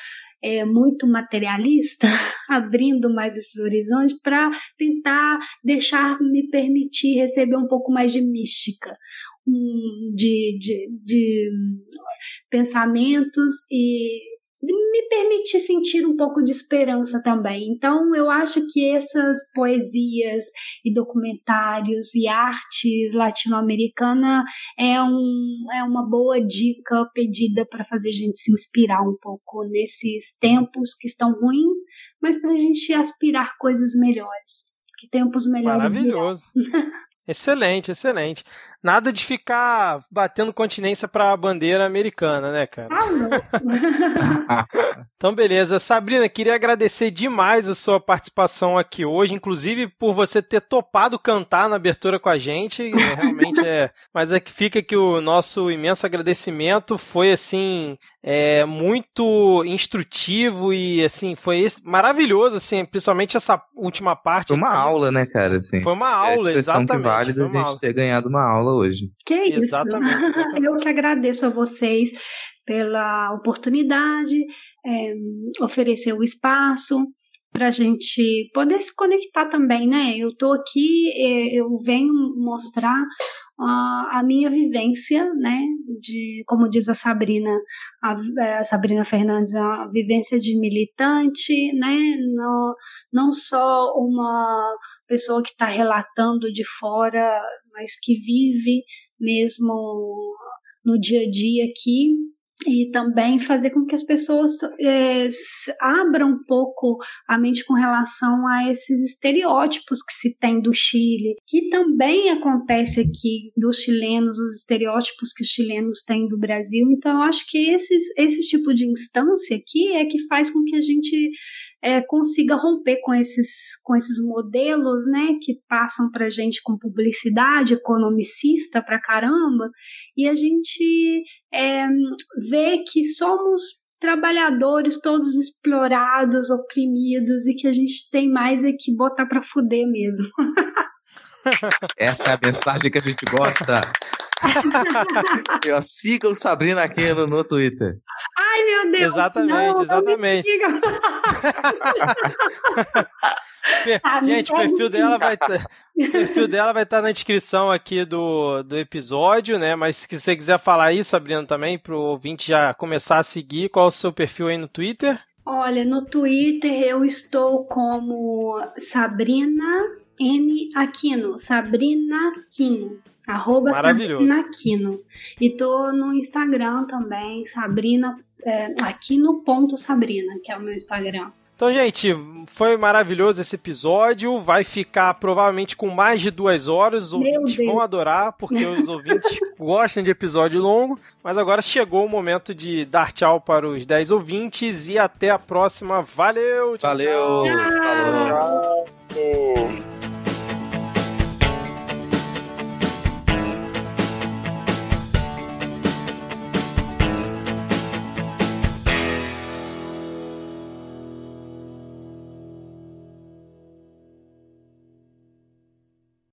Speaker 4: é, muito materialista, abrindo mais esses horizontes para tentar deixar me permitir receber um pouco mais de mística, de, de, de pensamentos e me permitir sentir um pouco de esperança também. Então, eu acho que essas poesias e documentários e artes latino-americana é, um, é uma boa dica pedida para fazer a gente se inspirar um pouco nesses tempos que estão ruins, mas para a gente aspirar coisas melhores. Que tempos melhores.
Speaker 2: Maravilhoso. excelente, excelente. Nada de ficar batendo continência para a bandeira americana, né, cara? Ah, então, beleza. Sabrina, queria agradecer demais a sua participação aqui hoje, inclusive por você ter topado cantar na abertura com a gente. É, realmente é. Mas é que fica aqui o nosso imenso agradecimento. Foi, assim, é, muito instrutivo e, assim, foi maravilhoso, assim, principalmente essa última parte.
Speaker 1: Foi uma aula, né, cara? Assim,
Speaker 2: foi uma aula, é a exatamente.
Speaker 1: que vale a gente ter ganhado uma aula hoje.
Speaker 4: Que é isso. Exatamente, exatamente. Eu que agradeço a vocês pela oportunidade, é, oferecer o espaço para a gente poder se conectar também, né? Eu estou aqui, é, eu venho mostrar a, a minha vivência, né? De, como diz a Sabrina, a, a, Sabrina Fernandes, a vivência de militante, né? No, não só uma pessoa que está relatando de fora, mas que vive mesmo no dia a dia aqui e também fazer com que as pessoas é, abram um pouco a mente com relação a esses estereótipos que se tem do Chile, que também acontece aqui dos chilenos, os estereótipos que os chilenos têm do Brasil. Então, eu acho que esses, esse tipo de instância aqui é que faz com que a gente é, consiga romper com esses, com esses modelos, né, que passam para gente com publicidade economicista para caramba, e a gente é, vê que somos trabalhadores todos explorados, oprimidos e que a gente tem mais é que botar para fuder mesmo.
Speaker 1: Essa é a mensagem que a gente gosta. Eu, sigam Sabrina Aquino no Twitter.
Speaker 4: Ai, meu Deus.
Speaker 2: Exatamente, não, exatamente. Não Gente, o perfil dela vai ter, o perfil dela vai estar na descrição aqui do, do episódio, né? Mas se você quiser falar aí, Sabrina, também, para o ouvinte já começar a seguir, qual é o seu perfil aí no Twitter?
Speaker 4: Olha, no Twitter eu estou como Sabrina N Aquino, Sabrina Aquino. Arroba
Speaker 2: Maravilhoso.
Speaker 4: Sabrina Aquino. E tô no Instagram também, Sabrina, é, aquino.sabrina, que é o meu Instagram.
Speaker 2: Então, gente, foi maravilhoso esse episódio. Vai ficar provavelmente com mais de duas horas. Os ouvintes vão adorar, porque os ouvintes gostam de episódio longo. Mas agora chegou o momento de dar tchau para os 10 ouvintes e até a próxima. Valeu!
Speaker 1: Tchau, Valeu! Tchau. Falou! Tchau.